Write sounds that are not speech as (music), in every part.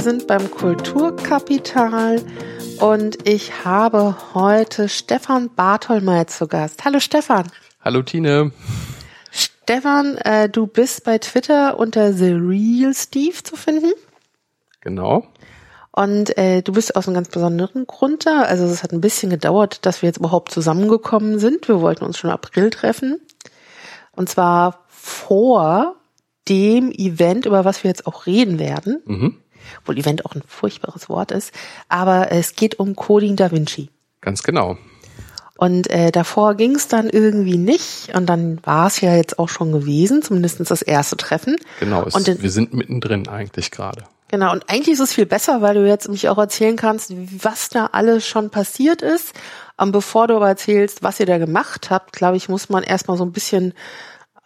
Wir sind beim Kulturkapital und ich habe heute Stefan Bartolmeier zu Gast. Hallo Stefan. Hallo Tine. Stefan, äh, du bist bei Twitter unter The Real Steve zu finden. Genau. Und äh, du bist aus einem ganz besonderen Grund da. Also es hat ein bisschen gedauert, dass wir jetzt überhaupt zusammengekommen sind. Wir wollten uns schon im April treffen. Und zwar vor dem Event, über was wir jetzt auch reden werden. Mhm. Obwohl Event auch ein furchtbares Wort ist. Aber es geht um Coding Da Vinci. Ganz genau. Und äh, davor ging es dann irgendwie nicht. Und dann war es ja jetzt auch schon gewesen, zumindest das erste Treffen. Genau, es, und wir sind mittendrin eigentlich gerade. Genau, und eigentlich ist es viel besser, weil du jetzt mich auch erzählen kannst, was da alles schon passiert ist. Und bevor du aber erzählst, was ihr da gemacht habt, glaube ich, muss man erstmal so ein bisschen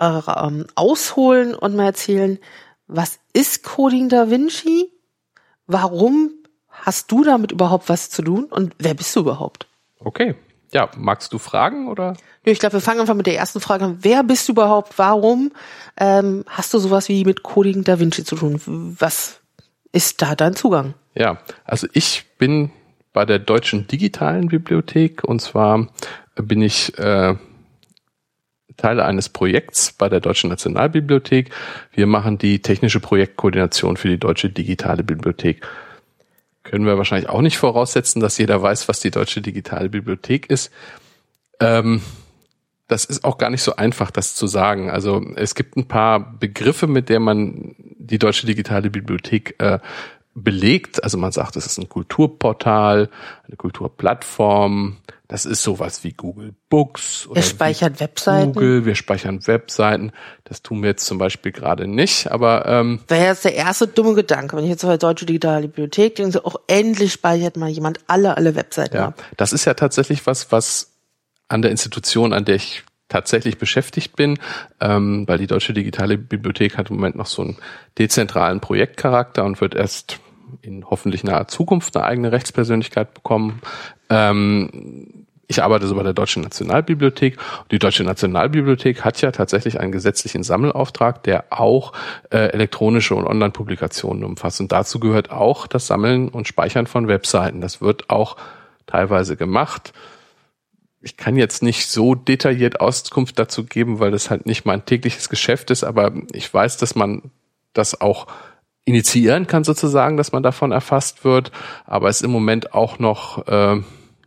äh, ähm, ausholen und mal erzählen, was ist Coding Da Vinci? Warum hast du damit überhaupt was zu tun? Und wer bist du überhaupt? Okay. Ja, magst du fragen oder? Ich glaube, wir fangen einfach mit der ersten Frage an. Wer bist du überhaupt? Warum ähm, hast du sowas wie mit Coding Da Vinci zu tun? Was ist da dein Zugang? Ja, also ich bin bei der Deutschen Digitalen Bibliothek und zwar bin ich äh, Teil eines Projekts bei der Deutschen Nationalbibliothek. Wir machen die technische Projektkoordination für die Deutsche Digitale Bibliothek. Können wir wahrscheinlich auch nicht voraussetzen, dass jeder weiß, was die Deutsche Digitale Bibliothek ist. Ähm, das ist auch gar nicht so einfach, das zu sagen. Also es gibt ein paar Begriffe, mit der man die Deutsche Digitale Bibliothek äh, belegt. Also man sagt, es ist ein Kulturportal, eine Kulturplattform. Das ist sowas wie Google Books. Oder wir speichern Webseiten. Google, wir speichern Webseiten. Das tun wir jetzt zum Beispiel gerade nicht, aber ähm, wäre jetzt der erste dumme Gedanke, wenn ich jetzt auf Deutsche Digitale Bibliothek denke, so, auch endlich speichert mal jemand alle alle Webseiten ja, ab. Das ist ja tatsächlich was, was an der Institution, an der ich tatsächlich beschäftigt bin, ähm, weil die Deutsche Digitale Bibliothek hat im Moment noch so einen dezentralen Projektcharakter und wird erst in hoffentlich naher Zukunft eine eigene Rechtspersönlichkeit bekommen. Ähm, ich arbeite so bei der Deutschen Nationalbibliothek. Die Deutsche Nationalbibliothek hat ja tatsächlich einen gesetzlichen Sammelauftrag, der auch äh, elektronische und Online-Publikationen umfasst. Und dazu gehört auch das Sammeln und Speichern von Webseiten. Das wird auch teilweise gemacht ich kann jetzt nicht so detailliert Auskunft dazu geben, weil das halt nicht mein tägliches Geschäft ist, aber ich weiß, dass man das auch initiieren kann sozusagen, dass man davon erfasst wird, aber es im Moment auch noch äh,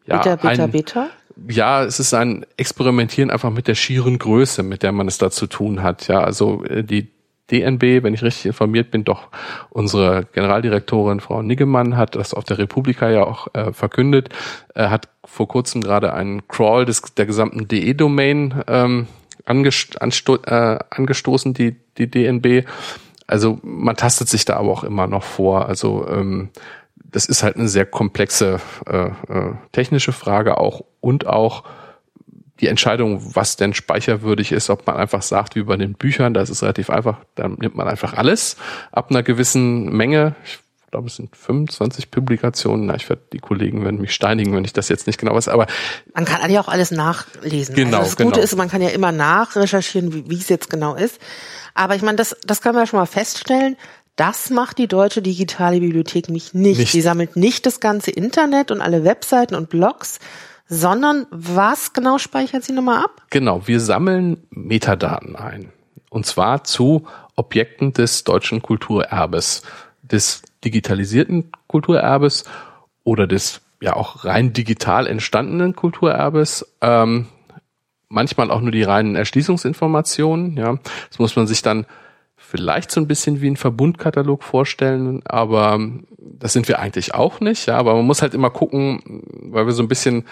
ja, Beta, Beta, ein, Beta? ja, es ist ein Experimentieren einfach mit der schieren Größe, mit der man es da zu tun hat. Ja, also äh, die DNB, wenn ich richtig informiert bin, doch unsere Generaldirektorin Frau Niggemann hat das auf der Republika ja auch äh, verkündet, äh, hat vor kurzem gerade einen Crawl des, der gesamten DE-Domain ähm, angest ansto äh, angestoßen, die, die DNB. Also man tastet sich da aber auch immer noch vor. Also ähm, das ist halt eine sehr komplexe äh, äh, technische Frage auch und auch die Entscheidung, was denn speicherwürdig ist, ob man einfach sagt, wie bei den Büchern, das ist relativ einfach, dann nimmt man einfach alles ab einer gewissen Menge. Ich glaube, es sind 25 Publikationen. Na, ich werde die Kollegen werden mich steinigen, wenn ich das jetzt nicht genau weiß. Aber man kann eigentlich auch alles nachlesen. Genau. Also das Gute genau. ist, man kann ja immer nachrecherchieren, wie, wie es jetzt genau ist. Aber ich meine, das, das können wir schon mal feststellen. Das macht die Deutsche Digitale Bibliothek nicht. nicht. Sie sammelt nicht das ganze Internet und alle Webseiten und Blogs, sondern was genau speichert sie nochmal ab? Genau, wir sammeln Metadaten ein. Und zwar zu Objekten des deutschen Kulturerbes, des digitalisierten Kulturerbes oder des ja auch rein digital entstandenen Kulturerbes. Ähm, manchmal auch nur die reinen Erschließungsinformationen. Ja, das muss man sich dann vielleicht so ein bisschen wie ein Verbundkatalog vorstellen, aber das sind wir eigentlich auch nicht. Ja, aber man muss halt immer gucken, weil wir so ein bisschen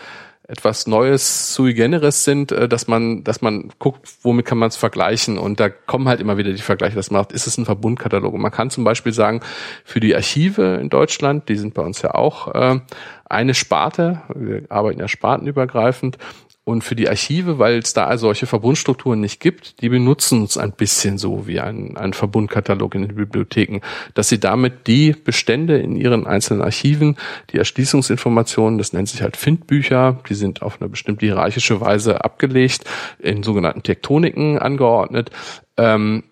etwas Neues sui generis sind, äh, dass man, dass man guckt, womit kann man es vergleichen. Und da kommen halt immer wieder die Vergleiche, dass man macht, ist es ein Verbundkatalog? Und man kann zum Beispiel sagen, für die Archive in Deutschland, die sind bei uns ja auch äh, eine Sparte, wir arbeiten ja spartenübergreifend, und für die Archive, weil es da solche Verbundstrukturen nicht gibt, die benutzen uns ein bisschen so wie ein, ein Verbundkatalog in den Bibliotheken, dass sie damit die Bestände in ihren einzelnen Archiven, die Erschließungsinformationen, das nennt sich halt Findbücher, die sind auf eine bestimmte hierarchische Weise abgelegt, in sogenannten Tektoniken angeordnet. Ähm,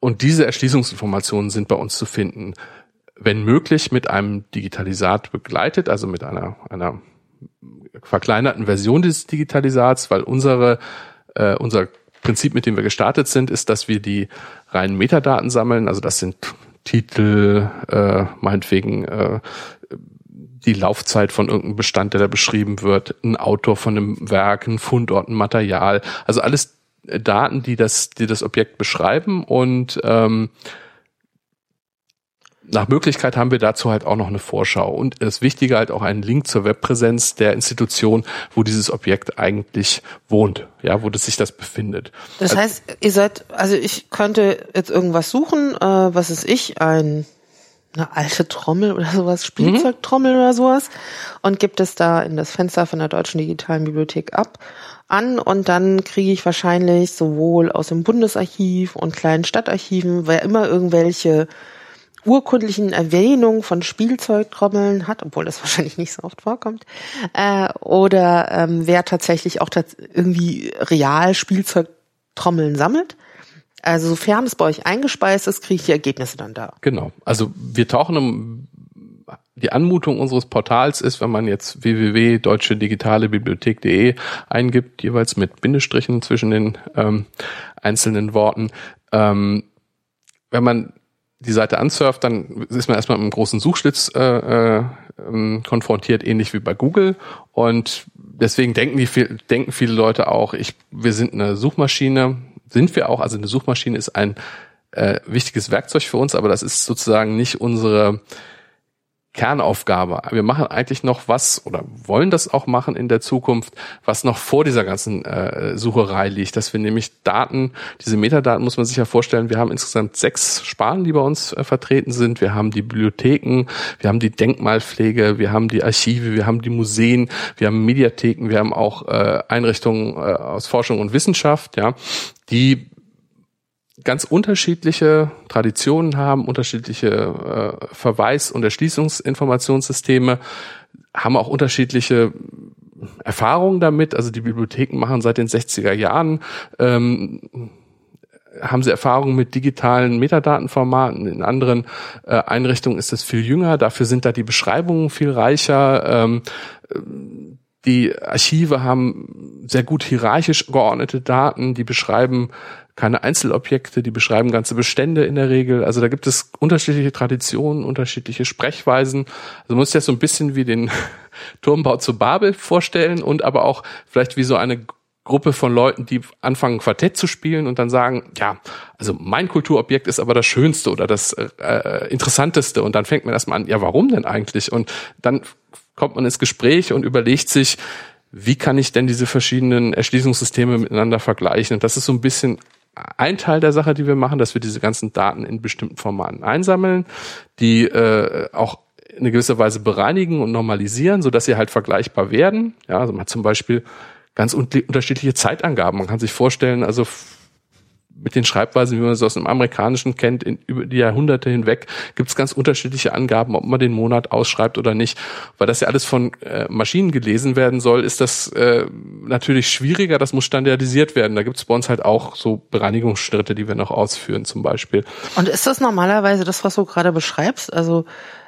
und diese Erschließungsinformationen sind bei uns zu finden wenn möglich mit einem Digitalisat begleitet, also mit einer, einer verkleinerten Version des Digitalisats, weil unsere, äh, unser Prinzip, mit dem wir gestartet sind, ist, dass wir die reinen Metadaten sammeln. Also das sind Titel, äh, meinetwegen äh, die Laufzeit von irgendeinem Bestand, der da beschrieben wird, ein Autor von einem Werk, ein Fundort, ein Material. Also alles Daten, die das, die das Objekt beschreiben und ähm, nach Möglichkeit haben wir dazu halt auch noch eine Vorschau und das Wichtige halt auch einen Link zur Webpräsenz der Institution, wo dieses Objekt eigentlich wohnt, ja, wo das sich das befindet. Das also heißt, ihr seid, also ich könnte jetzt irgendwas suchen, äh, was ist ich, ein eine alte Trommel oder sowas, Spielzeugtrommel mhm. oder sowas und gibt es da in das Fenster von der Deutschen Digitalen Bibliothek ab an und dann kriege ich wahrscheinlich sowohl aus dem Bundesarchiv und kleinen Stadtarchiven, wer immer irgendwelche urkundlichen Erwähnung von Spielzeugtrommeln hat, obwohl das (laughs) wahrscheinlich nicht so oft vorkommt, äh, oder ähm, wer tatsächlich auch tats irgendwie real Spielzeugtrommeln sammelt. Also sofern es bei euch eingespeist ist, kriege ich die Ergebnisse dann da. Genau. Also wir tauchen im die Anmutung unseres Portals ist, wenn man jetzt www.deutsche-digitale-bibliothek.de eingibt, jeweils mit Bindestrichen zwischen den ähm, einzelnen Worten. Ähm, wenn man die Seite ansurft, dann ist man erstmal mit einem großen Suchschlitz äh, äh, ähm, konfrontiert, ähnlich wie bei Google. Und deswegen denken, die, denken viele Leute auch, ich, wir sind eine Suchmaschine, sind wir auch. Also eine Suchmaschine ist ein äh, wichtiges Werkzeug für uns, aber das ist sozusagen nicht unsere Kernaufgabe. Wir machen eigentlich noch was oder wollen das auch machen in der Zukunft, was noch vor dieser ganzen äh, Sucherei liegt, dass wir nämlich Daten, diese Metadaten muss man sich ja vorstellen, wir haben insgesamt sechs Sparten, die bei uns äh, vertreten sind. Wir haben die Bibliotheken, wir haben die Denkmalpflege, wir haben die Archive, wir haben die Museen, wir haben Mediatheken, wir haben auch äh, Einrichtungen äh, aus Forschung und Wissenschaft, ja, die ganz unterschiedliche Traditionen haben, unterschiedliche äh, Verweis- und Erschließungsinformationssysteme, haben auch unterschiedliche Erfahrungen damit. Also die Bibliotheken machen seit den 60er Jahren ähm, haben sie Erfahrungen mit digitalen Metadatenformaten. In anderen äh, Einrichtungen ist es viel jünger. Dafür sind da die Beschreibungen viel reicher. Ähm, die Archive haben sehr gut hierarchisch geordnete Daten, die beschreiben keine Einzelobjekte, die beschreiben ganze Bestände in der Regel. Also da gibt es unterschiedliche Traditionen, unterschiedliche Sprechweisen. Also man muss sich das so ein bisschen wie den (laughs) Turmbau zu Babel vorstellen und aber auch vielleicht wie so eine Gruppe von Leuten, die anfangen Quartett zu spielen und dann sagen, ja, also mein Kulturobjekt ist aber das Schönste oder das äh, Interessanteste und dann fängt man erstmal an, ja, warum denn eigentlich? Und dann kommt man ins Gespräch und überlegt sich, wie kann ich denn diese verschiedenen Erschließungssysteme miteinander vergleichen? Und das ist so ein bisschen ein Teil der Sache, die wir machen, dass wir diese ganzen Daten in bestimmten Formaten einsammeln, die äh, auch in eine gewisse Weise bereinigen und normalisieren, so dass sie halt vergleichbar werden. Ja, also man hat zum Beispiel ganz unterschiedliche Zeitangaben. Man kann sich vorstellen, also mit den Schreibweisen, wie man es aus dem Amerikanischen kennt, in, über die Jahrhunderte hinweg, gibt es ganz unterschiedliche Angaben, ob man den Monat ausschreibt oder nicht. Weil das ja alles von äh, Maschinen gelesen werden soll, ist das äh, natürlich schwieriger, das muss standardisiert werden. Da gibt es bei uns halt auch so Bereinigungsschritte, die wir noch ausführen zum Beispiel. Und ist das normalerweise das, was du gerade beschreibst? Also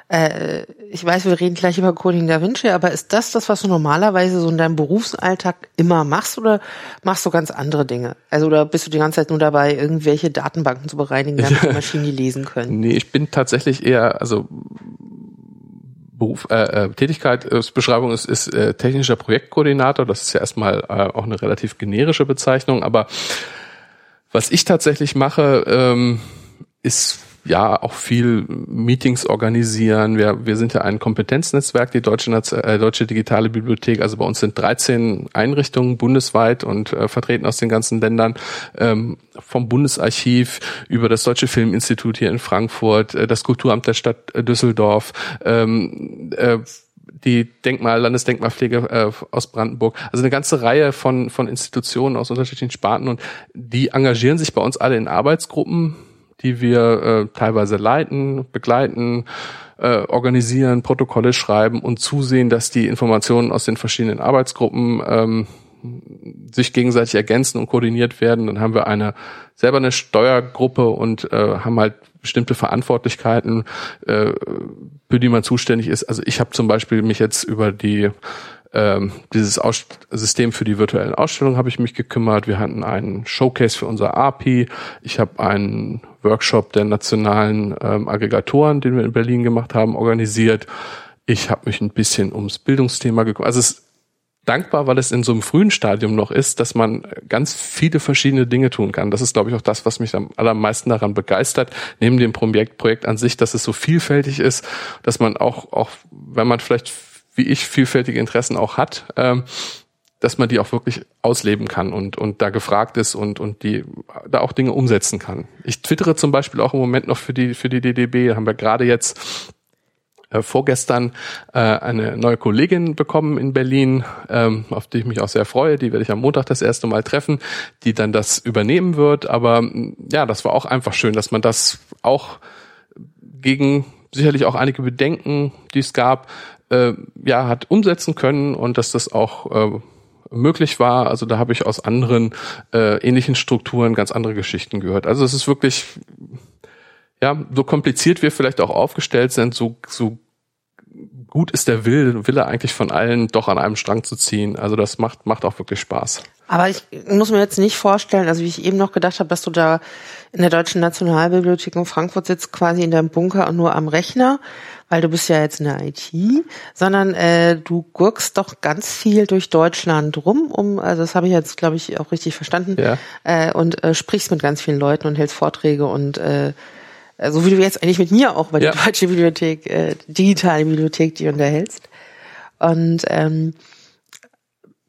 äh, ich weiß, wir reden gleich über Coding Da Vinci, aber ist das das, was du normalerweise so in deinem Berufsalltag immer machst oder machst du ganz andere Dinge? Also oder bist du die ganze Zeit nur dabei, irgendwelche Datenbanken zu bereinigen, damit die (laughs) Maschinen die lesen können? Nee, ich bin tatsächlich eher, also Beruf, äh, äh, Tätigkeitsbeschreibung ist, ist äh, technischer Projektkoordinator. Das ist ja erstmal äh, auch eine relativ generische Bezeichnung, aber was ich tatsächlich mache, ähm, ist ja auch viel Meetings organisieren. Wir, wir sind ja ein Kompetenznetzwerk, die Deutsche, äh, Deutsche Digitale Bibliothek. Also bei uns sind 13 Einrichtungen bundesweit und äh, vertreten aus den ganzen Ländern, ähm, vom Bundesarchiv über das Deutsche Filminstitut hier in Frankfurt, äh, das Kulturamt der Stadt Düsseldorf, ähm, äh, die Denkmal, Landesdenkmalpflege äh, aus Brandenburg, also eine ganze Reihe von, von Institutionen aus unterschiedlichen Sparten und die engagieren sich bei uns alle in Arbeitsgruppen die wir äh, teilweise leiten, begleiten, äh, organisieren, Protokolle schreiben und zusehen, dass die Informationen aus den verschiedenen Arbeitsgruppen ähm, sich gegenseitig ergänzen und koordiniert werden. Dann haben wir eine selber eine Steuergruppe und äh, haben halt bestimmte Verantwortlichkeiten, äh, für die man zuständig ist. Also ich habe zum Beispiel mich jetzt über die ähm, dieses Aus System für die virtuellen Ausstellungen habe ich mich gekümmert. Wir hatten einen Showcase für unser API. Ich habe einen Workshop der nationalen ähm, Aggregatoren, den wir in Berlin gemacht haben, organisiert. Ich habe mich ein bisschen ums Bildungsthema gekümmert. Also es dankbar, weil es in so einem frühen Stadium noch ist, dass man ganz viele verschiedene Dinge tun kann. Das ist, glaube ich, auch das, was mich am allermeisten daran begeistert, neben dem Projekt, Projekt an sich, dass es so vielfältig ist, dass man auch, auch wenn man vielleicht wie ich vielfältige Interessen auch hat, ähm, dass man die auch wirklich ausleben kann und, und da gefragt ist und, und die da auch Dinge umsetzen kann. Ich twittere zum Beispiel auch im Moment noch für die, für die DDB, da haben wir gerade jetzt äh, vorgestern äh, eine neue Kollegin bekommen in Berlin, ähm, auf die ich mich auch sehr freue. Die werde ich am Montag das erste Mal treffen, die dann das übernehmen wird. Aber ja, das war auch einfach schön, dass man das auch gegen sicherlich auch einige Bedenken, die es gab, äh, ja, hat umsetzen können und dass das auch äh, möglich war. Also da habe ich aus anderen äh, ähnlichen Strukturen ganz andere Geschichten gehört. Also es ist wirklich ja, so kompliziert wir vielleicht auch aufgestellt sind, so, so gut ist der Wille, Wille eigentlich von allen, doch an einem Strang zu ziehen. Also das macht, macht auch wirklich Spaß. Aber ich muss mir jetzt nicht vorstellen, also wie ich eben noch gedacht habe, dass du da in der Deutschen Nationalbibliothek in Frankfurt sitzt, quasi in deinem Bunker und nur am Rechner, weil du bist ja jetzt in der IT, sondern äh, du gurkst doch ganz viel durch Deutschland rum, um, also das habe ich jetzt, glaube ich, auch richtig verstanden, ja. äh, und äh, sprichst mit ganz vielen Leuten und hältst Vorträge und äh, so wie du jetzt eigentlich mit mir auch bei der ja. Deutschen Bibliothek, äh, digitale Bibliothek, die unterhältst. Und ähm,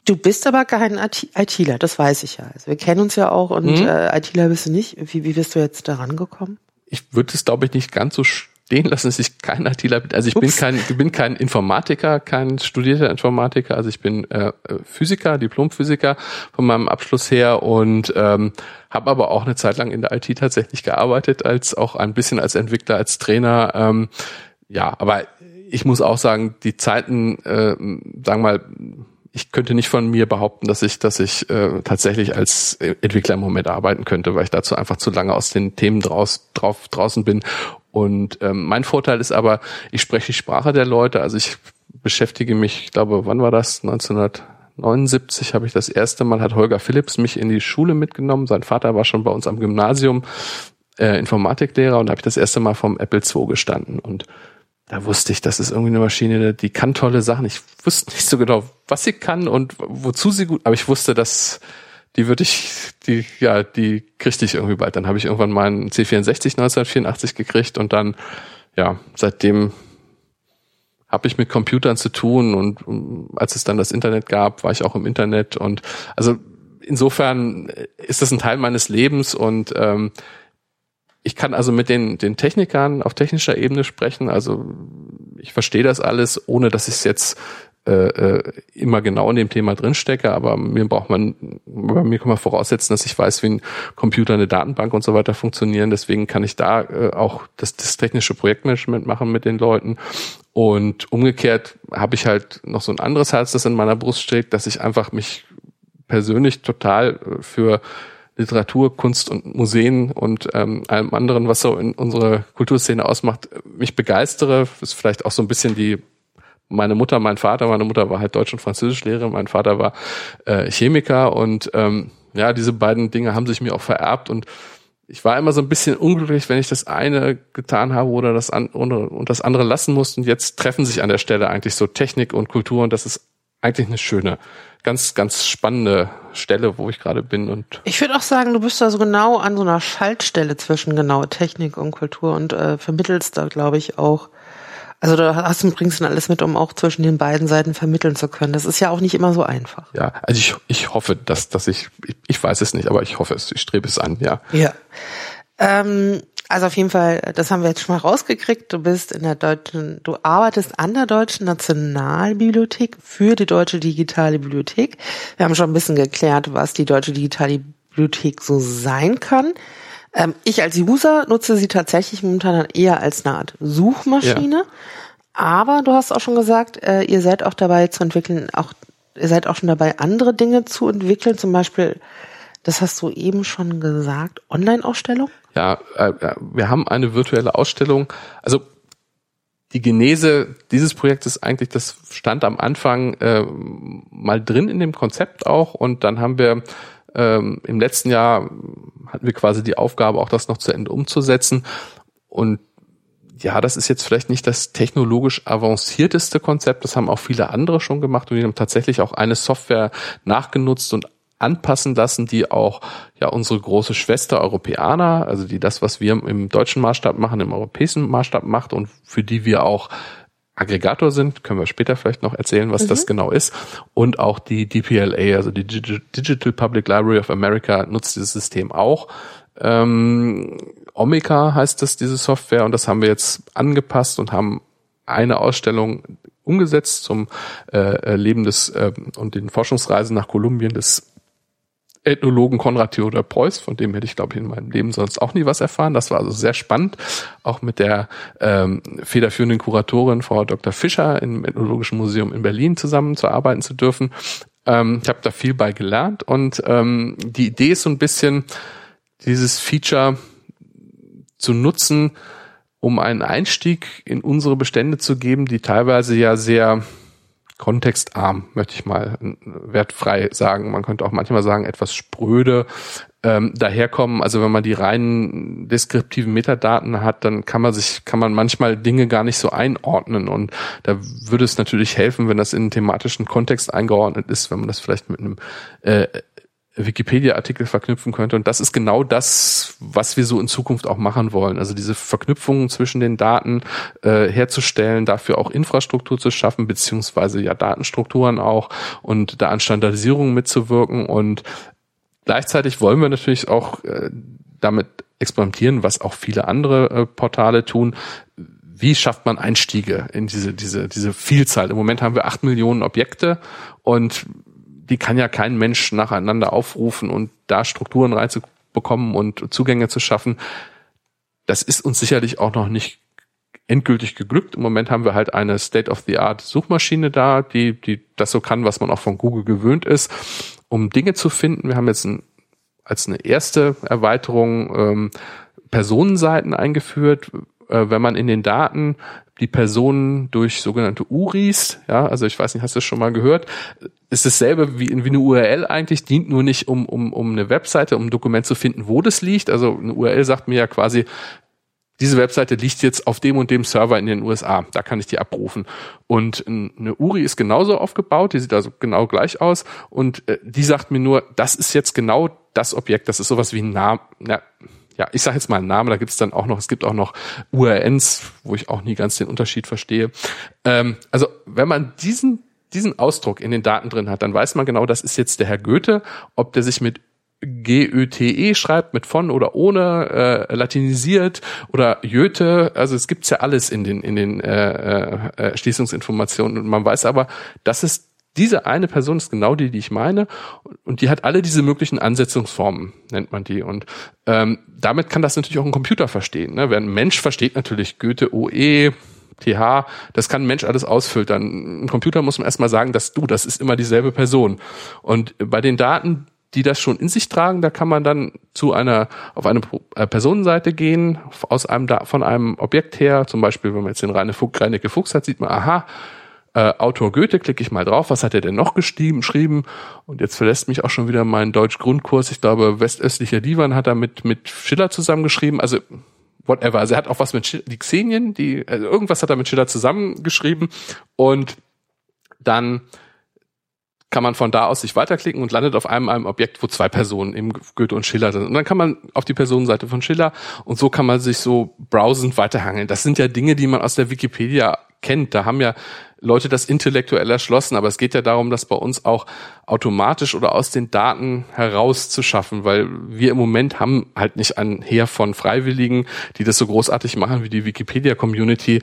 du bist aber kein ITler, das weiß ich ja. Also wir kennen uns ja auch und mhm. äh, ITler bist du nicht. Wie, wie bist du jetzt daran gekommen? Ich würde es, glaube ich, nicht ganz so stehen lassen, dass ich kein ITler bin. Also ich Ups. bin kein, ich bin kein Informatiker, kein studierter Informatiker. Also ich bin äh, Physiker, Diplomphysiker von meinem Abschluss her und ähm, habe aber auch eine Zeit lang in der IT tatsächlich gearbeitet, als auch ein bisschen als Entwickler, als Trainer. Ähm, ja, aber ich muss auch sagen, die Zeiten, äh, sagen wir mal, ich könnte nicht von mir behaupten, dass ich, dass ich äh, tatsächlich als Entwickler im Moment arbeiten könnte, weil ich dazu einfach zu lange aus den Themen draus, drauf, draußen bin und ähm, mein Vorteil ist aber, ich spreche die Sprache der Leute. Also ich beschäftige mich, ich glaube, wann war das? 1979 habe ich das erste Mal, hat Holger Phillips mich in die Schule mitgenommen. Sein Vater war schon bei uns am Gymnasium äh, Informatiklehrer und habe ich das erste Mal vom Apple II gestanden. Und da wusste ich, das ist irgendwie eine Maschine, die kann tolle Sachen. Ich wusste nicht so genau, was sie kann und wozu sie gut, aber ich wusste, dass die würde ich, die, ja, die kriegte ich irgendwie bald. Dann habe ich irgendwann meinen C64 1984 gekriegt und dann, ja, seitdem habe ich mit Computern zu tun und als es dann das Internet gab, war ich auch im Internet und also insofern ist das ein Teil meines Lebens und ähm, ich kann also mit den, den Technikern auf technischer Ebene sprechen. Also ich verstehe das alles, ohne dass ich es jetzt äh, äh, immer genau in dem Thema drinstecke, aber mir braucht man, bei mir kann man voraussetzen, dass ich weiß, wie ein Computer, eine Datenbank und so weiter funktionieren. Deswegen kann ich da äh, auch das, das technische Projektmanagement machen mit den Leuten. Und umgekehrt habe ich halt noch so ein anderes Herz, das in meiner Brust steckt, dass ich einfach mich persönlich total äh, für Literatur, Kunst und Museen und ähm, allem anderen, was so in unserer Kulturszene ausmacht, mich begeistere. Ist vielleicht auch so ein bisschen die meine Mutter, mein Vater, meine Mutter war halt Deutsch- und Französischlehrerin, mein Vater war äh, Chemiker und ähm, ja, diese beiden Dinge haben sich mir auch vererbt und ich war immer so ein bisschen unglücklich, wenn ich das eine getan habe oder das, an, und das andere lassen musste. Und jetzt treffen sich an der Stelle eigentlich so Technik und Kultur und das ist eigentlich eine schöne, ganz, ganz spannende Stelle, wo ich gerade bin. Und ich würde auch sagen, du bist da so genau an so einer Schaltstelle zwischen genau Technik und Kultur und äh, vermittelst da, glaube ich, auch also da hast du bringst dann alles mit, um auch zwischen den beiden Seiten vermitteln zu können. Das ist ja auch nicht immer so einfach. Ja, also ich, ich hoffe, dass, dass ich, ich, ich weiß es nicht, aber ich hoffe es, ich strebe es an, ja. Ja. Ähm, also auf jeden Fall, das haben wir jetzt schon mal rausgekriegt. Du bist in der deutschen, du arbeitest an der Deutschen Nationalbibliothek für die Deutsche Digitale Bibliothek. Wir haben schon ein bisschen geklärt, was die Deutsche Digitale Bibliothek so sein kann. Ähm, ich als User nutze sie tatsächlich momentan eher als eine Art Suchmaschine. Ja. Aber du hast auch schon gesagt, äh, ihr seid auch dabei zu entwickeln, auch ihr seid auch schon dabei, andere Dinge zu entwickeln, zum Beispiel Das hast du eben schon gesagt. Online-Ausstellung? Ja, äh, wir haben eine virtuelle Ausstellung. Also die Genese dieses Projektes eigentlich, das stand am Anfang äh, mal drin in dem Konzept auch und dann haben wir ähm, im letzten Jahr hatten wir quasi die Aufgabe, auch das noch zu Ende umzusetzen und ja, das ist jetzt vielleicht nicht das technologisch avancierteste Konzept, das haben auch viele andere schon gemacht und die haben tatsächlich auch eine Software nachgenutzt und anpassen lassen, die auch ja unsere große Schwester Europäer, also die das, was wir im deutschen Maßstab machen, im europäischen Maßstab macht und für die wir auch Aggregator sind, können wir später vielleicht noch erzählen, was mhm. das genau ist. Und auch die DPLA, also die Digital Public Library of America, nutzt dieses System auch. Ähm, Omeka heißt das, diese Software, und das haben wir jetzt angepasst und haben eine Ausstellung umgesetzt zum äh, Leben des äh, und den Forschungsreisen nach Kolumbien des Ethnologen Konrad Theodor Preuß, von dem hätte ich, glaube ich, in meinem Leben sonst auch nie was erfahren. Das war also sehr spannend, auch mit der ähm, federführenden Kuratorin Frau Dr. Fischer im Ethnologischen Museum in Berlin zusammenzuarbeiten zu dürfen. Ähm, ich habe da viel bei gelernt und ähm, die Idee ist so ein bisschen, dieses Feature zu nutzen, um einen Einstieg in unsere Bestände zu geben, die teilweise ja sehr kontextarm, möchte ich mal wertfrei sagen. Man könnte auch manchmal sagen, etwas spröde ähm, daherkommen. Also wenn man die reinen deskriptiven Metadaten hat, dann kann man sich, kann man manchmal Dinge gar nicht so einordnen. Und da würde es natürlich helfen, wenn das in einen thematischen Kontext eingeordnet ist, wenn man das vielleicht mit einem äh, Wikipedia-Artikel verknüpfen könnte. Und das ist genau das, was wir so in Zukunft auch machen wollen. Also diese Verknüpfungen zwischen den Daten äh, herzustellen, dafür auch Infrastruktur zu schaffen, beziehungsweise ja Datenstrukturen auch und da an Standardisierung mitzuwirken. Und gleichzeitig wollen wir natürlich auch äh, damit experimentieren, was auch viele andere äh, Portale tun. Wie schafft man Einstiege in diese, diese, diese Vielzahl? Im Moment haben wir acht Millionen Objekte und die kann ja kein Mensch nacheinander aufrufen und da Strukturen reinzubekommen und Zugänge zu schaffen. Das ist uns sicherlich auch noch nicht endgültig geglückt. Im Moment haben wir halt eine State-of-the-Art Suchmaschine da, die, die das so kann, was man auch von Google gewöhnt ist, um Dinge zu finden. Wir haben jetzt ein, als eine erste Erweiterung ähm, Personenseiten eingeführt, äh, wenn man in den Daten die Personen durch sogenannte URIs, ja, also ich weiß nicht, hast du das schon mal gehört, ist dasselbe wie, wie eine URL eigentlich, dient nur nicht um, um, um eine Webseite, um ein Dokument zu finden, wo das liegt. Also eine URL sagt mir ja quasi, diese Webseite liegt jetzt auf dem und dem Server in den USA, da kann ich die abrufen. Und eine URI ist genauso aufgebaut, die sieht also genau gleich aus und äh, die sagt mir nur, das ist jetzt genau das Objekt, das ist sowas wie ein Name, ja, ja, ich sage jetzt mal einen Namen, da gibt es dann auch noch, es gibt auch noch URNs, wo ich auch nie ganz den Unterschied verstehe. Ähm, also wenn man diesen, diesen Ausdruck in den Daten drin hat, dann weiß man genau, das ist jetzt der Herr Goethe, ob der sich mit G-Ö-T-E schreibt, mit von oder ohne, äh, latinisiert oder Jöte, also es gibt's ja alles in den, in den äh, äh, Schließungsinformationen und man weiß aber, das ist diese eine Person ist genau die, die ich meine, und die hat alle diese möglichen Ansetzungsformen, nennt man die. Und ähm, damit kann das natürlich auch ein Computer verstehen. Ne? Wer ein Mensch versteht natürlich Goethe, OE, TH, das kann ein Mensch alles ausfiltern. Ein Computer muss man erstmal sagen, dass du, das ist immer dieselbe Person. Und bei den Daten, die das schon in sich tragen, da kann man dann zu einer, auf eine äh, Personenseite gehen, aus einem, von einem Objekt her, zum Beispiel, wenn man jetzt den Reine Fuchs, Reinecke Fuchs hat, sieht man, aha, äh, Autor Goethe, klicke ich mal drauf, was hat er denn noch geschrieben? Und jetzt verlässt mich auch schon wieder mein Deutsch-Grundkurs. Ich glaube, westöstlicher Divan hat er mit, mit Schiller zusammengeschrieben. Also whatever. Also er hat auch was mit Schiller, die Xenien, die, also irgendwas hat er mit Schiller zusammengeschrieben. Und dann kann man von da aus sich weiterklicken und landet auf einem, einem Objekt, wo zwei Personen, eben Goethe und Schiller sind. Und dann kann man auf die Personenseite von Schiller und so kann man sich so browsend weiterhangeln. Das sind ja Dinge, die man aus der Wikipedia kennt. Da haben ja Leute das intellektuell erschlossen, aber es geht ja darum, das bei uns auch automatisch oder aus den Daten herauszuschaffen, weil wir im Moment haben halt nicht ein Heer von Freiwilligen, die das so großartig machen wie die Wikipedia-Community.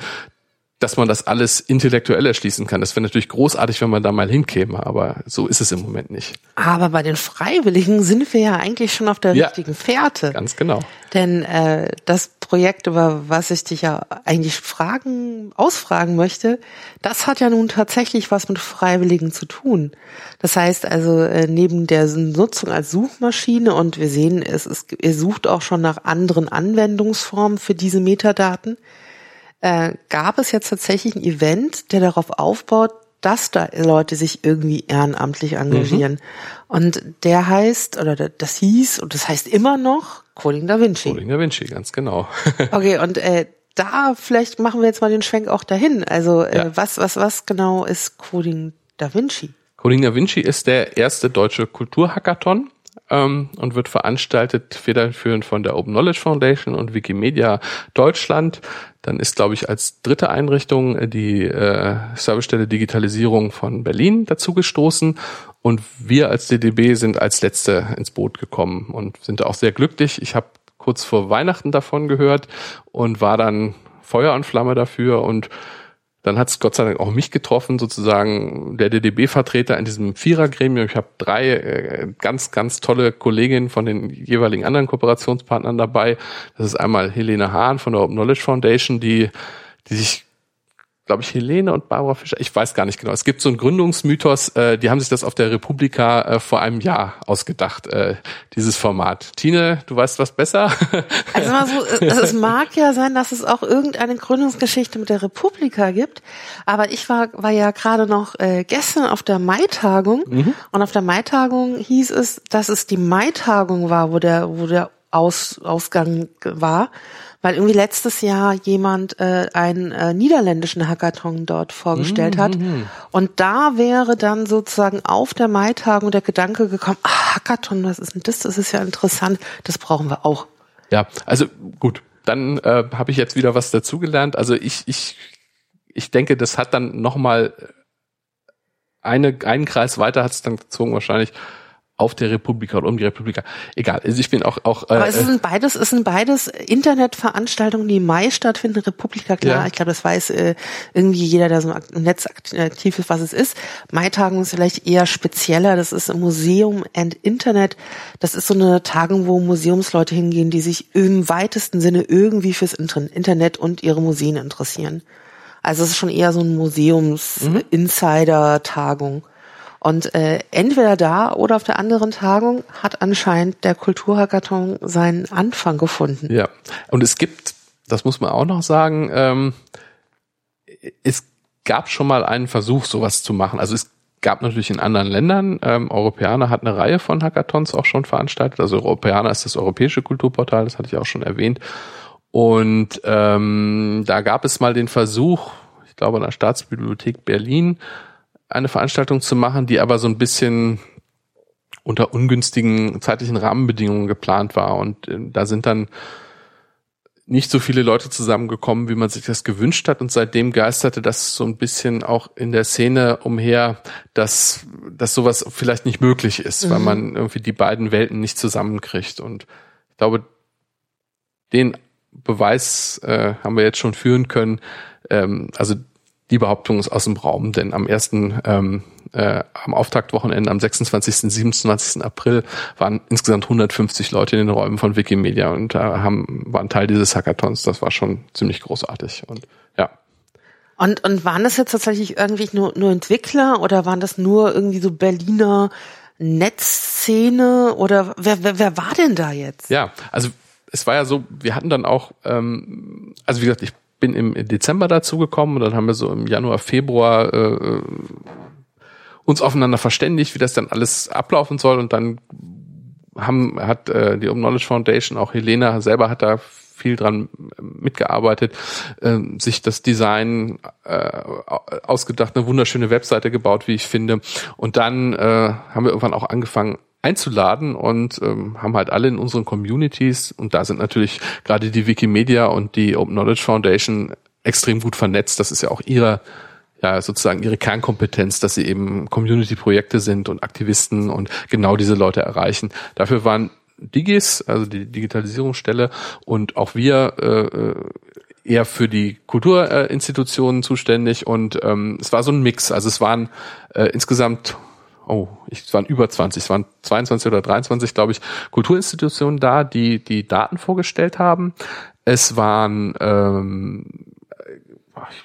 Dass man das alles intellektuell erschließen kann. Das wäre natürlich großartig, wenn man da mal hinkäme, aber so ist es im Moment nicht. Aber bei den Freiwilligen sind wir ja eigentlich schon auf der ja, richtigen Fährte. Ganz genau. Denn äh, das Projekt, über was ich dich ja eigentlich fragen, ausfragen möchte, das hat ja nun tatsächlich was mit Freiwilligen zu tun. Das heißt also, äh, neben der Nutzung als Suchmaschine und wir sehen, es ist, ihr sucht auch schon nach anderen Anwendungsformen für diese Metadaten äh, gab es jetzt tatsächlich ein Event, der darauf aufbaut, dass da Leute sich irgendwie ehrenamtlich engagieren. Mhm. Und der heißt, oder das hieß, und das heißt immer noch Coding Da Vinci. Coding Da Vinci, ganz genau. (laughs) okay, und äh, da vielleicht machen wir jetzt mal den Schwenk auch dahin. Also äh, ja. was, was, was genau ist Coding Da Vinci? Coding Da Vinci ist der erste deutsche Kulturhackathon ähm, und wird veranstaltet federführend von der Open Knowledge Foundation und Wikimedia Deutschland. Dann ist, glaube ich, als dritte Einrichtung äh, die äh, Servicestelle Digitalisierung von Berlin dazugestoßen. Und wir als DDB sind als letzte ins Boot gekommen und sind auch sehr glücklich. Ich habe kurz vor Weihnachten davon gehört und war dann Feuer und Flamme dafür und dann hat es Gott sei Dank auch mich getroffen, sozusagen der DDB-Vertreter in diesem Vierergremium. Ich habe drei äh, ganz, ganz tolle Kolleginnen von den jeweiligen anderen Kooperationspartnern dabei. Das ist einmal Helene Hahn von der Open Knowledge Foundation, die, die sich glaube ich, Helene und Barbara Fischer. Ich weiß gar nicht genau. Es gibt so einen Gründungsmythos, äh, die haben sich das auf der Republika äh, vor einem Jahr ausgedacht, äh, dieses Format. Tine, du weißt was besser? (laughs) Also mal so, es mag ja sein, dass es auch irgendeine Gründungsgeschichte mit der Republika gibt, aber ich war, war ja gerade noch äh, gestern auf der Maitagung mhm. und auf der Maitagung hieß es, dass es die Maitagung war, wo der, wo der Aus, Ausgang war weil irgendwie letztes Jahr jemand äh, einen äh, niederländischen Hackathon dort vorgestellt hat. Mhm. Und da wäre dann sozusagen auf der Maitagung der Gedanke gekommen, ah, Hackathon, was ist denn das? Das ist ja interessant, das brauchen wir auch. Ja, also gut, dann äh, habe ich jetzt wieder was dazugelernt. Also ich, ich, ich denke, das hat dann nochmal eine, einen Kreis weiter hat es dann gezogen wahrscheinlich auf der Republika oder um die Republika. Egal. Also ich bin auch auch. Äh, Aber es sind beides, es sind beides Internetveranstaltungen, die im Mai stattfinden. Republika, klar. Ja. Ich glaube, das weiß äh, irgendwie jeder, der so im Netz aktiv ist, was es ist. Mai-Tagung ist vielleicht eher spezieller. Das ist Museum and Internet. Das ist so eine Tagung, wo Museumsleute hingehen, die sich im weitesten Sinne irgendwie fürs Internet und ihre Museen interessieren. Also es ist schon eher so ein Museums-Insider-Tagung. Und äh, entweder da oder auf der anderen Tagung hat anscheinend der Kulturhackathon seinen Anfang gefunden. Ja, und es gibt, das muss man auch noch sagen, ähm, es gab schon mal einen Versuch, sowas zu machen. Also es gab natürlich in anderen Ländern, ähm, Europäer hat eine Reihe von Hackathons auch schon veranstaltet. Also Europäer ist das europäische Kulturportal, das hatte ich auch schon erwähnt. Und ähm, da gab es mal den Versuch, ich glaube an der Staatsbibliothek Berlin, eine Veranstaltung zu machen, die aber so ein bisschen unter ungünstigen zeitlichen Rahmenbedingungen geplant war. Und äh, da sind dann nicht so viele Leute zusammengekommen, wie man sich das gewünscht hat. Und seitdem geisterte das so ein bisschen auch in der Szene umher, dass, dass sowas vielleicht nicht möglich ist, mhm. weil man irgendwie die beiden Welten nicht zusammenkriegt. Und ich glaube, den Beweis äh, haben wir jetzt schon führen können. Ähm, also die Behauptung ist aus dem Raum, denn am ersten, ähm, äh, am Auftaktwochenende, am 26. 27. April waren insgesamt 150 Leute in den Räumen von Wikimedia und äh, haben, waren Teil dieses Hackathons. Das war schon ziemlich großartig und ja. Und, und waren das jetzt tatsächlich irgendwie nur, nur Entwickler oder waren das nur irgendwie so Berliner Netzszene oder wer, wer, wer war denn da jetzt? Ja, also es war ja so, wir hatten dann auch, ähm, also wie gesagt, ich bin im Dezember dazu gekommen und dann haben wir so im Januar, Februar äh, uns aufeinander verständigt, wie das dann alles ablaufen soll und dann haben hat äh, die Open Knowledge Foundation auch Helena selber hat da viel dran mitgearbeitet, äh, sich das Design äh, ausgedacht, eine wunderschöne Webseite gebaut, wie ich finde. Und dann äh, haben wir irgendwann auch angefangen, einzuladen und ähm, haben halt alle in unseren Communities und da sind natürlich gerade die Wikimedia und die Open Knowledge Foundation extrem gut vernetzt. Das ist ja auch ihre ja sozusagen ihre Kernkompetenz, dass sie eben Community-Projekte sind und Aktivisten und genau diese Leute erreichen. Dafür waren Digis, also die Digitalisierungsstelle und auch wir äh, eher für die Kulturinstitutionen äh, zuständig und ähm, es war so ein Mix. Also es waren äh, insgesamt oh, ich, es waren über 20, es waren 22 oder 23, glaube ich, Kulturinstitutionen da, die die Daten vorgestellt haben. Es waren ähm,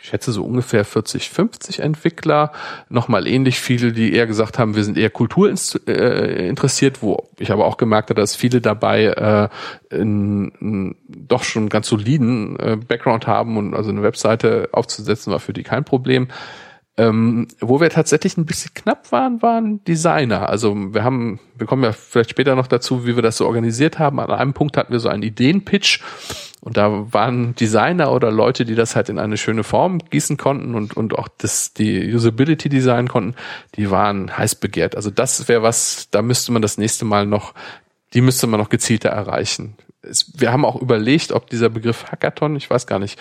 ich schätze so ungefähr 40, 50 Entwickler, nochmal ähnlich viele, die eher gesagt haben, wir sind eher kulturinteressiert, äh, wo ich aber auch gemerkt habe, dass viele dabei äh, in, in doch schon ganz soliden äh, Background haben und also eine Webseite aufzusetzen war für die kein Problem. Ähm, wo wir tatsächlich ein bisschen knapp waren, waren Designer. Also wir haben, wir kommen ja vielleicht später noch dazu, wie wir das so organisiert haben. An einem Punkt hatten wir so einen Ideenpitch und da waren Designer oder Leute, die das halt in eine schöne Form gießen konnten und, und auch das, die Usability designen konnten, die waren heiß begehrt. Also das wäre was, da müsste man das nächste Mal noch, die müsste man noch gezielter erreichen. Es, wir haben auch überlegt, ob dieser Begriff Hackathon, ich weiß gar nicht,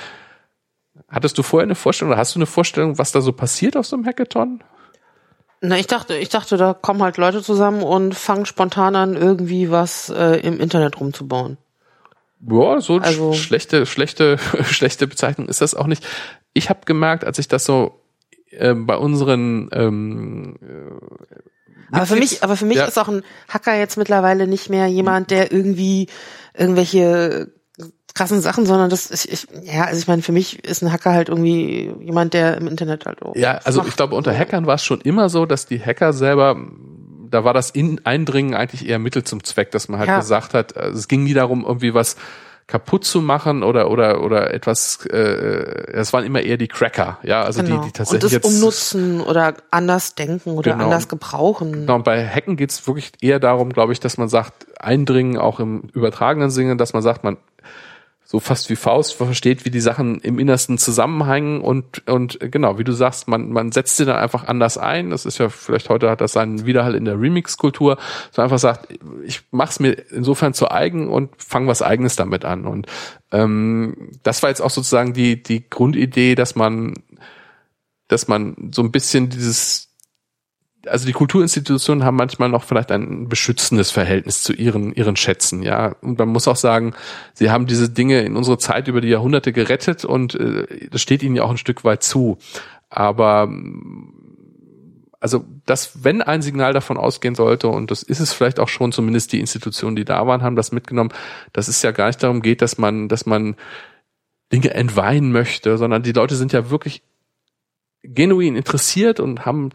Hattest du vorher eine Vorstellung oder hast du eine Vorstellung, was da so passiert auf so einem Hackathon? Na, ich dachte, ich dachte, da kommen halt Leute zusammen und fangen spontan an, irgendwie was äh, im Internet rumzubauen. Ja, so also, schlechte, schlechte, (laughs) schlechte Bezeichnung ist das auch nicht. Ich habe gemerkt, als ich das so äh, bei unseren ähm, äh, aber für mich, aber für mich ja. ist auch ein Hacker jetzt mittlerweile nicht mehr jemand, der irgendwie irgendwelche krassen Sachen, sondern das ist, ich, ja, also ich meine, für mich ist ein Hacker halt irgendwie jemand, der im Internet halt auch. Ja, also macht. ich glaube, unter Hackern war es schon immer so, dass die Hacker selber da war das in Eindringen eigentlich eher Mittel zum Zweck, dass man halt ja. gesagt hat, also es ging nie darum, irgendwie was kaputt zu machen oder oder oder etwas äh, es waren immer eher die Cracker ja also genau. die die tatsächlich und das jetzt umnutzen oder anders denken oder genau. anders gebrauchen genau und bei Hacken geht's wirklich eher darum glaube ich dass man sagt eindringen auch im übertragenen Sinne dass man sagt man so fast wie Faust versteht, wie die Sachen im Innersten zusammenhängen und, und genau, wie du sagst, man, man setzt sie dann einfach anders ein. Das ist ja, vielleicht heute hat das seinen Widerhall in der Remix-Kultur, so einfach sagt, ich mach's mir insofern zu eigen und fang was Eigenes damit an. Und ähm, das war jetzt auch sozusagen die, die Grundidee, dass man, dass man so ein bisschen dieses, also die Kulturinstitutionen haben manchmal noch vielleicht ein beschützendes Verhältnis zu ihren, ihren Schätzen, ja. Und man muss auch sagen, sie haben diese Dinge in unserer Zeit über die Jahrhunderte gerettet und äh, das steht ihnen ja auch ein Stück weit zu. Aber also, dass wenn ein Signal davon ausgehen sollte, und das ist es vielleicht auch schon, zumindest die Institutionen, die da waren, haben das mitgenommen, dass es ja gar nicht darum geht, dass man, dass man Dinge entweihen möchte, sondern die Leute sind ja wirklich genuin interessiert und haben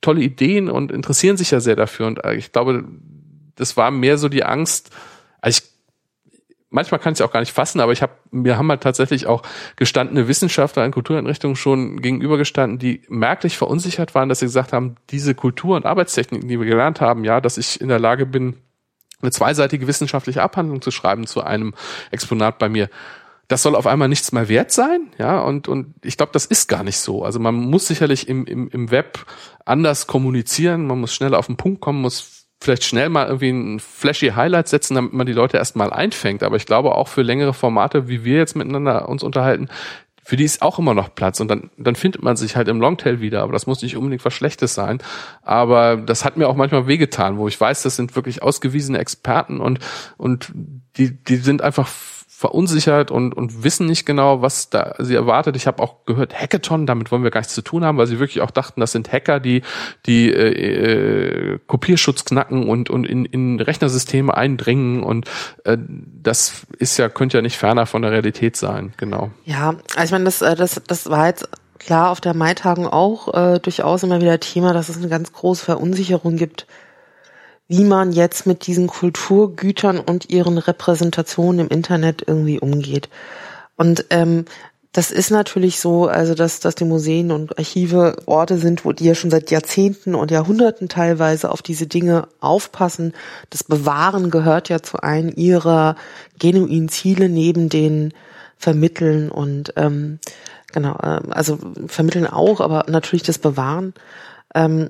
tolle Ideen und interessieren sich ja sehr dafür. Und äh, ich glaube, das war mehr so die Angst. Also ich, manchmal kann ich auch gar nicht fassen, aber ich habe, mir haben halt tatsächlich auch gestandene Wissenschaftler in Kultureinrichtungen schon gegenübergestanden, die merklich verunsichert waren, dass sie gesagt haben, diese Kultur- und Arbeitstechniken, die wir gelernt haben, ja, dass ich in der Lage bin, eine zweiseitige wissenschaftliche Abhandlung zu schreiben zu einem Exponat bei mir das soll auf einmal nichts mehr wert sein, ja, und, und ich glaube, das ist gar nicht so. Also man muss sicherlich im, im, im Web anders kommunizieren, man muss schnell auf den Punkt kommen, muss vielleicht schnell mal irgendwie ein flashy Highlight setzen, damit man die Leute erstmal einfängt. Aber ich glaube auch für längere Formate, wie wir jetzt miteinander uns unterhalten, für die ist auch immer noch Platz und dann, dann findet man sich halt im Longtail wieder, aber das muss nicht unbedingt was Schlechtes sein. Aber das hat mir auch manchmal wehgetan, wo ich weiß, das sind wirklich ausgewiesene Experten und, und die, die sind einfach verunsichert und, und wissen nicht genau, was da sie erwartet. Ich habe auch gehört, Hackathon, damit wollen wir gar nichts zu tun haben, weil sie wirklich auch dachten, das sind Hacker, die die äh, äh, Kopierschutz knacken und, und in, in Rechnersysteme eindringen und äh, das ist ja, könnte ja nicht ferner von der Realität sein, genau. Ja, also ich meine, das, äh, das, das war jetzt klar auf der Maitagung auch äh, durchaus immer wieder Thema, dass es eine ganz große Verunsicherung gibt wie man jetzt mit diesen Kulturgütern und ihren Repräsentationen im Internet irgendwie umgeht. Und ähm, das ist natürlich so, also dass, dass die Museen und Archive Orte sind, wo die ja schon seit Jahrzehnten und Jahrhunderten teilweise auf diese Dinge aufpassen. Das Bewahren gehört ja zu einem ihrer genuinen Ziele neben den Vermitteln und ähm, genau, äh, also Vermitteln auch, aber natürlich das Bewahren. Ähm,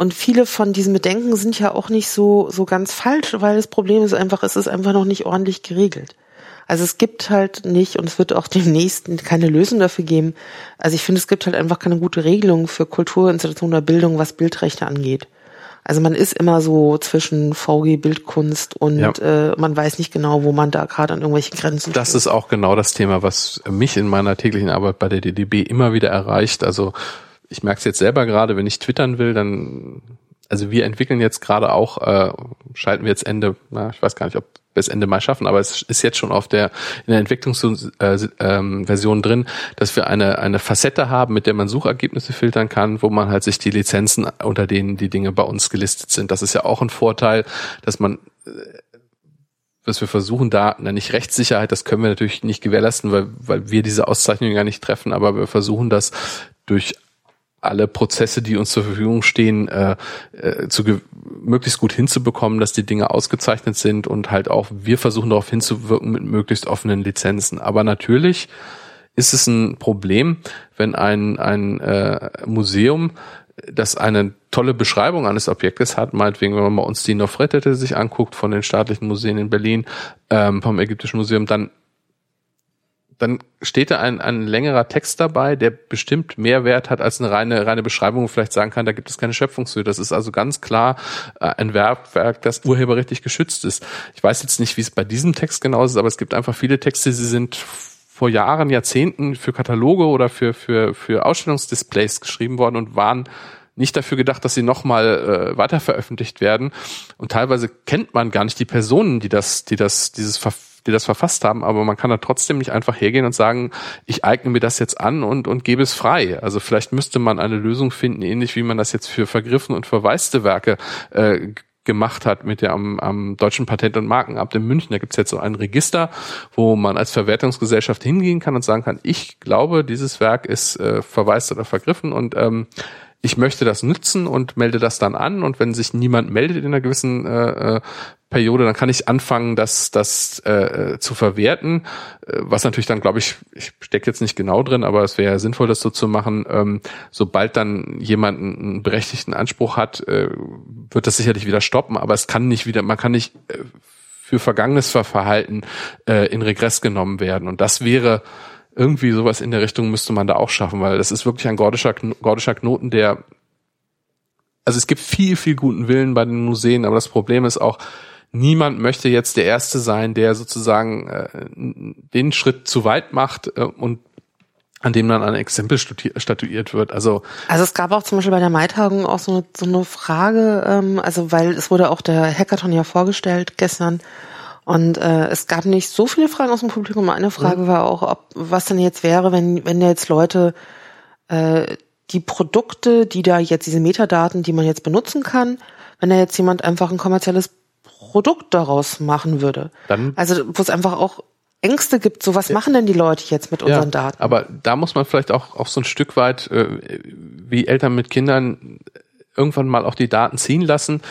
und viele von diesen Bedenken sind ja auch nicht so, so ganz falsch, weil das Problem ist einfach, es ist einfach noch nicht ordentlich geregelt. Also es gibt halt nicht, und es wird auch (laughs) demnächst keine Lösung dafür geben. Also ich finde, es gibt halt einfach keine gute Regelung für Kulturinstitutionen oder Bildung, was Bildrechte angeht. Also man ist immer so zwischen VG Bildkunst und ja. äh, man weiß nicht genau, wo man da gerade an irgendwelchen Grenzen Das steht. ist auch genau das Thema, was mich in meiner täglichen Arbeit bei der DDB immer wieder erreicht. Also ich merke es jetzt selber gerade, wenn ich twittern will, dann also wir entwickeln jetzt gerade auch, äh, schalten wir jetzt Ende, na, ich weiß gar nicht, ob bis Ende Mai schaffen, aber es ist jetzt schon auf der in der Entwicklungsversion äh, ähm, drin, dass wir eine eine Facette haben, mit der man Suchergebnisse filtern kann, wo man halt sich die Lizenzen unter denen die Dinge bei uns gelistet sind. Das ist ja auch ein Vorteil, dass man äh, was wir versuchen da, na nicht Rechtssicherheit, das können wir natürlich nicht gewährleisten, weil, weil wir diese Auszeichnung ja nicht treffen, aber wir versuchen das durch alle Prozesse, die uns zur Verfügung stehen, äh, äh, zu möglichst gut hinzubekommen, dass die Dinge ausgezeichnet sind und halt auch wir versuchen darauf hinzuwirken mit möglichst offenen Lizenzen. Aber natürlich ist es ein Problem, wenn ein, ein äh, Museum das eine tolle Beschreibung eines Objektes hat, meinetwegen, wenn man bei uns die Nofretete sich anguckt von den staatlichen Museen in Berlin, ähm, vom Ägyptischen Museum, dann dann steht da ein, ein längerer Text dabei, der bestimmt mehr Wert hat als eine reine, reine Beschreibung, wo vielleicht sagen kann, da gibt es keine Schöpfungshöhe. Das ist also ganz klar äh, ein Werkwerk, das urheberrechtlich geschützt ist. Ich weiß jetzt nicht, wie es bei diesem Text genau ist, aber es gibt einfach viele Texte, sie sind vor Jahren, Jahrzehnten für Kataloge oder für, für, für Ausstellungsdisplays geschrieben worden und waren nicht dafür gedacht, dass sie nochmal äh, weiter veröffentlicht werden. Und teilweise kennt man gar nicht die Personen, die das, die das, dieses Ver die das verfasst haben, aber man kann da trotzdem nicht einfach hergehen und sagen, ich eigne mir das jetzt an und, und gebe es frei. Also vielleicht müsste man eine Lösung finden, ähnlich wie man das jetzt für vergriffen und verwaiste Werke äh, gemacht hat mit der am, am Deutschen Patent- und Markenamt in München. Da gibt's jetzt so ein Register, wo man als Verwertungsgesellschaft hingehen kann und sagen kann, ich glaube, dieses Werk ist äh, verwaist oder vergriffen und ähm, ich möchte das nutzen und melde das dann an und wenn sich niemand meldet in einer gewissen äh, äh Periode, dann kann ich anfangen, das, das äh, zu verwerten. Äh, was natürlich dann, glaube ich, ich stecke jetzt nicht genau drin, aber es wäre sinnvoll, das so zu machen. Ähm, sobald dann jemand einen berechtigten Anspruch hat, äh, wird das sicherlich wieder stoppen, aber es kann nicht wieder, man kann nicht äh, für vergangenes Verhalten äh, in Regress genommen werden. Und das wäre irgendwie sowas in der Richtung müsste man da auch schaffen, weil das ist wirklich ein gordischer, gordischer Knoten, der also es gibt viel, viel guten Willen bei den Museen, aber das Problem ist auch, niemand möchte jetzt der Erste sein, der sozusagen äh, den Schritt zu weit macht äh, und an dem dann ein Exempel statuiert wird. Also, also es gab auch zum Beispiel bei der Maitagung auch so eine, so eine Frage, ähm, also weil es wurde auch der Hackathon ja vorgestellt gestern und äh, es gab nicht so viele Fragen aus dem Publikum. Eine Frage mhm. war auch, ob was denn jetzt wäre, wenn wenn jetzt Leute äh, die Produkte, die da jetzt diese Metadaten, die man jetzt benutzen kann, wenn da jetzt jemand einfach ein kommerzielles Produkt daraus machen würde. Dann, also wo es einfach auch Ängste gibt, so was ja. machen denn die Leute jetzt mit unseren ja, Daten? Aber da muss man vielleicht auch, auch so ein Stück weit, äh, wie Eltern mit Kindern, irgendwann mal auch die Daten ziehen lassen.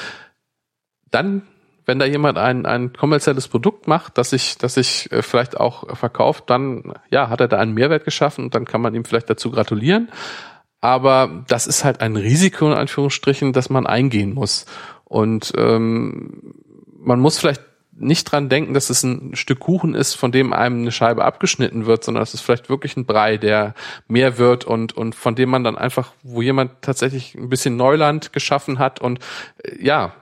Dann, wenn da jemand ein, ein kommerzielles Produkt macht, das sich, das sich äh, vielleicht auch verkauft, dann ja, hat er da einen Mehrwert geschaffen und dann kann man ihm vielleicht dazu gratulieren. Aber das ist halt ein Risiko in Anführungsstrichen, das man eingehen muss. Und ähm, man muss vielleicht nicht dran denken, dass es ein Stück Kuchen ist, von dem einem eine Scheibe abgeschnitten wird, sondern es ist vielleicht wirklich ein Brei, der mehr wird und, und von dem man dann einfach, wo jemand tatsächlich ein bisschen Neuland geschaffen hat und äh, ja,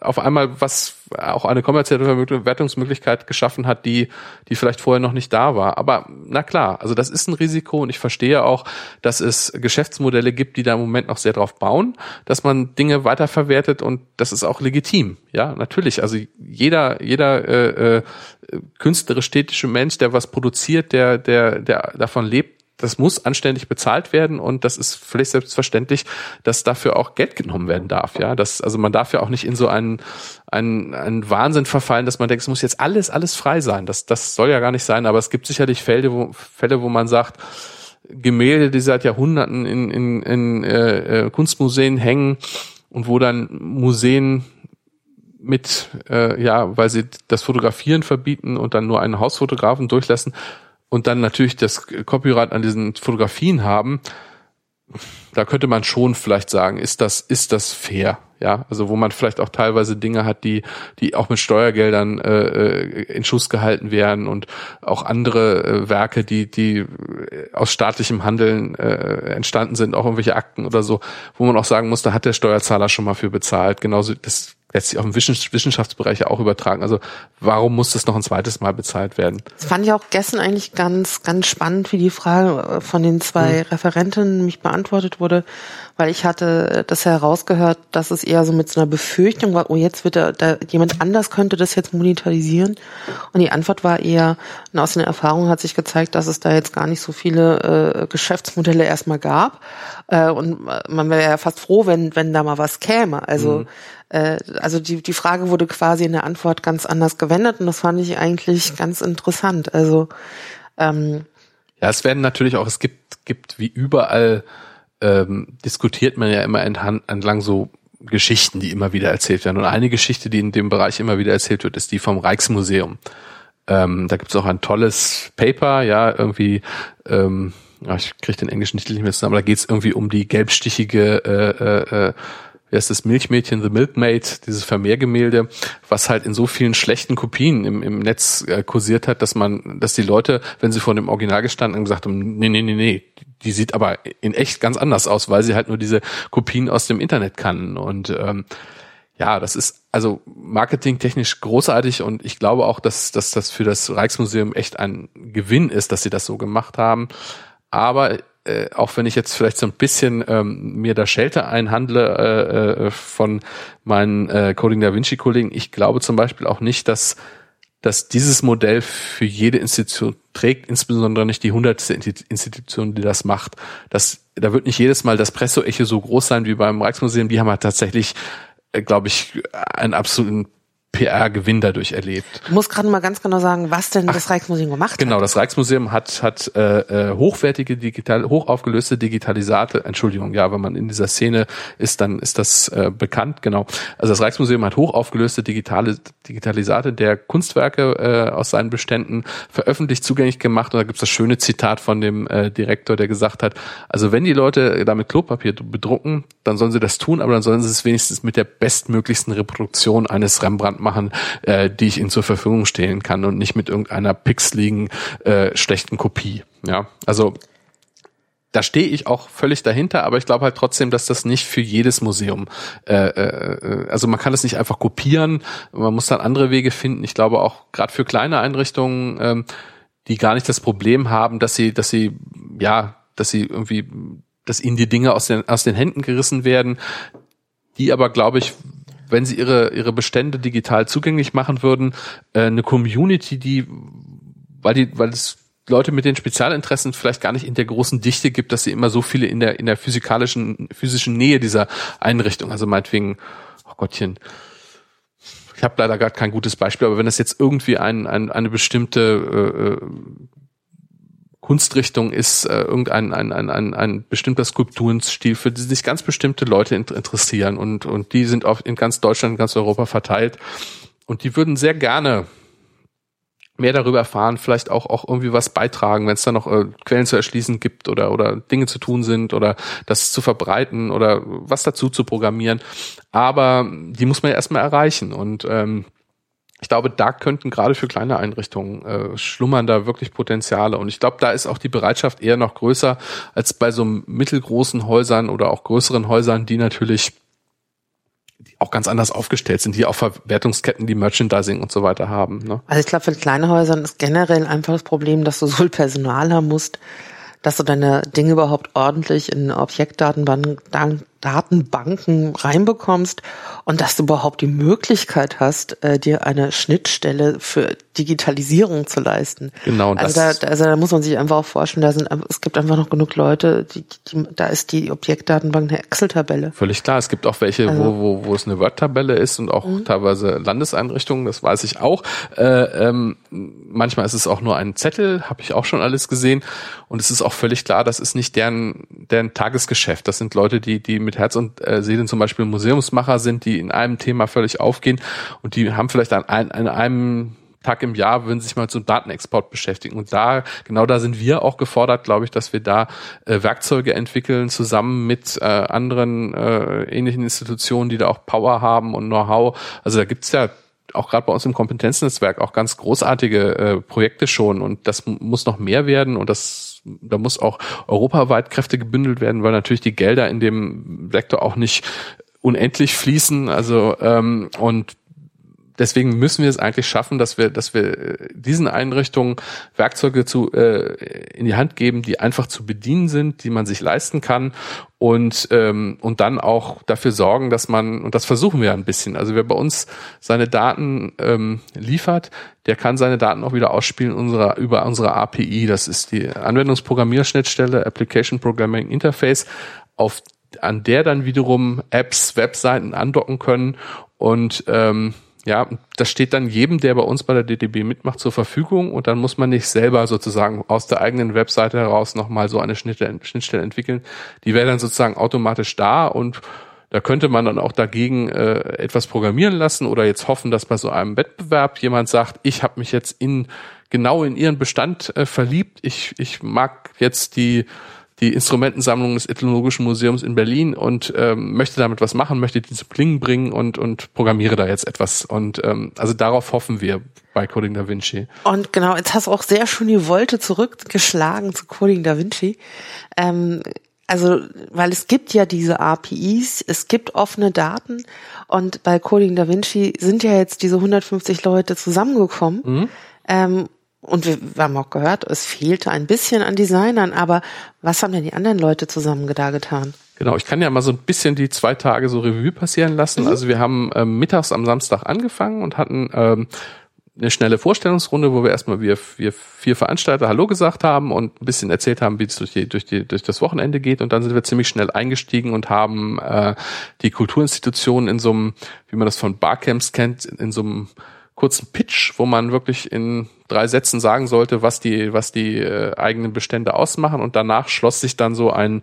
auf einmal was auch eine kommerzielle Verwertungsmöglichkeit geschaffen hat, die, die vielleicht vorher noch nicht da war. Aber na klar, also das ist ein Risiko und ich verstehe auch, dass es Geschäftsmodelle gibt, die da im Moment noch sehr drauf bauen, dass man Dinge weiterverwertet und das ist auch legitim. Ja, natürlich. Also jeder, jeder äh, äh, künstlerisch-städtische Mensch, der was produziert, der, der, der davon lebt, das muss anständig bezahlt werden und das ist völlig selbstverständlich, dass dafür auch Geld genommen werden darf. Ja, das, also man darf ja auch nicht in so einen, einen, einen Wahnsinn verfallen, dass man denkt, es muss jetzt alles, alles frei sein. Das, das soll ja gar nicht sein, aber es gibt sicherlich Fälle, wo, Fälle, wo man sagt, Gemälde, die seit Jahrhunderten in, in, in äh, äh Kunstmuseen hängen und wo dann Museen mit, äh, ja, weil sie das Fotografieren verbieten und dann nur einen Hausfotografen durchlassen, und dann natürlich das Copyright an diesen Fotografien haben, da könnte man schon vielleicht sagen, ist das, ist das fair? Ja, also wo man vielleicht auch teilweise Dinge hat, die, die auch mit Steuergeldern äh, äh in Schuss gehalten werden und auch andere äh, Werke, die, die aus staatlichem Handeln äh, entstanden sind, auch irgendwelche Akten oder so, wo man auch sagen muss, da hat der Steuerzahler schon mal für bezahlt. Genauso, das letztlich auch im Wissenschaftsbereich auch übertragen. Also warum muss das noch ein zweites Mal bezahlt werden? Das fand ich auch gestern eigentlich ganz, ganz spannend, wie die Frage äh, von den zwei mhm. Referentinnen mich beantwortet wurde, weil ich hatte das herausgehört, dass es eher so mit so einer Befürchtung war, oh, jetzt wird da, da jemand anders könnte das jetzt monetarisieren. Und die Antwort war eher, und aus den Erfahrungen hat sich gezeigt, dass es da jetzt gar nicht so viele äh, Geschäftsmodelle erstmal gab. Äh, und man wäre ja fast froh, wenn, wenn da mal was käme. Also mhm äh, also die, die Frage wurde quasi in der Antwort ganz anders gewendet und das fand ich eigentlich ganz interessant. Also ähm, ja, es werden natürlich auch, es gibt, gibt wie überall ähm, diskutiert man ja immer entlang so Geschichten, die immer wieder erzählt werden. Und eine Geschichte, die in dem Bereich immer wieder erzählt wird, ist die vom Rijksmuseum. Ähm, da gibt es auch ein tolles Paper, ja, irgendwie, ähm, ja, ich kriege den englischen Titel nicht mehr zusammen, aber da geht es irgendwie um die gelbstichige äh, äh, äh wie heißt das Milchmädchen, The Milkmaid, dieses Vermehrgemälde, was halt in so vielen schlechten Kopien im, im Netz äh, kursiert hat, dass man, dass die Leute, wenn sie vor dem Original gestanden haben, gesagt haben, nee, nee, nee, nee, die sieht aber in echt ganz anders aus, weil sie halt nur diese Kopien aus dem Internet kann. Und ähm, ja, das ist also marketingtechnisch großartig und ich glaube auch, dass, dass das für das Rijksmuseum echt ein Gewinn ist, dass sie das so gemacht haben. Aber äh, auch wenn ich jetzt vielleicht so ein bisschen ähm, mir da Shelter einhandle äh, äh, von meinen äh, Coding Da Vinci Kollegen, ich glaube zum Beispiel auch nicht, dass dass dieses Modell für jede Institution trägt, insbesondere nicht die hundertste Institution, die das macht. Das, da wird nicht jedes Mal das Presseecho so groß sein wie beim Rijksmuseum. Die haben halt tatsächlich, äh, glaube ich, einen absoluten PR-Gewinn dadurch erlebt. Du musst gerade mal ganz genau sagen, was denn Ach, das Rijksmuseum gemacht genau, hat. Genau, das Rijksmuseum hat hat äh, äh, hochwertige digital hochaufgelöste Digitalisate, Entschuldigung, ja, wenn man in dieser Szene ist, dann ist das äh, bekannt, genau. Also das Rijksmuseum hat hochaufgelöste digitale Digitalisate der Kunstwerke äh, aus seinen Beständen veröffentlicht zugänglich gemacht und da gibt's das schöne Zitat von dem äh, Direktor, der gesagt hat, also wenn die Leute damit Klopapier bedrucken, dann sollen sie das tun, aber dann sollen sie es wenigstens mit der bestmöglichsten Reproduktion eines Rembrandt machen, äh, die ich ihnen zur Verfügung stellen kann und nicht mit irgendeiner pixeligen äh, schlechten Kopie. Ja, also da stehe ich auch völlig dahinter, aber ich glaube halt trotzdem, dass das nicht für jedes Museum, äh, äh, also man kann das nicht einfach kopieren, man muss dann andere Wege finden. Ich glaube auch gerade für kleine Einrichtungen, ähm, die gar nicht das Problem haben, dass sie, dass sie, ja, dass sie irgendwie, dass ihnen die Dinge aus den, aus den Händen gerissen werden, die aber, glaube ich, wenn sie ihre, ihre Bestände digital zugänglich machen würden, äh, eine Community, die, weil die, weil es Leute mit den Spezialinteressen vielleicht gar nicht in der großen Dichte gibt, dass sie immer so viele in der, in der physikalischen, physischen Nähe dieser Einrichtung, also meinetwegen, oh Gottchen, ich habe leider gerade kein gutes Beispiel, aber wenn es jetzt irgendwie ein, ein, eine bestimmte äh, äh Kunstrichtung ist äh, irgendein ein, ein, ein, ein bestimmter Skulpturenstil, für die sich ganz bestimmte Leute interessieren und, und die sind oft in ganz Deutschland, in ganz Europa verteilt und die würden sehr gerne mehr darüber erfahren, vielleicht auch auch irgendwie was beitragen, wenn es da noch äh, Quellen zu erschließen gibt oder oder Dinge zu tun sind oder das zu verbreiten oder was dazu zu programmieren. Aber die muss man ja erstmal erreichen und ähm, ich glaube, da könnten gerade für kleine Einrichtungen äh, schlummern da wirklich Potenziale. Und ich glaube, da ist auch die Bereitschaft eher noch größer als bei so mittelgroßen Häusern oder auch größeren Häusern, die natürlich auch ganz anders aufgestellt sind, die auch Verwertungsketten, die Merchandising und so weiter haben. Ne? Also ich glaube, für kleine Häusern ist generell einfach das Problem, dass du so viel Personal haben musst, dass du deine Dinge überhaupt ordentlich in Objektdatenbanken Datenbanken reinbekommst und dass du überhaupt die Möglichkeit hast, äh, dir eine Schnittstelle für Digitalisierung zu leisten. Genau. Also da, also da muss man sich einfach auch vorstellen, da sind es gibt einfach noch genug Leute, die, die da ist die Objektdatenbank eine Excel-Tabelle. Völlig klar. Es gibt auch welche, also, wo, wo, wo es eine Word-Tabelle ist und auch mhm. teilweise Landeseinrichtungen. Das weiß ich auch. Äh, ähm, manchmal ist es auch nur ein Zettel, habe ich auch schon alles gesehen. Und es ist auch völlig klar, das ist nicht deren deren Tagesgeschäft. Das sind Leute, die die mit Herz und äh, Seele zum Beispiel Museumsmacher sind, die in einem Thema völlig aufgehen und die haben vielleicht an, ein, an einem Tag im Jahr würden sich mal einem Datenexport beschäftigen. Und da, genau da sind wir auch gefordert, glaube ich, dass wir da äh, Werkzeuge entwickeln, zusammen mit äh, anderen äh, ähnlichen Institutionen, die da auch Power haben und Know-how. Also da gibt's ja auch gerade bei uns im Kompetenznetzwerk auch ganz großartige äh, Projekte schon und das muss noch mehr werden und das da muss auch europaweit Kräfte gebündelt werden, weil natürlich die Gelder in dem Sektor auch nicht unendlich fließen. Also ähm, und deswegen müssen wir es eigentlich schaffen, dass wir, dass wir äh, diesen Einrichtungen Werkzeuge zu äh, in die Hand geben, die einfach zu bedienen sind, die man sich leisten kann und ähm, und dann auch dafür sorgen, dass man und das versuchen wir ein bisschen. Also wer bei uns seine Daten ähm, liefert, der kann seine Daten auch wieder ausspielen unserer, über unsere API. Das ist die Anwendungsprogrammierschnittstelle Application Programming Interface, auf an der dann wiederum Apps, Webseiten andocken können und ähm, ja, das steht dann jedem, der bei uns bei der DDB mitmacht, zur Verfügung und dann muss man nicht selber sozusagen aus der eigenen Webseite heraus nochmal so eine Schnittstelle, entwickeln. Die wäre dann sozusagen automatisch da und da könnte man dann auch dagegen äh, etwas programmieren lassen oder jetzt hoffen, dass bei so einem Wettbewerb jemand sagt, ich habe mich jetzt in genau in ihren Bestand äh, verliebt. Ich, ich mag jetzt die die Instrumentensammlung des Ethnologischen Museums in Berlin und ähm, möchte damit was machen, möchte die zu Klingen bringen und, und programmiere da jetzt etwas. Und ähm, also darauf hoffen wir bei Coding Da Vinci. Und genau, jetzt hast du auch sehr schön die Wolte zurückgeschlagen zu Coding Da Vinci. Ähm, also, weil es gibt ja diese APIs, es gibt offene Daten und bei Coding Da Vinci sind ja jetzt diese 150 Leute zusammengekommen. Mhm. Ähm, und wir, wir haben auch gehört, es fehlte ein bisschen an Designern, aber was haben denn die anderen Leute zusammen da getan? Genau, ich kann ja mal so ein bisschen die zwei Tage so Revue passieren lassen. Mhm. Also wir haben ähm, mittags am Samstag angefangen und hatten ähm, eine schnelle Vorstellungsrunde, wo wir erstmal wir, wir vier Veranstalter Hallo gesagt haben und ein bisschen erzählt haben, wie es durch, die, durch, die, durch das Wochenende geht. Und dann sind wir ziemlich schnell eingestiegen und haben äh, die Kulturinstitutionen in so einem, wie man das von Barcamps kennt, in so einem kurzen Pitch, wo man wirklich in drei Sätzen sagen sollte, was die, was die äh, eigenen Bestände ausmachen. Und danach schloss sich dann so ein,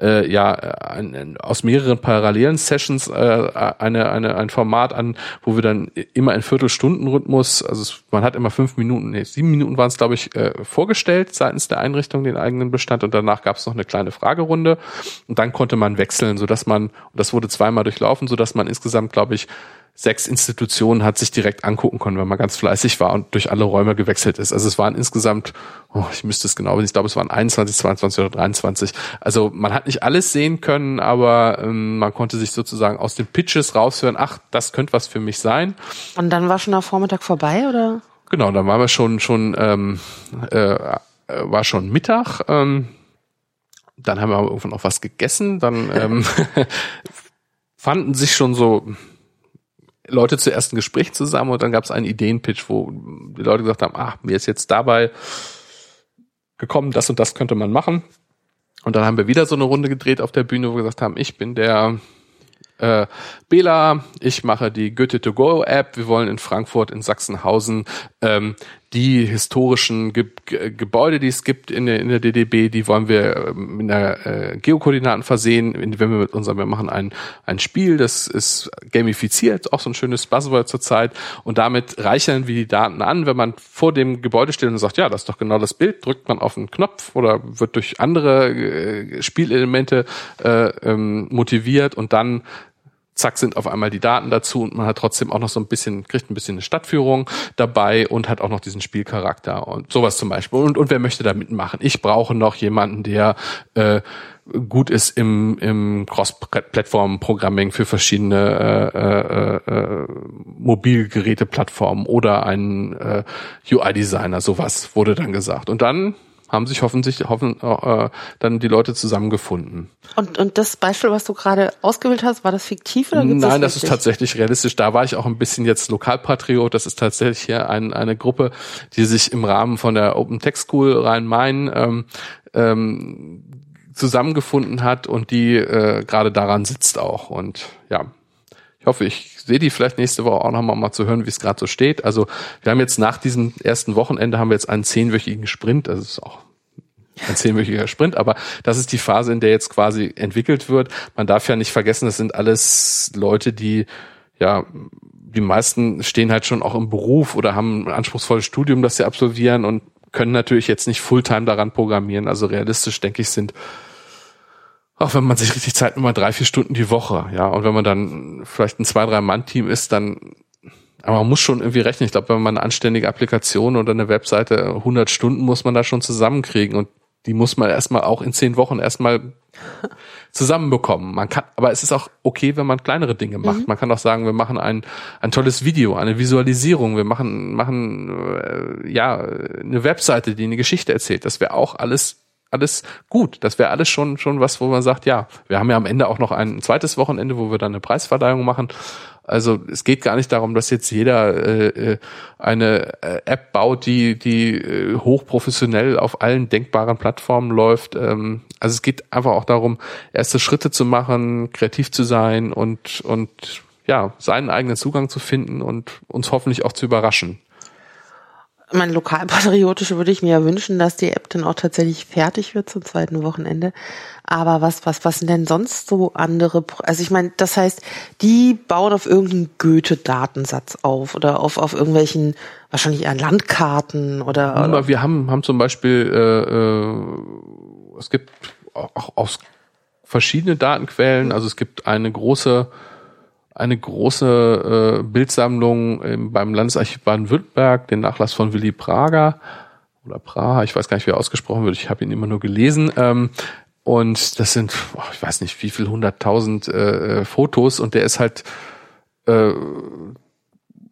äh, ja, ein, ein, aus mehreren parallelen Sessions äh, eine, eine, ein Format an, wo wir dann immer in Viertelstundenrhythmus, also es, man hat immer fünf Minuten, nee, sieben Minuten waren es, glaube ich, äh, vorgestellt seitens der Einrichtung den eigenen Bestand und danach gab es noch eine kleine Fragerunde und dann konnte man wechseln, so dass man, und das wurde zweimal durchlaufen, so dass man insgesamt, glaube ich, sechs Institutionen hat sich direkt angucken können, wenn man ganz fleißig war und durch alle Räume gewechselt ist. Also es waren insgesamt, oh, ich müsste es genau wissen, ich glaube es waren 21, 22 oder 23. Also man hat nicht alles sehen können, aber ähm, man konnte sich sozusagen aus den Pitches raushören, ach, das könnte was für mich sein. Und dann war schon der Vormittag vorbei, oder? Genau, dann waren wir schon, schon, ähm, äh, war schon Mittag. Ähm, dann haben wir irgendwann noch was gegessen. Dann ähm, (laughs) fanden sich schon so Leute zu ersten Gespräch zusammen und dann gab es einen Ideenpitch, wo die Leute gesagt haben, ah, mir ist jetzt dabei gekommen, das und das könnte man machen. Und dann haben wir wieder so eine Runde gedreht auf der Bühne, wo wir gesagt haben, ich bin der äh, Bela, ich mache die Goethe to Go App. Wir wollen in Frankfurt, in Sachsenhausen ähm, die historischen Ge Ge Gebäude, die es gibt in der, in der DDB, die wollen wir ähm, mit einer äh, Geokoordinaten versehen. Wenn wir mit unserem, wir machen ein, ein Spiel, das ist gamifiziert, auch so ein schönes Buzzword zurzeit. Und damit reichern wir die Daten an. Wenn man vor dem Gebäude steht und sagt, ja, das ist doch genau das Bild, drückt man auf einen Knopf oder wird durch andere äh, Spielelemente äh, ähm, motiviert und dann zack sind auf einmal die Daten dazu und man hat trotzdem auch noch so ein bisschen, kriegt ein bisschen eine Stadtführung dabei und hat auch noch diesen Spielcharakter und sowas zum Beispiel. Und, und wer möchte da mitmachen? Ich brauche noch jemanden, der äh, gut ist im, im Cross-Plattform-Programming für verschiedene äh, äh, äh, Mobilgeräte-Plattformen oder einen äh, UI-Designer, sowas wurde dann gesagt. Und dann haben sich hoffentlich hoffen, äh, dann die Leute zusammengefunden. Und, und das Beispiel, was du gerade ausgewählt hast, war das fiktiv oder Nein, das, das ist tatsächlich realistisch. Da war ich auch ein bisschen jetzt Lokalpatriot. Das ist tatsächlich hier ein, eine Gruppe, die sich im Rahmen von der Open Tech School Rhein-Main ähm, ähm, zusammengefunden hat und die äh, gerade daran sitzt auch. Und ja, ich hoffe, ich sehe die vielleicht nächste Woche auch nochmal mal zu hören, wie es gerade so steht. Also wir haben jetzt nach diesem ersten Wochenende haben wir jetzt einen zehnwöchigen Sprint. Das ist auch ein zehnwöchiger Sprint, aber das ist die Phase, in der jetzt quasi entwickelt wird. Man darf ja nicht vergessen, das sind alles Leute, die ja die meisten stehen halt schon auch im Beruf oder haben ein anspruchsvolles Studium, das sie absolvieren und können natürlich jetzt nicht Fulltime daran programmieren. Also realistisch, denke ich, sind auch wenn man sich richtig Zeit nimmt, mal drei, vier Stunden die Woche, ja. Und wenn man dann vielleicht ein zwei, drei Mann-Team ist, dann, aber man muss schon irgendwie rechnen. Ich glaube, wenn man eine anständige Applikation oder eine Webseite, 100 Stunden muss man da schon zusammenkriegen und die muss man erstmal auch in zehn Wochen erstmal (laughs) zusammenbekommen. Man kann, aber es ist auch okay, wenn man kleinere Dinge macht. Mhm. Man kann auch sagen, wir machen ein, ein tolles Video, eine Visualisierung, wir machen, machen äh, ja eine Webseite, die eine Geschichte erzählt. Das wäre auch alles alles gut. Das wäre alles schon schon was, wo man sagt, ja, wir haben ja am Ende auch noch ein zweites Wochenende, wo wir dann eine Preisverleihung machen also es geht gar nicht darum, dass jetzt jeder äh, äh eine äh, App baut, die die äh, hochprofessionell auf allen denkbaren Plattformen läuft. Ähm, also es geht einfach auch darum, erste Schritte zu machen, kreativ zu sein und und ja seinen eigenen Zugang zu finden und uns hoffentlich auch zu überraschen mein lokalpatriotische würde ich mir ja wünschen, dass die App dann auch tatsächlich fertig wird zum zweiten Wochenende. Aber was, was, was sind denn sonst so andere, also ich meine, das heißt, die bauen auf irgendeinen Goethe-Datensatz auf oder auf, auf irgendwelchen, wahrscheinlich eher Landkarten oder. Aber wir haben, haben zum Beispiel, äh, äh, es gibt auch aus verschiedene Datenquellen, also es gibt eine große eine große äh, Bildsammlung im, beim Landesarchiv Baden-Württemberg, den Nachlass von Willy Prager oder Praha, ich weiß gar nicht, wie er ausgesprochen wird, ich habe ihn immer nur gelesen. Ähm, und das sind, oh, ich weiß nicht, wie viel hunderttausend äh, Fotos und der ist halt äh,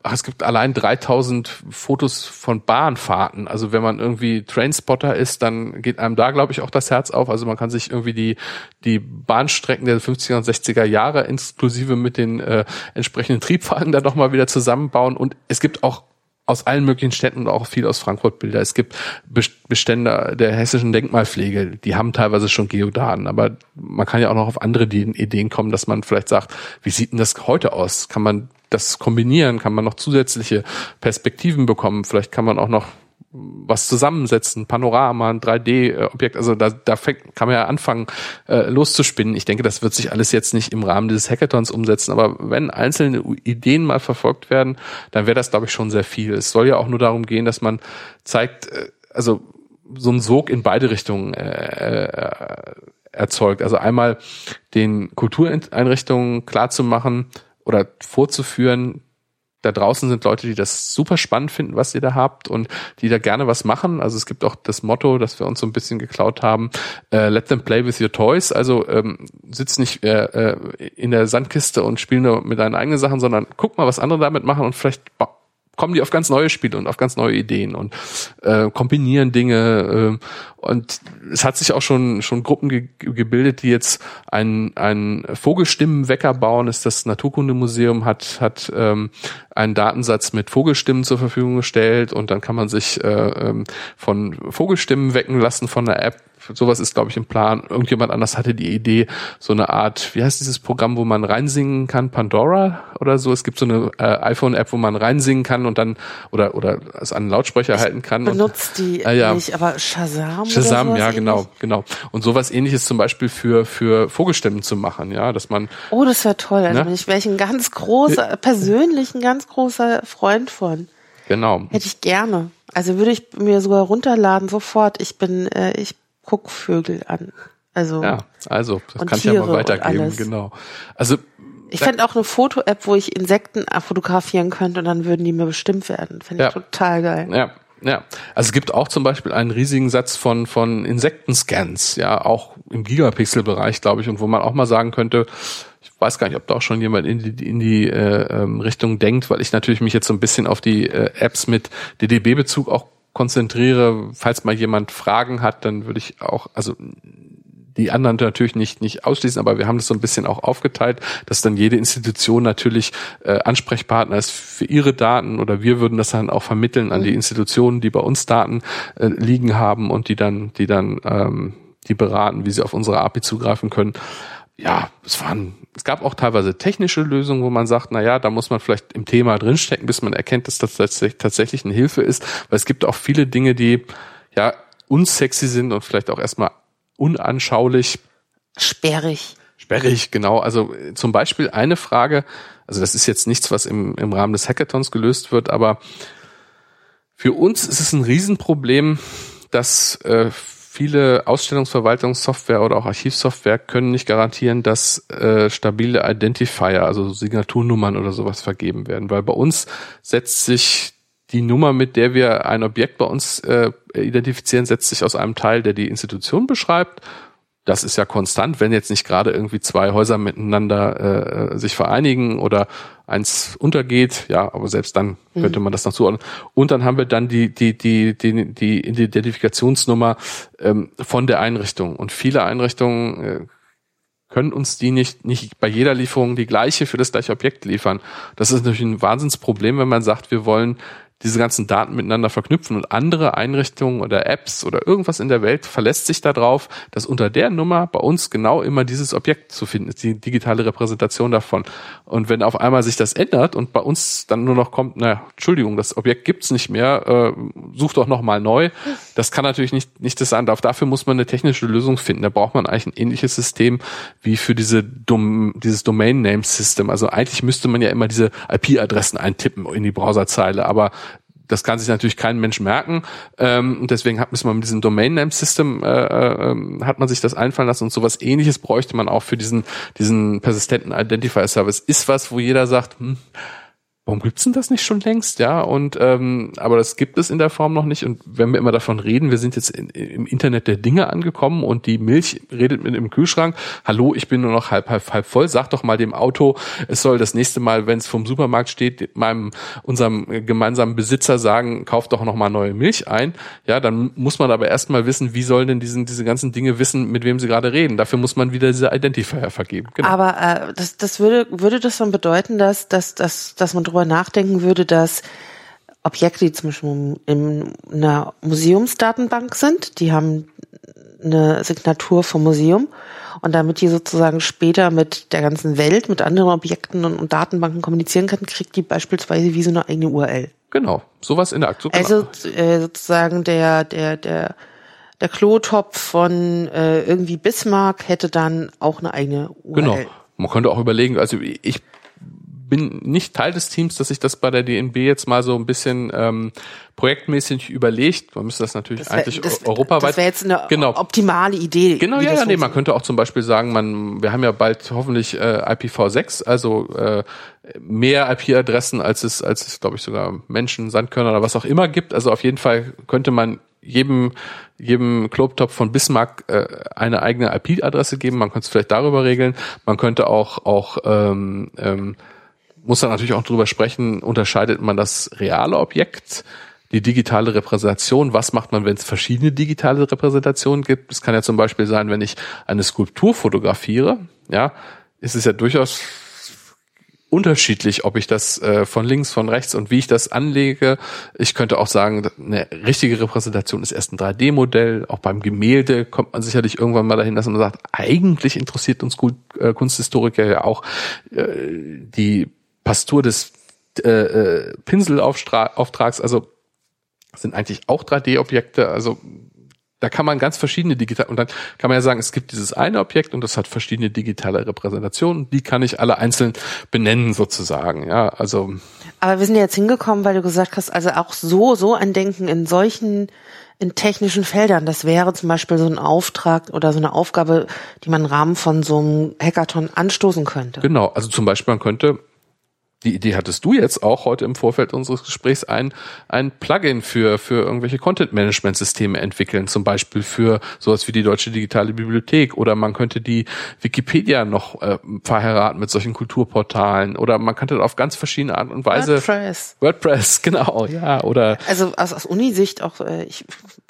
ach, es gibt allein 3000 Fotos von Bahnfahrten. Also wenn man irgendwie Trainspotter ist, dann geht einem da, glaube ich, auch das Herz auf. Also man kann sich irgendwie die, die Bahnstrecken der 50er und 60er Jahre inklusive mit den äh, entsprechenden Triebwagen da nochmal wieder zusammenbauen. Und es gibt auch aus allen möglichen Städten und auch viel aus Frankfurt Bilder. Es gibt Bestände der hessischen Denkmalpflege, die haben teilweise schon Geodaten, aber man kann ja auch noch auf andere Ideen kommen, dass man vielleicht sagt, wie sieht denn das heute aus? Kann man das kombinieren? Kann man noch zusätzliche Perspektiven bekommen? Vielleicht kann man auch noch was zusammensetzen, Panorama, ein 3D-Objekt, also da, da kann man ja anfangen äh, loszuspinnen. Ich denke, das wird sich alles jetzt nicht im Rahmen dieses Hackathons umsetzen, aber wenn einzelne Ideen mal verfolgt werden, dann wäre das, glaube ich, schon sehr viel. Es soll ja auch nur darum gehen, dass man zeigt, äh, also so ein Sog in beide Richtungen äh, äh, erzeugt. Also einmal den Kultureinrichtungen klar zu machen, oder vorzuführen, da draußen sind Leute, die das super spannend finden, was ihr da habt und die da gerne was machen. Also es gibt auch das Motto, das wir uns so ein bisschen geklaut haben, äh, let them play with your toys. Also ähm, sitz nicht äh, äh, in der Sandkiste und spiel nur mit deinen eigenen Sachen, sondern guck mal, was andere damit machen und vielleicht kommen die auf ganz neue Spiele und auf ganz neue Ideen und äh, kombinieren Dinge. Äh, und es hat sich auch schon schon Gruppen ge gebildet, die jetzt einen einen Vogelstimmenwecker bauen. Ist das Naturkundemuseum hat hat ähm, einen Datensatz mit Vogelstimmen zur Verfügung gestellt und dann kann man sich äh, ähm, von Vogelstimmen wecken lassen von der App sowas ist, glaube ich, im Plan. Irgendjemand anders hatte die Idee, so eine Art, wie heißt dieses Programm, wo man reinsingen kann, Pandora oder so. Es gibt so eine äh, iPhone-App, wo man reinsingen kann und dann oder oder es an einen Lautsprecher ich halten kann. Benutzt und, die äh, ja. nicht, aber Shazam. Shazam, oder ja, genau, ähnlich? genau. Und sowas ähnliches zum Beispiel für für Vogelstimmen zu machen, ja, dass man. Oh, das wäre toll. Also ne? ich wäre ich ein ganz großer, persönlich ein ganz großer Freund von. Genau. Hätte ich gerne. Also würde ich mir sogar runterladen sofort. Ich bin, äh, ich Guckvögel an. Also ja, also das kann ich ja mal weitergeben, genau. Also ich fände auch eine Foto-App, wo ich Insekten fotografieren könnte und dann würden die mir bestimmt werden. Fände ich ja. total geil. Ja, ja, also es gibt auch zum Beispiel einen riesigen Satz von von Insektenscans, ja, auch im Gigapixel-Bereich, glaube ich, und wo man auch mal sagen könnte, ich weiß gar nicht, ob da auch schon jemand in die, in die äh, ähm, Richtung denkt, weil ich natürlich mich jetzt so ein bisschen auf die äh, Apps mit DDB-Bezug auch konzentriere. Falls mal jemand Fragen hat, dann würde ich auch, also die anderen natürlich nicht nicht ausschließen, aber wir haben das so ein bisschen auch aufgeteilt, dass dann jede Institution natürlich äh, Ansprechpartner ist für ihre Daten oder wir würden das dann auch vermitteln an die mhm. Institutionen, die bei uns Daten äh, liegen haben und die dann die dann ähm, die beraten, wie sie auf unsere API zugreifen können. Ja, es waren es gab auch teilweise technische Lösungen, wo man sagt, na ja, da muss man vielleicht im Thema drinstecken, bis man erkennt, dass das tatsächlich eine Hilfe ist. Weil es gibt auch viele Dinge, die ja unsexy sind und vielleicht auch erstmal unanschaulich. Sperrig. Sperrig, genau. Also äh, zum Beispiel eine Frage, also das ist jetzt nichts, was im, im Rahmen des Hackathons gelöst wird, aber für uns ist es ein Riesenproblem, dass äh, viele Ausstellungsverwaltungssoftware oder auch Archivsoftware können nicht garantieren, dass äh, stabile Identifier, also Signaturnummern oder sowas vergeben werden, weil bei uns setzt sich die Nummer, mit der wir ein Objekt bei uns äh, identifizieren, setzt sich aus einem Teil, der die Institution beschreibt das ist ja konstant, wenn jetzt nicht gerade irgendwie zwei Häuser miteinander äh, sich vereinigen oder eins untergeht, ja, aber selbst dann mhm. könnte man das noch zuordnen. Und dann haben wir dann die die die die, die Identifikationsnummer ähm, von der Einrichtung. Und viele Einrichtungen äh, können uns die nicht nicht bei jeder Lieferung die gleiche für das gleiche Objekt liefern. Das ist natürlich ein Wahnsinnsproblem, wenn man sagt, wir wollen diese ganzen Daten miteinander verknüpfen und andere Einrichtungen oder Apps oder irgendwas in der Welt verlässt sich darauf, dass unter der Nummer bei uns genau immer dieses Objekt zu finden ist, die digitale Repräsentation davon. Und wenn auf einmal sich das ändert und bei uns dann nur noch kommt, na, Entschuldigung, das Objekt gibt's nicht mehr, äh, such doch nochmal neu, das kann natürlich nicht, nicht das sein. Dafür muss man eine technische Lösung finden. Da braucht man eigentlich ein ähnliches System wie für diese Dom dieses Domain Name System. Also eigentlich müsste man ja immer diese IP-Adressen eintippen in die Browserzeile, aber das kann sich natürlich kein Mensch merken. Ähm, und deswegen hat man mit diesem Domain Name System äh, äh, hat man sich das einfallen lassen und sowas ähnliches bräuchte man auch für diesen, diesen persistenten Identifier Service. Ist was, wo jeder sagt, hm, warum gibt's denn das nicht schon längst? Ja, und ähm, aber das gibt es in der Form noch nicht. Und wenn wir immer davon reden, wir sind jetzt in, im Internet der Dinge angekommen und die Milch redet mit dem Kühlschrank. Hallo, ich bin nur noch halb halb halb voll. Sag doch mal dem Auto, es soll das nächste Mal, wenn es vom Supermarkt steht, meinem unserem gemeinsamen Besitzer sagen, kauf doch noch mal neue Milch ein. Ja, dann muss man aber erstmal wissen, wie sollen denn diesen diese ganzen Dinge wissen, mit wem sie gerade reden. Dafür muss man wieder diese Identifier vergeben. Genau. Aber äh, das das würde würde das dann bedeuten, dass dass dass dass man drüber nachdenken würde, dass Objekte, die zum Beispiel in einer Museumsdatenbank sind, die haben eine Signatur vom Museum und damit die sozusagen später mit der ganzen Welt, mit anderen Objekten und, und Datenbanken kommunizieren kann, kriegt die beispielsweise wie so eine eigene URL. Genau, sowas in der Aktion. Also äh, sozusagen der der der der Klotopf von äh, irgendwie Bismarck hätte dann auch eine eigene URL. Genau. Man könnte auch überlegen, also ich bin nicht Teil des Teams, dass sich das bei der DNB jetzt mal so ein bisschen ähm, projektmäßig überlegt. Man müsste das natürlich das wär, eigentlich das, europaweit. Das wäre jetzt eine genau. optimale Idee. Genau, ja, ja, nee, man könnte auch zum Beispiel sagen, man, wir haben ja bald hoffentlich äh, IPv6, also äh, mehr IP-Adressen, als es, als es, glaube ich, sogar Menschen, Sandkörner oder was auch immer gibt. Also auf jeden Fall könnte man jedem jedem Klobtopf von Bismarck äh, eine eigene IP-Adresse geben. Man könnte es vielleicht darüber regeln. Man könnte auch auch ähm, ähm, muss dann natürlich auch drüber sprechen, unterscheidet man das reale Objekt, die digitale Repräsentation, was macht man, wenn es verschiedene digitale Repräsentationen gibt? Es kann ja zum Beispiel sein, wenn ich eine Skulptur fotografiere, ja, ist es ja durchaus unterschiedlich, ob ich das äh, von links, von rechts und wie ich das anlege. Ich könnte auch sagen, eine richtige Repräsentation ist erst ein 3D-Modell. Auch beim Gemälde kommt man sicherlich irgendwann mal dahin, dass man sagt, eigentlich interessiert uns äh, Kunsthistoriker ja auch äh, die Pastur des äh, äh, Pinselauftrags, also sind eigentlich auch 3D-Objekte, also da kann man ganz verschiedene digital und dann kann man ja sagen, es gibt dieses eine Objekt und das hat verschiedene digitale Repräsentationen, die kann ich alle einzeln benennen sozusagen, ja, also. Aber wir sind jetzt hingekommen, weil du gesagt hast, also auch so, so ein Denken in solchen in technischen Feldern. Das wäre zum Beispiel so ein Auftrag oder so eine Aufgabe, die man im Rahmen von so einem Hackathon anstoßen könnte. Genau, also zum Beispiel man könnte die Idee hattest du jetzt auch heute im Vorfeld unseres Gesprächs ein, ein Plugin für, für irgendwelche Content-Management-Systeme entwickeln, zum Beispiel für sowas wie die Deutsche Digitale Bibliothek oder man könnte die Wikipedia noch äh, verheiraten mit solchen Kulturportalen oder man könnte auf ganz verschiedene Art und Weise WordPress. WordPress, (laughs) genau, ja, oder also aus, aus Unisicht auch äh, ich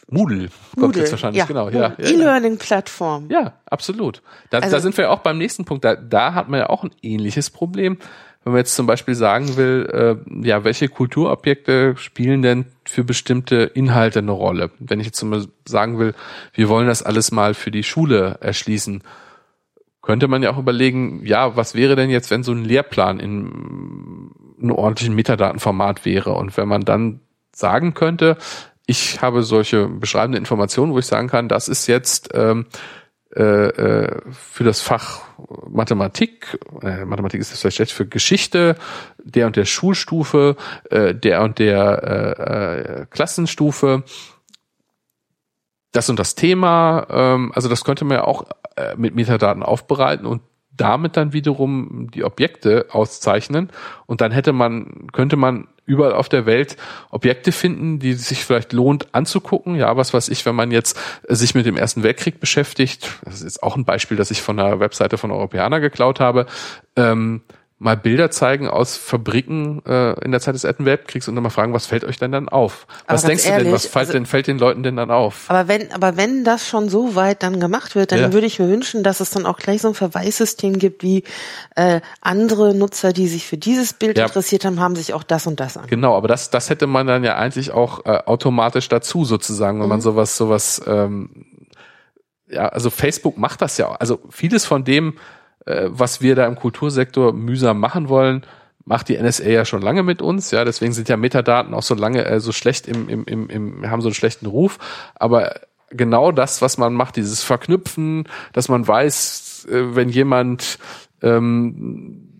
Moodle kommt Moodle, jetzt wahrscheinlich, ja. genau. Ja, ja, E-Learning-Plattform. Ja, absolut. Da, also, da sind wir auch beim nächsten Punkt. Da, da hat man ja auch ein ähnliches Problem wenn man jetzt zum Beispiel sagen will, äh, ja, welche Kulturobjekte spielen denn für bestimmte Inhalte eine Rolle? Wenn ich jetzt zum Beispiel sagen will, wir wollen das alles mal für die Schule erschließen, könnte man ja auch überlegen, ja, was wäre denn jetzt, wenn so ein Lehrplan in einem ordentlichen Metadatenformat wäre und wenn man dann sagen könnte, ich habe solche beschreibende Informationen, wo ich sagen kann, das ist jetzt ähm, äh, äh, für das Fach Mathematik, äh, Mathematik ist das vielleicht schlecht, für Geschichte, der und der Schulstufe, äh, der und der äh, äh, Klassenstufe, das und das Thema, ähm, also das könnte man ja auch äh, mit Metadaten aufbereiten und damit dann wiederum die Objekte auszeichnen. Und dann hätte man, könnte man überall auf der Welt Objekte finden, die sich vielleicht lohnt anzugucken. Ja, was weiß ich, wenn man jetzt sich mit dem Ersten Weltkrieg beschäftigt, das ist auch ein Beispiel, das ich von der Webseite von Europäer geklaut habe, ähm, mal Bilder zeigen aus Fabriken äh, in der Zeit des Ersten Weltkriegs und dann mal fragen, was fällt euch denn dann auf? Was denkst ehrlich, du denn, was fällt, also, denn, fällt den Leuten denn dann auf? Aber wenn, aber wenn das schon so weit dann gemacht wird, dann ja. würde ich mir wünschen, dass es dann auch gleich so ein Verweissystem gibt, wie äh, andere Nutzer, die sich für dieses Bild ja. interessiert haben, haben sich auch das und das an. Genau, aber das, das hätte man dann ja eigentlich auch äh, automatisch dazu sozusagen, wenn mhm. man sowas, sowas ähm, ja, also Facebook macht das ja. Also vieles von dem, äh, was wir da im Kultursektor mühsam machen wollen, macht die NSA ja schon lange mit uns, ja, deswegen sind ja Metadaten auch so lange äh, so schlecht im, im, im, im, haben so einen schlechten Ruf, aber genau das, was man macht, dieses Verknüpfen, dass man weiß, äh, wenn jemand ähm,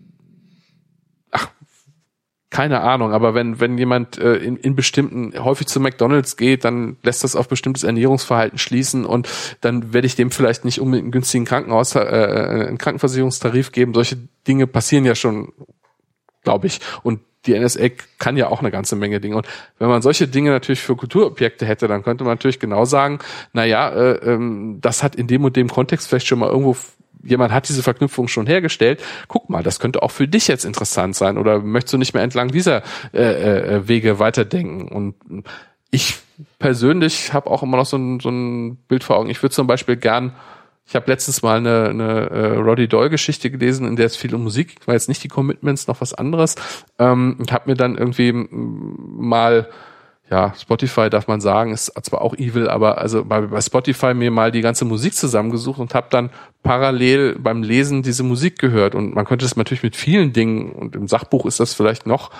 keine Ahnung, aber wenn, wenn jemand äh, in, in bestimmten, häufig zu McDonalds geht, dann lässt das auf bestimmtes Ernährungsverhalten schließen und dann werde ich dem vielleicht nicht unbedingt einen günstigen Krankenhaus, äh, äh, einen Krankenversicherungstarif geben. Solche Dinge passieren ja schon, glaube ich. Und die NSA kann ja auch eine ganze Menge Dinge. Und wenn man solche Dinge natürlich für Kulturobjekte hätte, dann könnte man natürlich genau sagen, na ja, äh, ähm, das hat in dem und dem Kontext vielleicht schon mal irgendwo jemand hat diese Verknüpfung schon hergestellt. Guck mal, das könnte auch für dich jetzt interessant sein oder möchtest du nicht mehr entlang dieser äh, äh, Wege weiterdenken? Und ich persönlich habe auch immer noch so ein, so ein Bild vor Augen. Ich würde zum Beispiel gern ich habe letztens mal eine, eine äh, Roddy Doyle Geschichte gelesen, in der es viel um Musik war jetzt nicht die Commitments, noch was anderes. Ähm, und habe mir dann irgendwie mal ja, Spotify darf man sagen, ist zwar auch evil, aber also bei, bei Spotify mir mal die ganze Musik zusammengesucht und habe dann parallel beim Lesen diese Musik gehört. Und man könnte das natürlich mit vielen Dingen, und im Sachbuch ist das vielleicht noch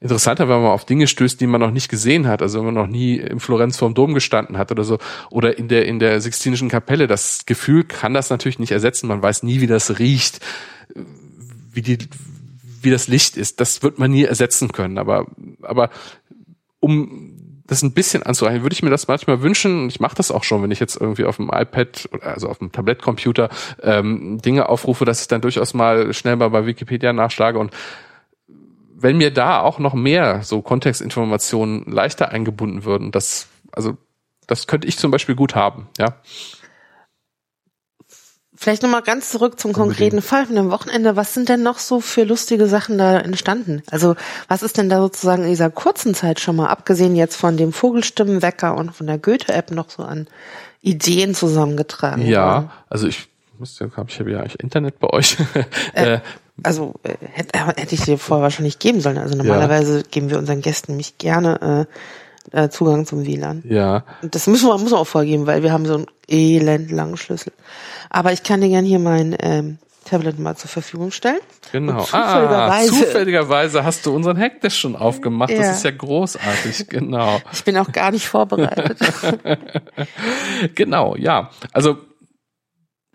interessanter, wenn man auf Dinge stößt, die man noch nicht gesehen hat, also wenn man noch nie im Florenz vorm Dom gestanden hat oder so, oder in der, in der Sixtinischen Kapelle. Das Gefühl kann das natürlich nicht ersetzen. Man weiß nie, wie das riecht, wie die, wie das Licht ist. Das wird man nie ersetzen können. Aber, aber um das ein bisschen anzureichen, würde ich mir das manchmal wünschen, und ich mache das auch schon, wenn ich jetzt irgendwie auf dem iPad, also auf dem Tablettcomputer ähm, Dinge aufrufe, dass ich dann durchaus mal schnell mal bei Wikipedia nachschlage und wenn mir da auch noch mehr so Kontextinformationen leichter eingebunden würden, das, also das könnte ich zum Beispiel gut haben, ja. Vielleicht nochmal ganz zurück zum konkreten Unbedingt. Fall von dem Wochenende. Was sind denn noch so für lustige Sachen da entstanden? Also was ist denn da sozusagen in dieser kurzen Zeit schon mal, abgesehen jetzt von dem Vogelstimmenwecker und von der Goethe-App noch so an Ideen zusammengetragen? Ja, worden? also ich müsste, ich habe ja eigentlich Internet bei euch. (laughs) Äh, äh, also äh, hätte, hätte ich dir vorher wahrscheinlich geben sollen. Also normalerweise ja. geben wir unseren Gästen nämlich gerne äh, äh, Zugang zum WLAN. Ja. Und das müssen wir, muss man auch vorgeben, weil wir haben so einen elend langen Schlüssel. Aber ich kann dir gerne hier mein ähm, Tablet mal zur Verfügung stellen. Genau. Zufälligerweise, ah, zufälligerweise hast du unseren Hackdash schon aufgemacht. Ja. Das ist ja großartig, genau. Ich bin auch gar nicht vorbereitet. (laughs) genau, ja. Also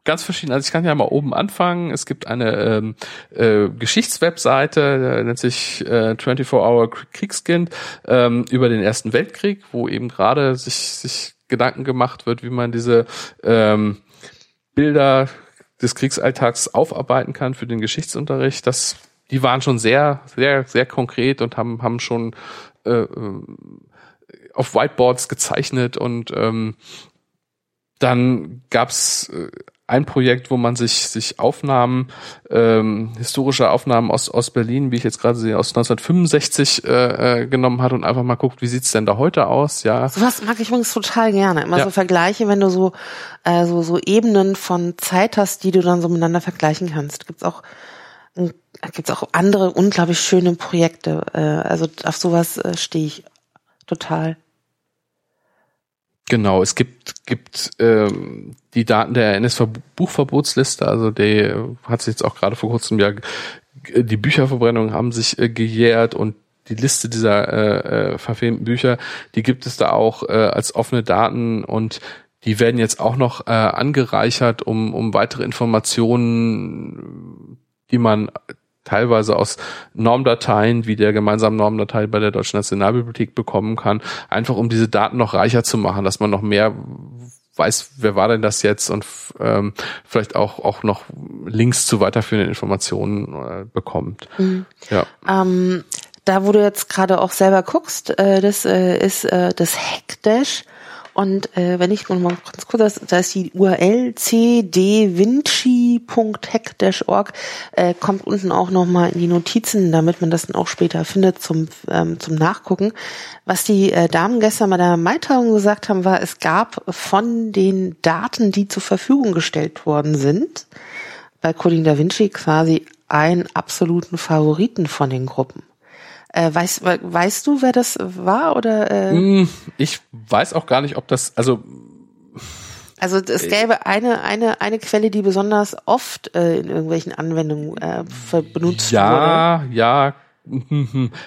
ganz verschieden. Also ich kann ja mal oben anfangen. Es gibt eine ähm, äh, Geschichtswebseite, nennt sich äh, 24-Hour Kriegskind, ähm, über den Ersten Weltkrieg, wo eben gerade sich, sich Gedanken gemacht wird, wie man diese ähm, Bilder des Kriegsalltags aufarbeiten kann für den Geschichtsunterricht. Das, die waren schon sehr, sehr, sehr konkret und haben, haben schon äh, äh auf Whiteboards gezeichnet und ähm, dann gab's äh, ein Projekt, wo man sich sich Aufnahmen, ähm, historische Aufnahmen aus aus Berlin, wie ich jetzt gerade sehe, aus 1965 äh, äh, genommen hat und einfach mal guckt, wie sieht's denn da heute aus? Ja. Sowas mag ich übrigens total gerne. Immer ja. so Vergleiche, wenn du so äh, so so Ebenen von Zeit hast, die du dann so miteinander vergleichen kannst. Gibt's auch gibt's auch andere unglaublich schöne Projekte. Äh, also auf sowas äh, stehe ich total. Genau, es gibt, gibt ähm, die Daten der NSV-Buchverbotsliste, also die hat sich jetzt auch gerade vor kurzem ja, die Bücherverbrennungen haben sich äh, gejährt und die Liste dieser äh, äh, verfilmten Bücher, die gibt es da auch äh, als offene Daten und die werden jetzt auch noch äh, angereichert, um, um weitere Informationen die man teilweise aus Normdateien wie der gemeinsamen Normdatei bei der Deutschen Nationalbibliothek bekommen kann, einfach um diese Daten noch reicher zu machen, dass man noch mehr weiß, wer war denn das jetzt und ähm, vielleicht auch auch noch Links zu weiterführenden Informationen äh, bekommt. Mhm. Ja. Ähm, da, wo du jetzt gerade auch selber guckst, äh, das äh, ist äh, das Hackdash und äh, wenn ich mal ganz kurz, da ist die URL cdvinci.hack-org, äh, kommt unten auch nochmal in die Notizen, damit man das dann auch später findet zum, ähm, zum Nachgucken. Was die äh, Damen gestern bei der Maitagung gesagt haben, war, es gab von den Daten, die zur Verfügung gestellt worden sind, bei Coding Da Vinci quasi einen absoluten Favoriten von den Gruppen. Äh, weißt, weißt du, wer das war oder? Äh? Hm, ich weiß auch gar nicht, ob das also. Also es äh, gäbe eine eine eine Quelle, die besonders oft äh, in irgendwelchen Anwendungen äh, benutzt ja, wurde. Ja, ja,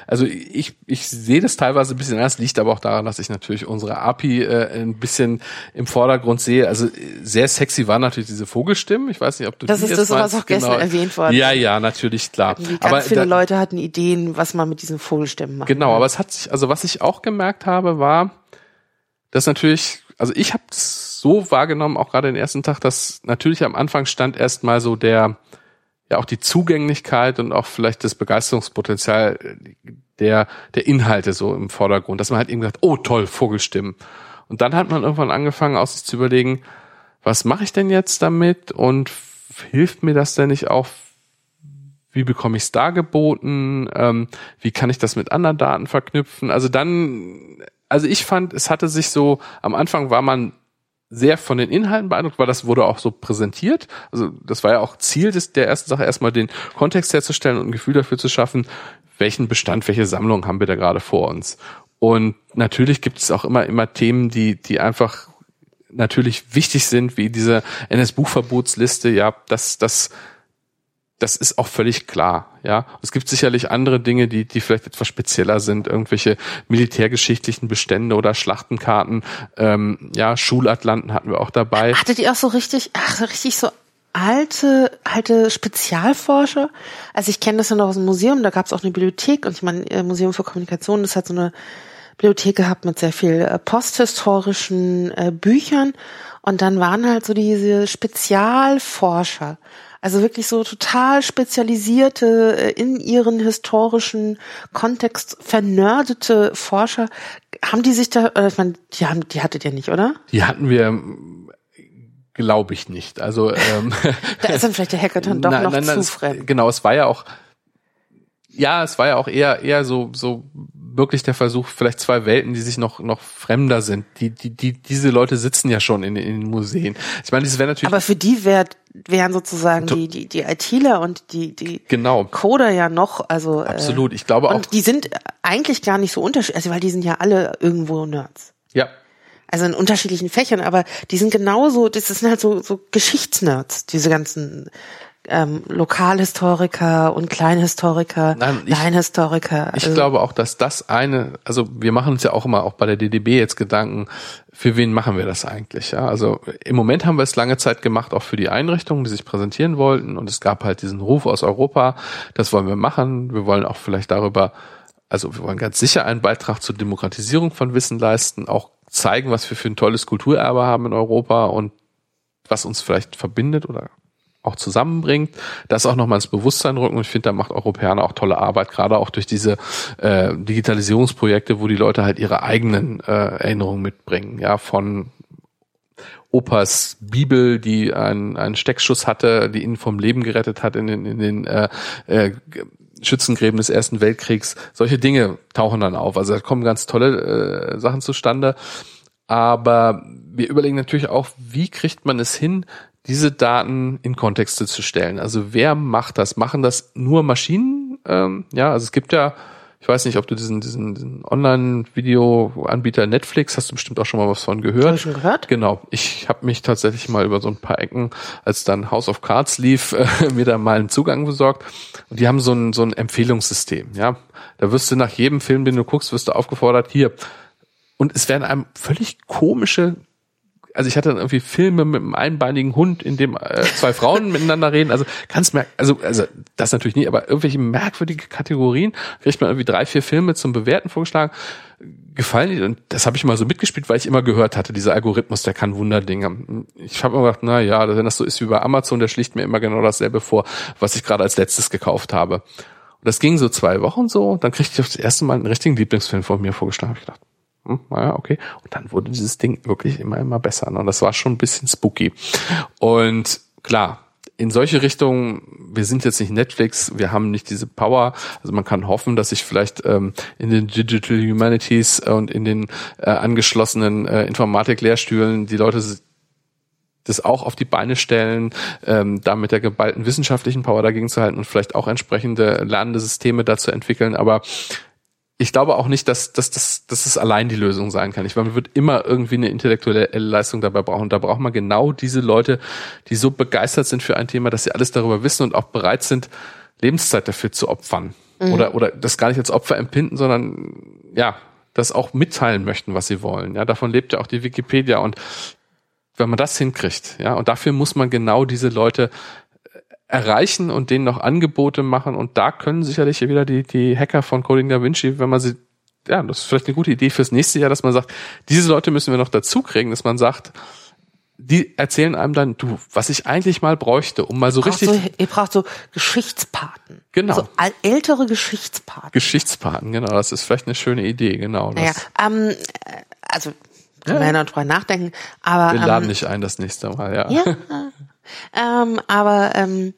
also ich, ich sehe das teilweise ein bisschen anders, liegt aber auch daran, dass ich natürlich unsere API äh, ein bisschen im Vordergrund sehe. Also sehr sexy waren natürlich diese Vogelstimmen. Ich weiß nicht, ob du das die ist das, was auch gestern genau. erwähnt worden. Ja, ja, natürlich klar. Ganz aber viele da, Leute hatten Ideen, was man mit diesen Vogelstimmen macht. Genau, aber es hat sich, also was ich auch gemerkt habe, war, dass natürlich, also ich habe es so wahrgenommen, auch gerade den ersten Tag, dass natürlich am Anfang stand erstmal so der ja auch die Zugänglichkeit und auch vielleicht das Begeisterungspotenzial der, der Inhalte so im Vordergrund, dass man halt eben gesagt, oh toll, Vogelstimmen. Und dann hat man irgendwann angefangen, aus sich zu überlegen, was mache ich denn jetzt damit und hilft mir das denn nicht auch, wie bekomme ich es dargeboten, ähm, wie kann ich das mit anderen Daten verknüpfen? Also dann, also ich fand, es hatte sich so, am Anfang war man sehr von den Inhalten beeindruckt, weil das wurde auch so präsentiert. Also das war ja auch Ziel des, der ersten Sache, erstmal den Kontext herzustellen und ein Gefühl dafür zu schaffen, welchen Bestand, welche Sammlung haben wir da gerade vor uns. Und natürlich gibt es auch immer, immer Themen, die, die einfach natürlich wichtig sind, wie diese NS-Buchverbotsliste. Ja, das, das das ist auch völlig klar, ja. Es gibt sicherlich andere Dinge, die, die vielleicht etwas spezieller sind, irgendwelche militärgeschichtlichen Bestände oder Schlachtenkarten, ähm, ja, Schulatlanten hatten wir auch dabei. Hattet ihr auch so richtig, ach, richtig so alte, alte Spezialforscher? Also ich kenne das ja noch aus dem Museum, da gab es auch eine Bibliothek und ich meine, äh, Museum für Kommunikation, das hat so eine Bibliothek gehabt mit sehr viel äh, posthistorischen äh, Büchern und dann waren halt so diese Spezialforscher. Also wirklich so total spezialisierte, äh, in ihren historischen Kontext vernördete Forscher. Haben die sich da, äh, ich meine, die haben, die hattet ihr nicht, oder? Die hatten wir, glaube ich nicht. Also ähm, (laughs) da ist dann vielleicht der Hackathon doch nein, noch nein, zu fremd. Genau, es war ja auch, ja, es war ja auch eher eher so so wirklich der Versuch, vielleicht zwei Welten, die sich noch noch fremder sind. Die die die diese Leute sitzen ja schon in, in den Museen. Ich meine, das wäre natürlich. Aber für die wäre wären sozusagen die die die ITler und die die genau. Coder ja noch also äh, absolut. Ich glaube auch. Und die sind eigentlich gar nicht so unterschiedlich, also weil die sind ja alle irgendwo Nerds. Ja. Also in unterschiedlichen Fächern, aber die sind genauso, das sind halt so, so Geschichtsnerds, diese ganzen ähm, Lokalhistoriker und Kleinhistoriker, Nein, ich, Leinhistoriker. Also ich glaube auch, dass das eine, also wir machen uns ja auch immer auch bei der DDB jetzt Gedanken, für wen machen wir das eigentlich? Ja, also im Moment haben wir es lange Zeit gemacht, auch für die Einrichtungen, die sich präsentieren wollten. Und es gab halt diesen Ruf aus Europa, das wollen wir machen. Wir wollen auch vielleicht darüber, also wir wollen ganz sicher einen Beitrag zur Demokratisierung von Wissen leisten, auch zeigen, was wir für ein tolles Kulturerbe haben in Europa und was uns vielleicht verbindet oder auch zusammenbringt, das auch nochmal ins Bewusstsein rücken. Und ich finde, da macht Europäer auch tolle Arbeit, gerade auch durch diese äh, Digitalisierungsprojekte, wo die Leute halt ihre eigenen äh, Erinnerungen mitbringen, ja, von Opas Bibel, die einen, einen Steckschuss hatte, die ihn vom Leben gerettet hat in den, in den äh, äh, Schützengräben des Ersten Weltkriegs. Solche Dinge tauchen dann auf. Also da kommen ganz tolle äh, Sachen zustande. Aber wir überlegen natürlich auch, wie kriegt man es hin, diese Daten in Kontexte zu stellen. Also wer macht das? Machen das nur Maschinen? Ähm, ja, also es gibt ja, ich weiß nicht, ob du diesen, diesen, diesen Online-Video-Anbieter Netflix, hast du bestimmt auch schon mal was von gehört. Hab ich schon gehört? Genau. Ich habe mich tatsächlich mal über so ein paar Ecken, als dann House of Cards lief, (laughs) äh, mir da mal einen Zugang besorgt. Und die haben so ein, so ein Empfehlungssystem, ja. Da wirst du nach jedem Film, den du guckst, wirst du aufgefordert, hier. Und es werden einem völlig komische also ich hatte dann irgendwie Filme mit einem einbeinigen Hund, in dem äh, zwei Frauen (laughs) miteinander reden. Also ganz merk, also also das natürlich nicht, aber irgendwelche merkwürdige Kategorien kriegt man irgendwie drei, vier Filme zum Bewerten vorgeschlagen. Gefallen die und das habe ich mal so mitgespielt, weil ich immer gehört hatte, dieser Algorithmus, der kann Wunderdinge. Ich habe immer gedacht, na ja, wenn das so ist wie bei Amazon, der schlicht mir immer genau dasselbe vor, was ich gerade als letztes gekauft habe. Und das ging so zwei Wochen so, dann kriegte ich das erste Mal einen richtigen Lieblingsfilm von mir vorgeschlagen. Hab ich gedacht, hm, naja, okay. Und dann wurde dieses Ding wirklich immer, immer besser. Und das war schon ein bisschen spooky. Und klar, in solche Richtungen, wir sind jetzt nicht Netflix, wir haben nicht diese Power. Also man kann hoffen, dass sich vielleicht ähm, in den Digital Humanities und in den äh, angeschlossenen äh, Informatik-Lehrstühlen die Leute das auch auf die Beine stellen, ähm, da mit der geballten wissenschaftlichen Power dagegen zu halten und vielleicht auch entsprechende lernende Systeme dazu entwickeln. Aber ich glaube auch nicht, dass, dass, dass, dass es allein die Lösung sein kann. Ich meine, man wird immer irgendwie eine intellektuelle Leistung dabei brauchen. Da braucht man genau diese Leute, die so begeistert sind für ein Thema, dass sie alles darüber wissen und auch bereit sind, Lebenszeit dafür zu opfern. Mhm. Oder, oder das gar nicht als Opfer empfinden, sondern ja, das auch mitteilen möchten, was sie wollen. Ja, davon lebt ja auch die Wikipedia. Und wenn man das hinkriegt, ja, und dafür muss man genau diese Leute erreichen und denen noch Angebote machen. Und da können sicherlich wieder die, die Hacker von Coding Da Vinci, wenn man sie, ja, das ist vielleicht eine gute Idee fürs nächste Jahr, dass man sagt, diese Leute müssen wir noch dazu kriegen, dass man sagt, die erzählen einem dann, du, was ich eigentlich mal bräuchte, um mal so richtig. So, ihr braucht so Geschichtspaten. Genau. So ältere Geschichtspaten. Geschichtspaten, genau. Das ist vielleicht eine schöne Idee, genau. Naja, ähm, also kann ja. man ja noch drüber nachdenken. Aber wir laden ähm, nicht ein das nächste Mal, ja. Ja, (laughs) ähm, aber ähm,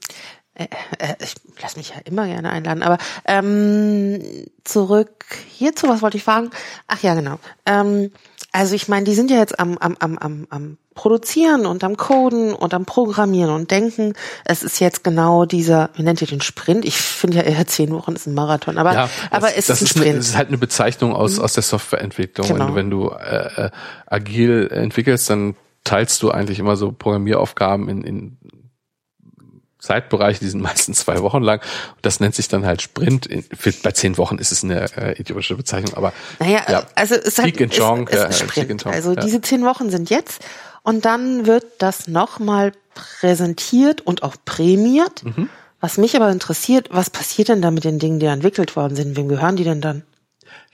äh, äh, ich lasse mich ja immer gerne einladen. Aber ähm, zurück hierzu, was wollte ich fragen? Ach ja, genau. Ähm, also ich meine, die sind ja jetzt am, am, am, am, am Produzieren und am Coden und am Programmieren und Denken. Es ist jetzt genau dieser, wie nennt ihr den Sprint? Ich finde ja eher zehn Wochen ist ein Marathon, aber, ja, aber das, es das ist ein Sprint. Eine, das ist halt eine Bezeichnung aus, mhm. aus der Softwareentwicklung. Genau. Wenn du, wenn du äh, äh, agil entwickelst, dann teilst du eigentlich immer so Programmieraufgaben in, in Zeitbereiche, die sind (laughs) meistens zwei Wochen lang. Das nennt sich dann halt Sprint. Bei zehn Wochen ist es eine äh, idiotische Bezeichnung, aber naja, ja, also es ist halt Peak Chong, ist, ist ja, Sprint. Also ja. diese zehn Wochen sind jetzt und dann wird das nochmal präsentiert und auch prämiert. Mhm. Was mich aber interessiert, was passiert denn da mit den Dingen, die entwickelt worden sind? Wem gehören die denn dann?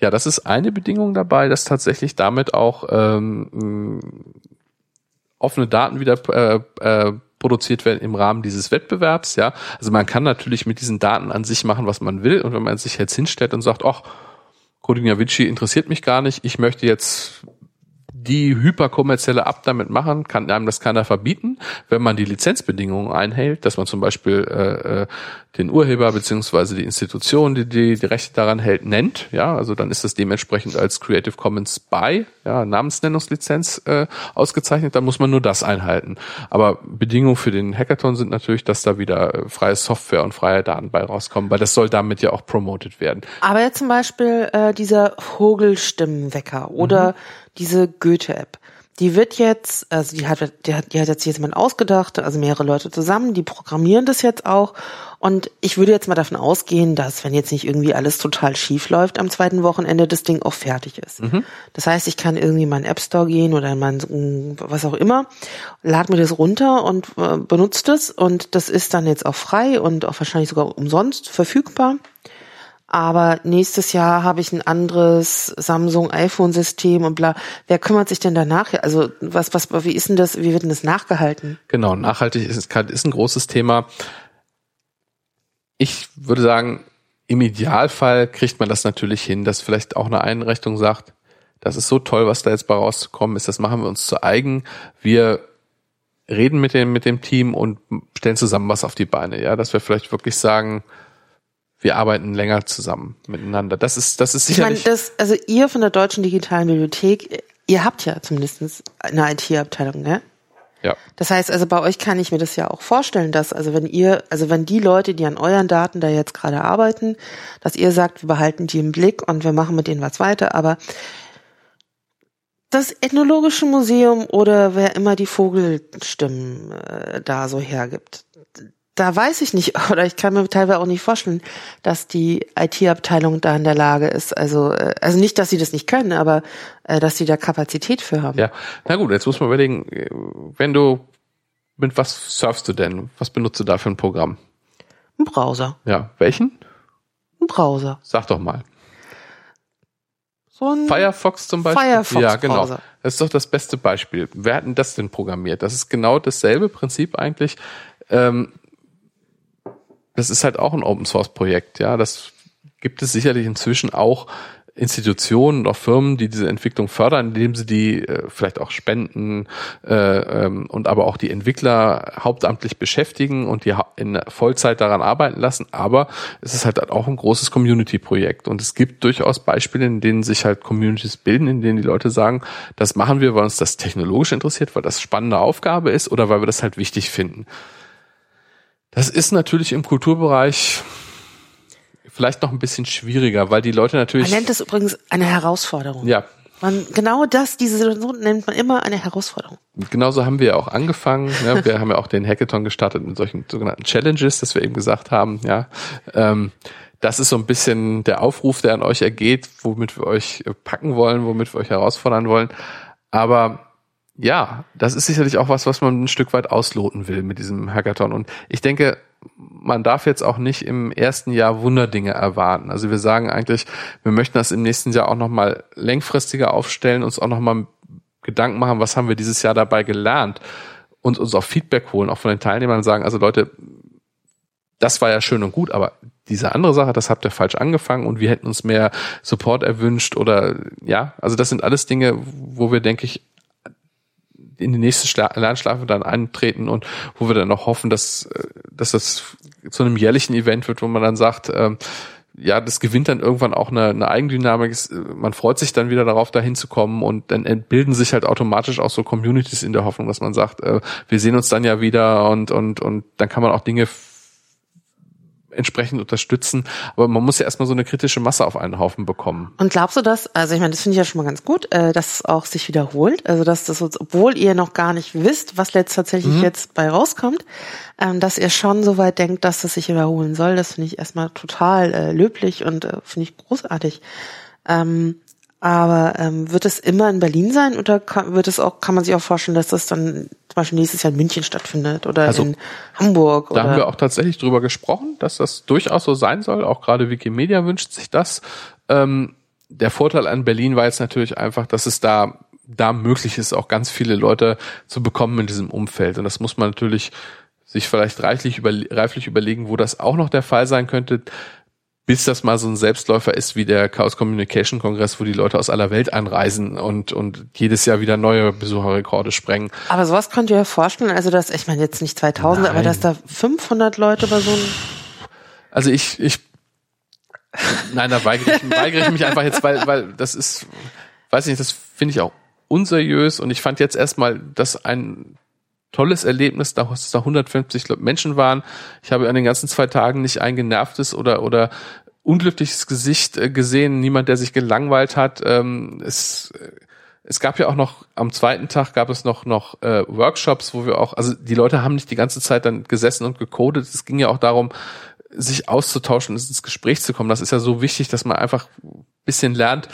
Ja, das ist eine Bedingung dabei, dass tatsächlich damit auch ähm, offene Daten wieder äh, äh, produziert werden im Rahmen dieses Wettbewerbs. Ja, also man kann natürlich mit diesen Daten an sich machen, was man will. Und wenn man sich jetzt hinstellt und sagt, ach, Coding Vinci interessiert mich gar nicht, ich möchte jetzt die hyperkommerzielle App damit machen, kann einem das keiner verbieten, wenn man die Lizenzbedingungen einhält, dass man zum Beispiel äh, äh, den Urheber beziehungsweise die Institution, die, die die Rechte daran hält, nennt. Ja, also dann ist das dementsprechend als Creative Commons by, ja, Namensnennungslizenz äh, ausgezeichnet. Dann muss man nur das einhalten. Aber Bedingungen für den Hackathon sind natürlich, dass da wieder äh, freie Software und freie Daten bei rauskommen, weil das soll damit ja auch promoted werden. Aber jetzt zum Beispiel äh, dieser Vogelstimmenwecker oder mhm diese Goethe-App. Die wird jetzt, also die hat, die hat, die hat jetzt jemand ausgedacht, also mehrere Leute zusammen, die programmieren das jetzt auch. Und ich würde jetzt mal davon ausgehen, dass, wenn jetzt nicht irgendwie alles total schief läuft, am zweiten Wochenende das Ding auch fertig ist. Mhm. Das heißt, ich kann irgendwie in meinen App Store gehen oder in meinen, was auch immer, lade mir das runter und äh, benutze das. Und das ist dann jetzt auch frei und auch wahrscheinlich sogar umsonst verfügbar. Aber nächstes Jahr habe ich ein anderes Samsung iPhone System und bla. Wer kümmert sich denn danach? Also was, was, wie ist denn das, wie wird denn das nachgehalten? Genau, nachhaltig ist, ist ein großes Thema. Ich würde sagen, im Idealfall kriegt man das natürlich hin, dass vielleicht auch eine Einrichtung sagt, das ist so toll, was da jetzt bei rausgekommen ist, das machen wir uns zu eigen. Wir reden mit dem, mit dem Team und stellen zusammen was auf die Beine. Ja, dass wir vielleicht wirklich sagen, wir arbeiten länger zusammen miteinander. Das ist, das ist sicherlich. Ich meine, das, also ihr von der Deutschen Digitalen Bibliothek, ihr habt ja zumindest eine IT-Abteilung, ne? Ja. Das heißt, also bei euch kann ich mir das ja auch vorstellen, dass, also wenn ihr, also wenn die Leute, die an euren Daten da jetzt gerade arbeiten, dass ihr sagt, wir behalten die im Blick und wir machen mit denen was weiter, aber das Ethnologische Museum oder wer immer die Vogelstimmen äh, da so hergibt, da weiß ich nicht, (laughs) oder ich kann mir teilweise auch nicht vorstellen, dass die IT-Abteilung da in der Lage ist. Also, äh, also nicht, dass sie das nicht können, aber äh, dass sie da Kapazität für haben. Ja, na gut, jetzt muss man überlegen, äh, wenn du, mit was surfst du denn? Was benutzt du da für ein Programm? Ein Browser. Ja, welchen? Ein Browser. Sag doch mal. So ein Firefox zum Beispiel. Firefox ja, genau. Browser. Das ist doch das beste Beispiel. Wer hat denn das denn programmiert? Das ist genau dasselbe Prinzip eigentlich. Ähm, das ist halt auch ein Open Source Projekt, ja. Das gibt es sicherlich inzwischen auch Institutionen und auch Firmen, die diese Entwicklung fördern, indem sie die äh, vielleicht auch spenden äh, ähm, und aber auch die Entwickler hauptamtlich beschäftigen und die in Vollzeit daran arbeiten lassen. Aber es ist halt auch ein großes Community-Projekt und es gibt durchaus Beispiele, in denen sich halt Communities bilden, in denen die Leute sagen, das machen wir, weil uns das technologisch interessiert, weil das spannende Aufgabe ist oder weil wir das halt wichtig finden. Das ist natürlich im Kulturbereich vielleicht noch ein bisschen schwieriger, weil die Leute natürlich Man nennt es übrigens eine Herausforderung. ja, Man, genau das, diese Situation nennt man immer eine Herausforderung. genauso haben wir ja auch angefangen. Ne? (laughs) Wir haben ja auch den Hackathon gestartet mit solchen sogenannten Challenges, dass wir eben gesagt haben, ja, ähm, das ist so ein bisschen der Aufruf, der an euch ergeht, womit wir euch packen wollen, womit wir euch herausfordern wollen. Aber ja, das ist sicherlich auch was, was man ein Stück weit ausloten will mit diesem Hackathon. Und ich denke, man darf jetzt auch nicht im ersten Jahr Wunderdinge erwarten. Also wir sagen eigentlich, wir möchten das im nächsten Jahr auch nochmal längfristiger aufstellen, uns auch nochmal Gedanken machen, was haben wir dieses Jahr dabei gelernt und uns auch Feedback holen, auch von den Teilnehmern sagen, also Leute, das war ja schön und gut, aber diese andere Sache, das habt ihr falsch angefangen und wir hätten uns mehr Support erwünscht oder ja, also das sind alles Dinge, wo wir, denke ich, in die nächste Schla Lernschleife dann eintreten und wo wir dann auch hoffen, dass, äh, dass das zu einem jährlichen Event wird, wo man dann sagt, ähm, ja, das gewinnt dann irgendwann auch eine, eine Eigendynamik. Äh, Man freut sich dann wieder darauf, dahin zu kommen und dann entbilden sich halt automatisch auch so Communities in der Hoffnung, dass man sagt, äh, wir sehen uns dann ja wieder und und und dann kann man auch Dinge entsprechend unterstützen. Aber man muss ja erstmal so eine kritische Masse auf einen Haufen bekommen. Und glaubst du das, also ich meine, das finde ich ja schon mal ganz gut, äh, dass es auch sich wiederholt, also dass das, obwohl ihr noch gar nicht wisst, was jetzt tatsächlich jetzt bei rauskommt, ähm, dass ihr schon so weit denkt, dass das sich wiederholen soll, das finde ich erstmal total äh, löblich und äh, finde ich großartig. Ähm, aber ähm, wird es immer in Berlin sein oder kann, wird es auch, kann man sich auch vorstellen, dass das dann zum Beispiel nächstes Jahr in München stattfindet oder Also, in Hamburg Da oder haben wir auch tatsächlich drüber gesprochen, dass das durchaus so sein soll. Auch gerade Wikimedia wünscht sich das. Ähm, der Vorteil an Berlin war jetzt natürlich einfach, dass es da da möglich ist, auch ganz viele Leute zu bekommen in diesem Umfeld. Und das muss man natürlich sich vielleicht reichlich, über, reiflich überlegen, wo das auch noch der Fall sein könnte, bis das mal so ein Selbstläufer ist wie der Chaos Communication Kongress, wo die Leute aus aller Welt einreisen und, und jedes Jahr wieder neue Besucherrekorde sprengen. Aber sowas könnt ihr euch vorstellen, also dass, ich meine jetzt nicht 2000, aber Nein. dass da 500 Leute bei so einem, Also ich, ich, nein, da weigere ich, weigere ich mich einfach jetzt, weil, weil das ist, weiß nicht, das finde ich auch unseriös und ich fand jetzt erstmal, dass ein tolles Erlebnis, dass da 150 Le- Menschen waren. Ich habe an den ganzen zwei Tagen nicht ein genervtes oder, oder unglückliches Gesicht äh, gesehen, niemand, der sich gelangweilt hat. Ähm, es, äh, es gab ja auch noch, am zweiten Tag gab es noch, noch äh, Workshops, wo wir auch, also die Leute haben nicht die ganze Zeit dann gesessen und gecodet. Es ging ja auch darum, sich auszutauschen und ins Gespräch zu kommen. Das ist ja so wichtig, dass man einfach ein bisschen lernt,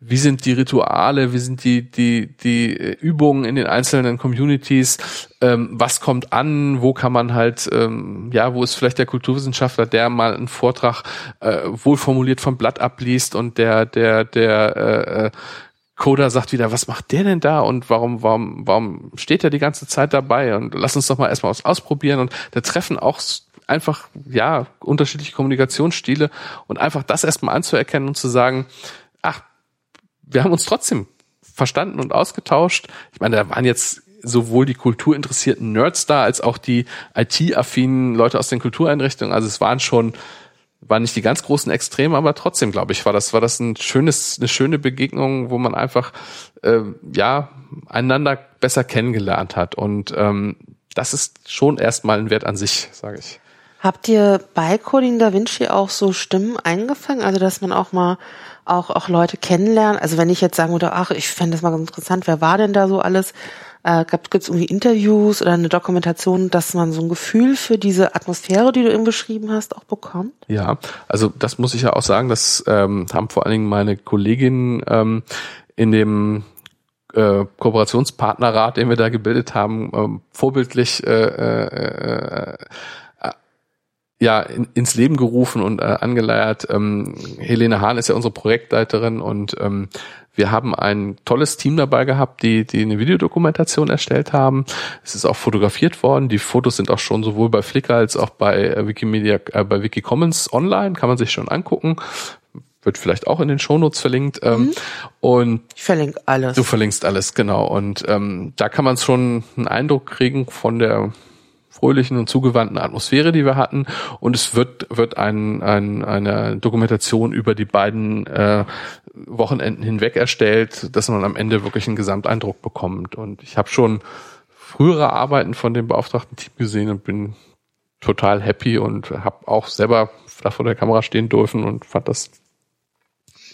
wie sind die Rituale, wie sind die, die, die äh, Übungen in den einzelnen Communities, ähm, was kommt an, wo kann man halt, ähm, ja, wo ist vielleicht der Kulturwissenschaftler, der mal einen Vortrag äh, wohlformuliert vom Blatt abliest und der, der, der äh, äh, Coder sagt wieder, was macht der denn da und warum, warum, warum steht er die ganze Zeit dabei? Und lass uns doch mal erstmal was ausprobieren. Und da treffen auch einfach, ja, unterschiedliche Kommunikationsstile. Und einfach das erstmal anzuerkennen und zu sagen, wir haben uns trotzdem verstanden und ausgetauscht. Ich meine, da waren jetzt sowohl die kulturinteressierten Nerds da, als auch die IT-affinen Leute aus den Kultureinrichtungen. Also es waren schon, waren nicht die ganz großen Extreme, aber trotzdem, glaube ich, war das, war das ein schönes, eine schöne Begegnung, wo man einfach, äh, ja, einander besser kennengelernt hat. Und ähm, das ist schon erstmal ein Wert an sich, sage ich. Habt ihr bei Coding Da Vinci auch so Stimmen eingefangen? Also, dass man auch mal auch, auch Leute kennenlernt? Also, wenn ich jetzt sagen würde, ach, ich fände das mal ganz interessant, wer war denn da so alles? Äh, Gibt es irgendwie Interviews oder eine Dokumentation, dass man so ein Gefühl für diese Atmosphäre, die du eben beschrieben hast, auch bekommt? Ja, also das muss ich ja auch sagen, das ähm, haben vor allen Dingen meine Kolleginnen ähm, in dem äh, Kooperationspartnerrat, den wir da gebildet haben, ähm, vorbildlich äh, äh, äh, ja in, ins Leben gerufen und äh, angeleiert. Ähm, Helene Hahn ist ja unsere Projektleiterin und ähm, wir haben ein tolles Team dabei gehabt, die, die eine Videodokumentation erstellt haben. Es ist auch fotografiert worden. Die Fotos sind auch schon sowohl bei Flickr als auch bei äh, Wikimedia, äh, bei Wikicommons online, kann man sich schon angucken. Wird vielleicht auch in den Shownotes verlinkt. Ähm, mhm. Und ich verlinke alles. Du verlinkst alles, genau. Und ähm, da kann man schon einen Eindruck kriegen von der fröhlichen und zugewandten Atmosphäre, die wir hatten. Und es wird, wird ein, ein, eine Dokumentation über die beiden äh, Wochenenden hinweg erstellt, dass man am Ende wirklich einen Gesamteindruck bekommt. Und ich habe schon frühere Arbeiten von dem beauftragten Team gesehen und bin total happy und habe auch selber da vor der Kamera stehen dürfen und fand das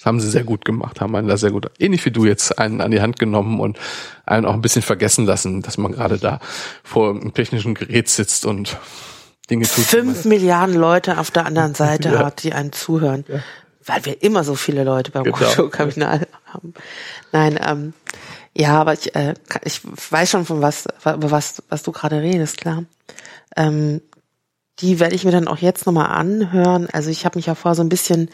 haben sie sehr gut gemacht, haben einen da sehr gut, ähnlich wie du jetzt einen an die Hand genommen und einen auch ein bisschen vergessen lassen, dass man gerade da vor einem technischen Gerät sitzt und Dinge tut. Fünf Milliarden Leute auf der anderen (laughs) Seite ja. hat, die einen zuhören. Ja. Weil wir immer so viele Leute beim genau. Kulturkabinal haben. Nein, ähm, ja, aber ich, äh, ich weiß schon von was, über was, was du gerade redest, klar. Ähm, die werde ich mir dann auch jetzt nochmal anhören. Also ich habe mich ja vorher so ein bisschen,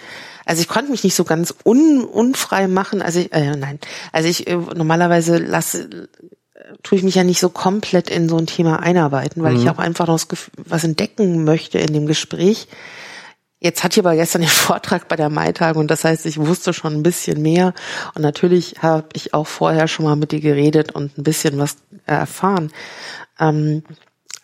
also ich konnte mich nicht so ganz un, unfrei machen. Also ich, äh, nein, also ich äh, normalerweise lasse äh, tue ich mich ja nicht so komplett in so ein Thema einarbeiten, weil mhm. ich auch einfach noch was entdecken möchte in dem Gespräch. Jetzt hatte ich aber gestern den (laughs) Vortrag bei der Maitag und das heißt, ich wusste schon ein bisschen mehr und natürlich habe ich auch vorher schon mal mit dir geredet und ein bisschen was erfahren. Ähm,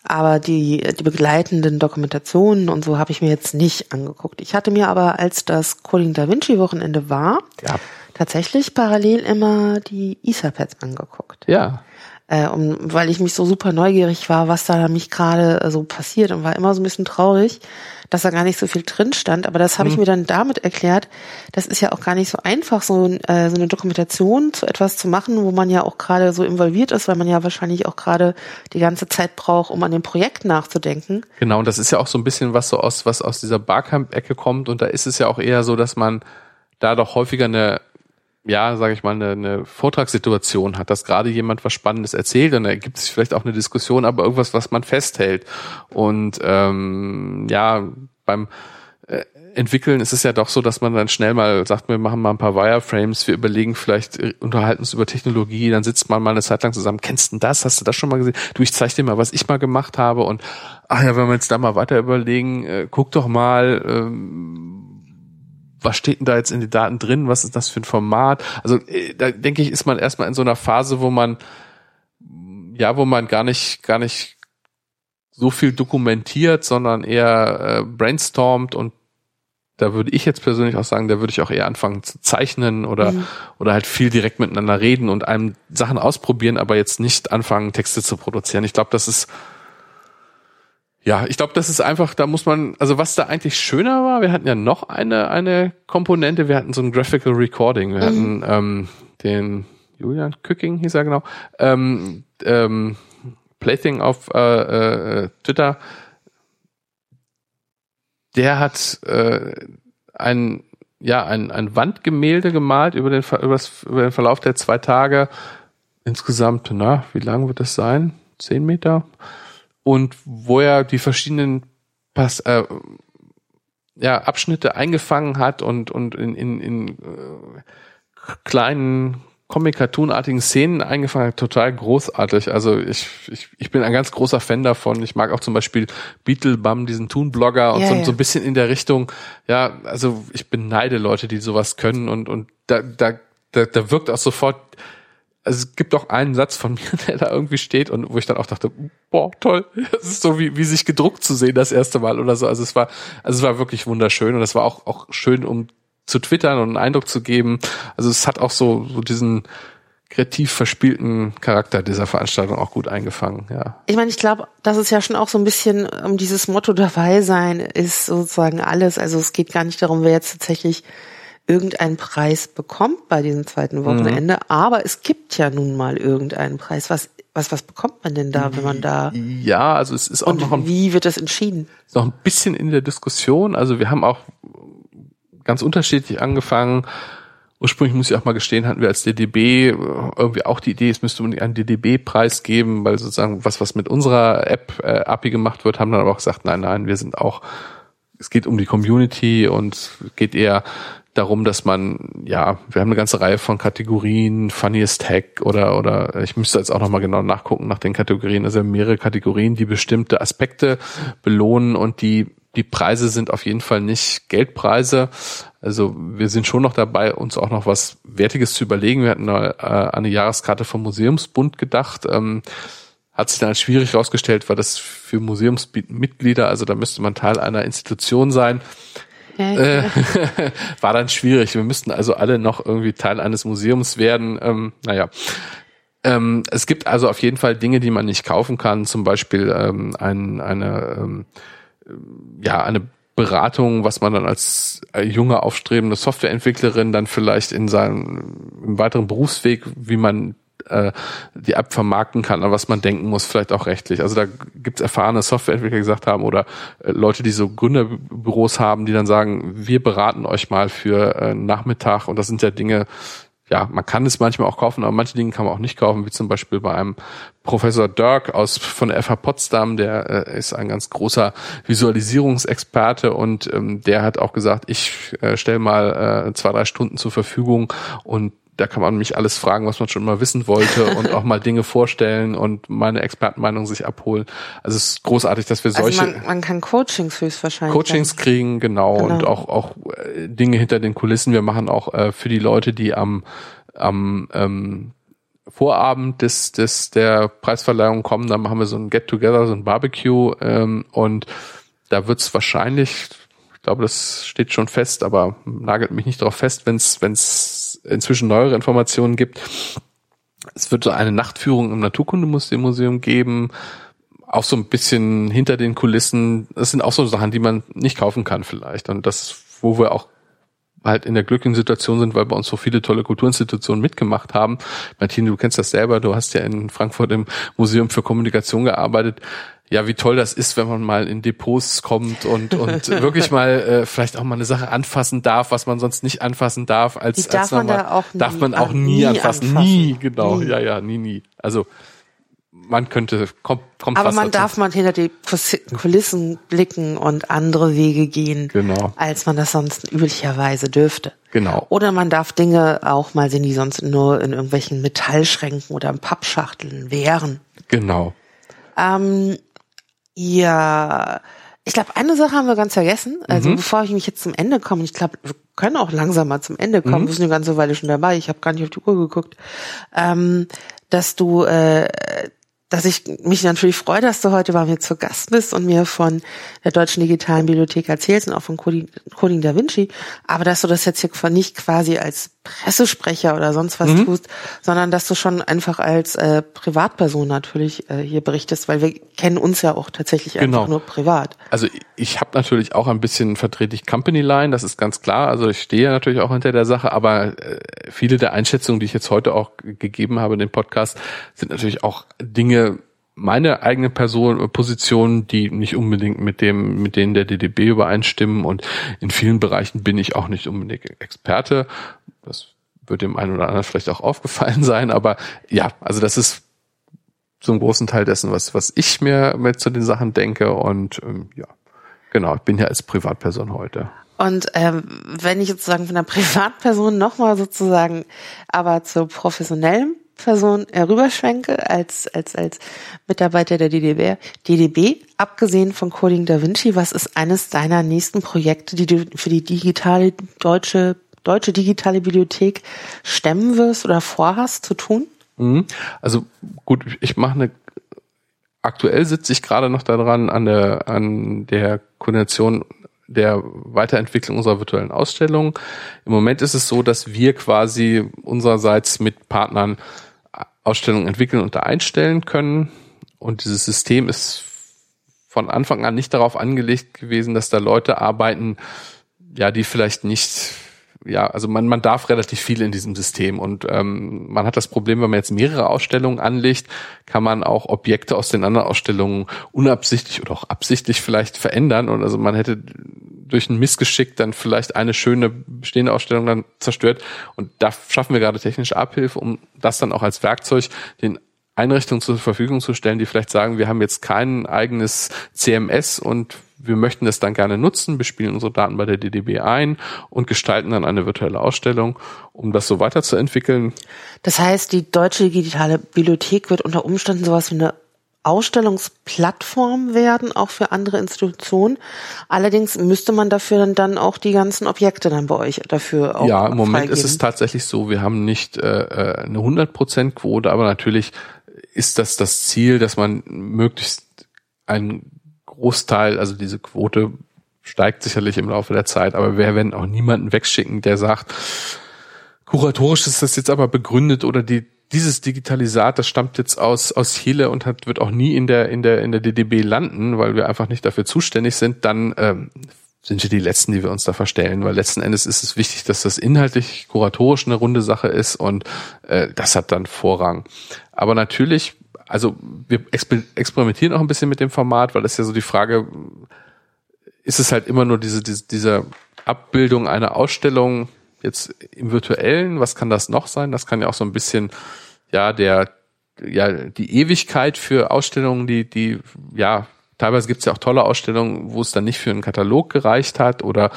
aber die, die begleitenden Dokumentationen und so habe ich mir jetzt nicht angeguckt. Ich hatte mir aber, als das Calling Da Vinci Wochenende war, ja. tatsächlich parallel immer die Etherpads angeguckt. Ja äh, um, weil ich mich so super neugierig war, was da mich gerade äh, so passiert und war immer so ein bisschen traurig, dass da gar nicht so viel drin stand. Aber das habe mhm. ich mir dann damit erklärt, das ist ja auch gar nicht so einfach, so, äh, so eine Dokumentation zu etwas zu machen, wo man ja auch gerade so involviert ist, weil man ja wahrscheinlich auch gerade die ganze Zeit braucht, um an dem Projekt nachzudenken. Genau, und das ist ja auch so ein bisschen was so aus, was aus dieser Barcamp-Ecke kommt. Und da ist es ja auch eher so, dass man da doch häufiger eine ja, sage ich mal, eine, eine Vortragssituation hat, dass gerade jemand was Spannendes erzählt und da ergibt sich vielleicht auch eine Diskussion, aber irgendwas, was man festhält. Und ähm, ja, beim äh, Entwickeln ist es ja doch so, dass man dann schnell mal sagt, wir machen mal ein paar Wireframes, wir überlegen vielleicht, äh, unterhalten uns über Technologie, dann sitzt man mal eine Zeit lang zusammen, kennst du das, hast du das schon mal gesehen? Du, ich zeig dir mal, was ich mal gemacht habe und ach ja, wenn wir jetzt da mal weiter überlegen, äh, guck doch mal, ähm, was steht denn da jetzt in den Daten drin, was ist das für ein Format? Also äh, da denke ich, ist man erstmal in so einer Phase, wo man ja, wo man gar nicht, gar nicht so viel dokumentiert, sondern eher äh, brainstormt und da würde ich jetzt persönlich auch sagen, da würde ich auch eher anfangen zu zeichnen oder, mhm. oder halt viel direkt miteinander reden und einem Sachen ausprobieren, aber jetzt nicht anfangen, Texte zu produzieren. Ich glaube, das ist ja, ich glaube, das ist einfach, da muss man, also was da eigentlich schöner war, wir hatten ja noch eine, eine Komponente, wir hatten so ein Graphical Recording, wir mhm. hatten ähm, den Julian Cooking, hieß er genau, ähm, ähm, Plaything auf äh, äh, Twitter, der hat äh, ein, ja, ein, ein Wandgemälde gemalt über den, über, über den Verlauf der zwei Tage. Insgesamt, na, wie lang wird das sein? Zehn Meter? Und wo er die verschiedenen Pass, äh, ja, Abschnitte eingefangen hat und, und in, in, in äh, kleinen Comic-Cartoon-artigen Szenen eingefangen hat, total großartig. Also ich, ich, ich bin ein ganz großer Fan davon. Ich mag auch zum Beispiel Beetlebum, diesen Toon-Blogger und ja, so, ja. so ein bisschen in der Richtung, ja, also ich beneide Leute, die sowas können und, und da, da, da, da wirkt auch sofort also es gibt auch einen Satz von (laughs) mir, der da irgendwie steht und wo ich dann auch dachte, boah, toll, das ist so wie, wie sich gedruckt zu sehen das erste Mal oder so. Also es war, also es war wirklich wunderschön und es war auch, auch schön, um zu twittern und einen Eindruck zu geben. Also es hat auch so, so diesen kreativ verspielten Charakter dieser Veranstaltung auch gut eingefangen, ja. Ich meine, ich glaube, das ist ja schon auch so ein bisschen um dieses Motto dabei sein ist sozusagen alles. Also es geht gar nicht darum, wer jetzt tatsächlich irgendeinen Preis bekommt bei diesem zweiten Wochenende, mhm. aber es gibt ja nun mal irgendeinen Preis, was Was, was bekommt man denn da, wenn man da? Ja, also es ist auch Und noch ein, wie wird das entschieden? ist noch ein bisschen in der Diskussion. Also wir haben auch ganz unterschiedlich angefangen. Ursprünglich muss ich auch mal gestehen, hatten wir als DDB äh, irgendwie auch die Idee, es müsste man einen DDB-Preis geben, weil sozusagen was, was mit unserer App äh, API gemacht wird, haben dann aber auch gesagt, nein, nein, wir sind auch, es geht um die Community und geht eher darum, dass man, ja, wir haben eine ganze Reihe von Kategorien, Funniest Hack oder, oder ich müsste jetzt auch nochmal genau nachgucken nach den Kategorien, also mehrere Kategorien, die bestimmte Aspekte belohnen und die die Preise sind auf jeden Fall nicht Geldpreise. Also wir sind schon noch dabei, uns auch noch was Wertiges zu überlegen. Wir hatten äh, eine Jahreskarte vom Museumsbund gedacht. Ähm, hat sich dann als schwierig herausgestellt, weil das für Museumsmitglieder, also da müsste man Teil einer Institution sein, äh, (laughs) war dann schwierig. Wir müssten also alle noch irgendwie Teil eines Museums werden. Ähm, naja. Ähm, es gibt also auf jeden Fall Dinge, die man nicht kaufen kann, zum Beispiel ähm, ein, eine ähm, ja, eine Beratung, was man dann als äh, junge aufstrebende Softwareentwicklerin dann vielleicht in seinem im weiteren Berufsweg, wie man äh, die App vermarkten kann, an was man denken muss, vielleicht auch rechtlich. Also da gibt's erfahrene Softwareentwickler, die gesagt haben, oder äh, Leute, die so Gründerbüros haben, die dann sagen, wir beraten euch mal für äh, Nachmittag und das sind ja Dinge, ja, man kann es manchmal auch kaufen, aber manche Dinge kann man auch nicht kaufen, wie zum Beispiel bei einem Professor Dirk aus von der FH Potsdam, der äh, ist ein ganz großer Visualisierungsexperte und ähm, der hat auch gesagt, ich äh, stelle mal äh, zwei, drei Stunden zur Verfügung und da kann man mich alles fragen, was man schon mal wissen wollte (laughs) und auch mal Dinge vorstellen und meine Expertenmeinung sich abholen. Also es ist großartig, dass wir also solche man, man kann Coachings höchstwahrscheinlich Coachings kriegen, genau, genau, und auch auch äh, Dinge hinter den Kulissen. Wir machen auch äh, für die Leute, die am am ähm, Vorabend des des der Preisverleihung kommen, dann machen wir so ein Get Together, so ein Barbecue ähm, und da wird's wahrscheinlich glaube, das steht schon fest, aber nagelt mich nicht darauf fest, wenn es wenn es inzwischen neuere Informationen gibt. Es wird so eine Nachtführung im Naturkundemuseum geben, auch so ein bisschen hinter den Kulissen. Das sind auch so Sachen, die man nicht kaufen kann vielleicht. Und das, wo wir auch halt in der glücklichen Situation sind, weil bei uns so viele tolle Kulturinstitutionen mitgemacht haben. Martine, du kennst das selber, du hast ja in Frankfurt im Museum für Kommunikation gearbeitet ja, wie toll das ist, wenn man mal in Depots kommt und, und (laughs) wirklich mal äh, vielleicht auch mal eine Sache anfassen darf, was man sonst nicht anfassen darf. Als, Die darf als man da auch nie, darf man auch nie, nie anfassen. anfassen. Nie, genau. Nie. Ja, ja, nie, nie. Also man könnte, kommt, kommt Aber man dazu. darf mal hinter die Kulissen blicken und andere Wege gehen, genau. als man das sonst üblicherweise dürfte. Genau. Oder man darf Dinge auch mal sehen, die sonst nur in irgendwelchen Metallschränken oder in Pappschachteln wären. Genau. Ähm, ja, ich glaube, eine Sache haben wir ganz vergessen. Also mhm. bevor ich mich jetzt zum Ende komme, ich glaube, wir können auch langsam mal zum Ende kommen. Mhm. Wir sind eine ganze Weile schon dabei. Ich habe gar nicht auf die Uhr geguckt. Ähm, dass du äh, dass ich mich natürlich freue, dass du heute bei mir zu Gast bist und mir von der Deutschen Digitalen Bibliothek erzählst und auch von Coding, Coding Da Vinci, aber dass du das jetzt hier nicht quasi als Pressesprecher oder sonst was mhm. tust, sondern dass du schon einfach als äh, Privatperson natürlich äh, hier berichtest, weil wir kennen uns ja auch tatsächlich genau. einfach nur privat. Also ich habe natürlich auch ein bisschen vertrete ich Company Line, das ist ganz klar. Also ich stehe natürlich auch hinter der Sache, aber äh, viele der Einschätzungen, die ich jetzt heute auch gegeben habe in dem Podcast, sind natürlich auch Dinge, meine eigene Person, Position, die nicht unbedingt mit dem, mit denen der DDB übereinstimmen und in vielen Bereichen bin ich auch nicht unbedingt Experte. Das wird dem einen oder anderen vielleicht auch aufgefallen (laughs) sein, aber ja, also das ist so großen Teil dessen, was, was ich mir mit zu den Sachen denke und ähm, ja, genau, ich bin ja als Privatperson heute. Und ähm, wenn ich sozusagen von der (laughs) Privatperson nochmal sozusagen aber zur professionellen Person herüberschwenke als, als, als Mitarbeiter der DDB, DDB, abgesehen von Coding Da Vinci, was ist eines deiner nächsten Projekte, die du für die digitale deutsche, deutsche digitale Bibliothek stemmen wirst oder vorhast zu tun? Mhm. Also gut, ich mache eine aktuell sitze ich gerade noch daran an der an der Koordination der Weiterentwicklung unserer virtuellen Ausstellung. Im Moment ist es so, dass wir quasi unsererseits mit Partnern Ausstellungen entwickeln und da einstellen können. Und dieses System ist von Anfang an nicht darauf angelegt gewesen, dass da Leute arbeiten, ja, die vielleicht nicht ja, also man, man darf relativ viel in diesem System und ähm, man hat das Problem, wenn man jetzt mehrere Ausstellungen anlegt, kann man auch Objekte aus den anderen Ausstellungen unabsichtlich oder auch absichtlich vielleicht verändern und also man hätte durch ein Missgeschick dann vielleicht eine schöne bestehende Ausstellung dann zerstört und da schaffen wir gerade technische Abhilfe, um das dann auch als Werkzeug den Einrichtungen zur Verfügung zu stellen, die vielleicht sagen, wir haben jetzt kein eigenes CMS und wir möchten das dann gerne nutzen, bespielen unsere Daten bei der DDB ein und gestalten dann eine virtuelle Ausstellung, um das so weiterzuentwickeln. Das heißt, die Deutsche Digitale Bibliothek wird unter Umständen sowas wie eine Ausstellungsplattform werden, auch für andere Institutionen. Allerdings müsste man dafür dann, dann auch die ganzen Objekte dann bei euch dafür auch Ja, im Moment freigeben. ist es tatsächlich so, wir haben nicht äh, äh eine 100% Quote, aber natürlich ist das das Ziel, dass man möglichst einen Großteil, also diese Quote steigt sicherlich im Laufe der Zeit, aber wir werden auch niemanden wegschicken, der sagt, kuratorisch ist das jetzt aber begründet oder die dieses Digitalisat, das stammt jetzt aus aus Chile und hat wird auch nie in der in der in der DDB landen, weil wir einfach nicht dafür zuständig sind, dann ähm, sind wir die letzten, die wir uns da verstellen, weil letzten Endes ist es wichtig, dass das inhaltlich kuratorisch eine runde Sache ist und äh, das hat dann Vorrang. Aber natürlich also wir experimentieren auch ein bisschen mit dem Format, weil das ist ja so die Frage, ist es halt immer nur diese, diese, diese Abbildung einer Ausstellung jetzt im virtuellen, was kann das noch sein? Das kann ja auch so ein bisschen, ja, der, ja, die Ewigkeit für Ausstellungen, die, die, ja, teilweise gibt es ja auch tolle Ausstellungen, wo es dann nicht für einen Katalog gereicht hat oder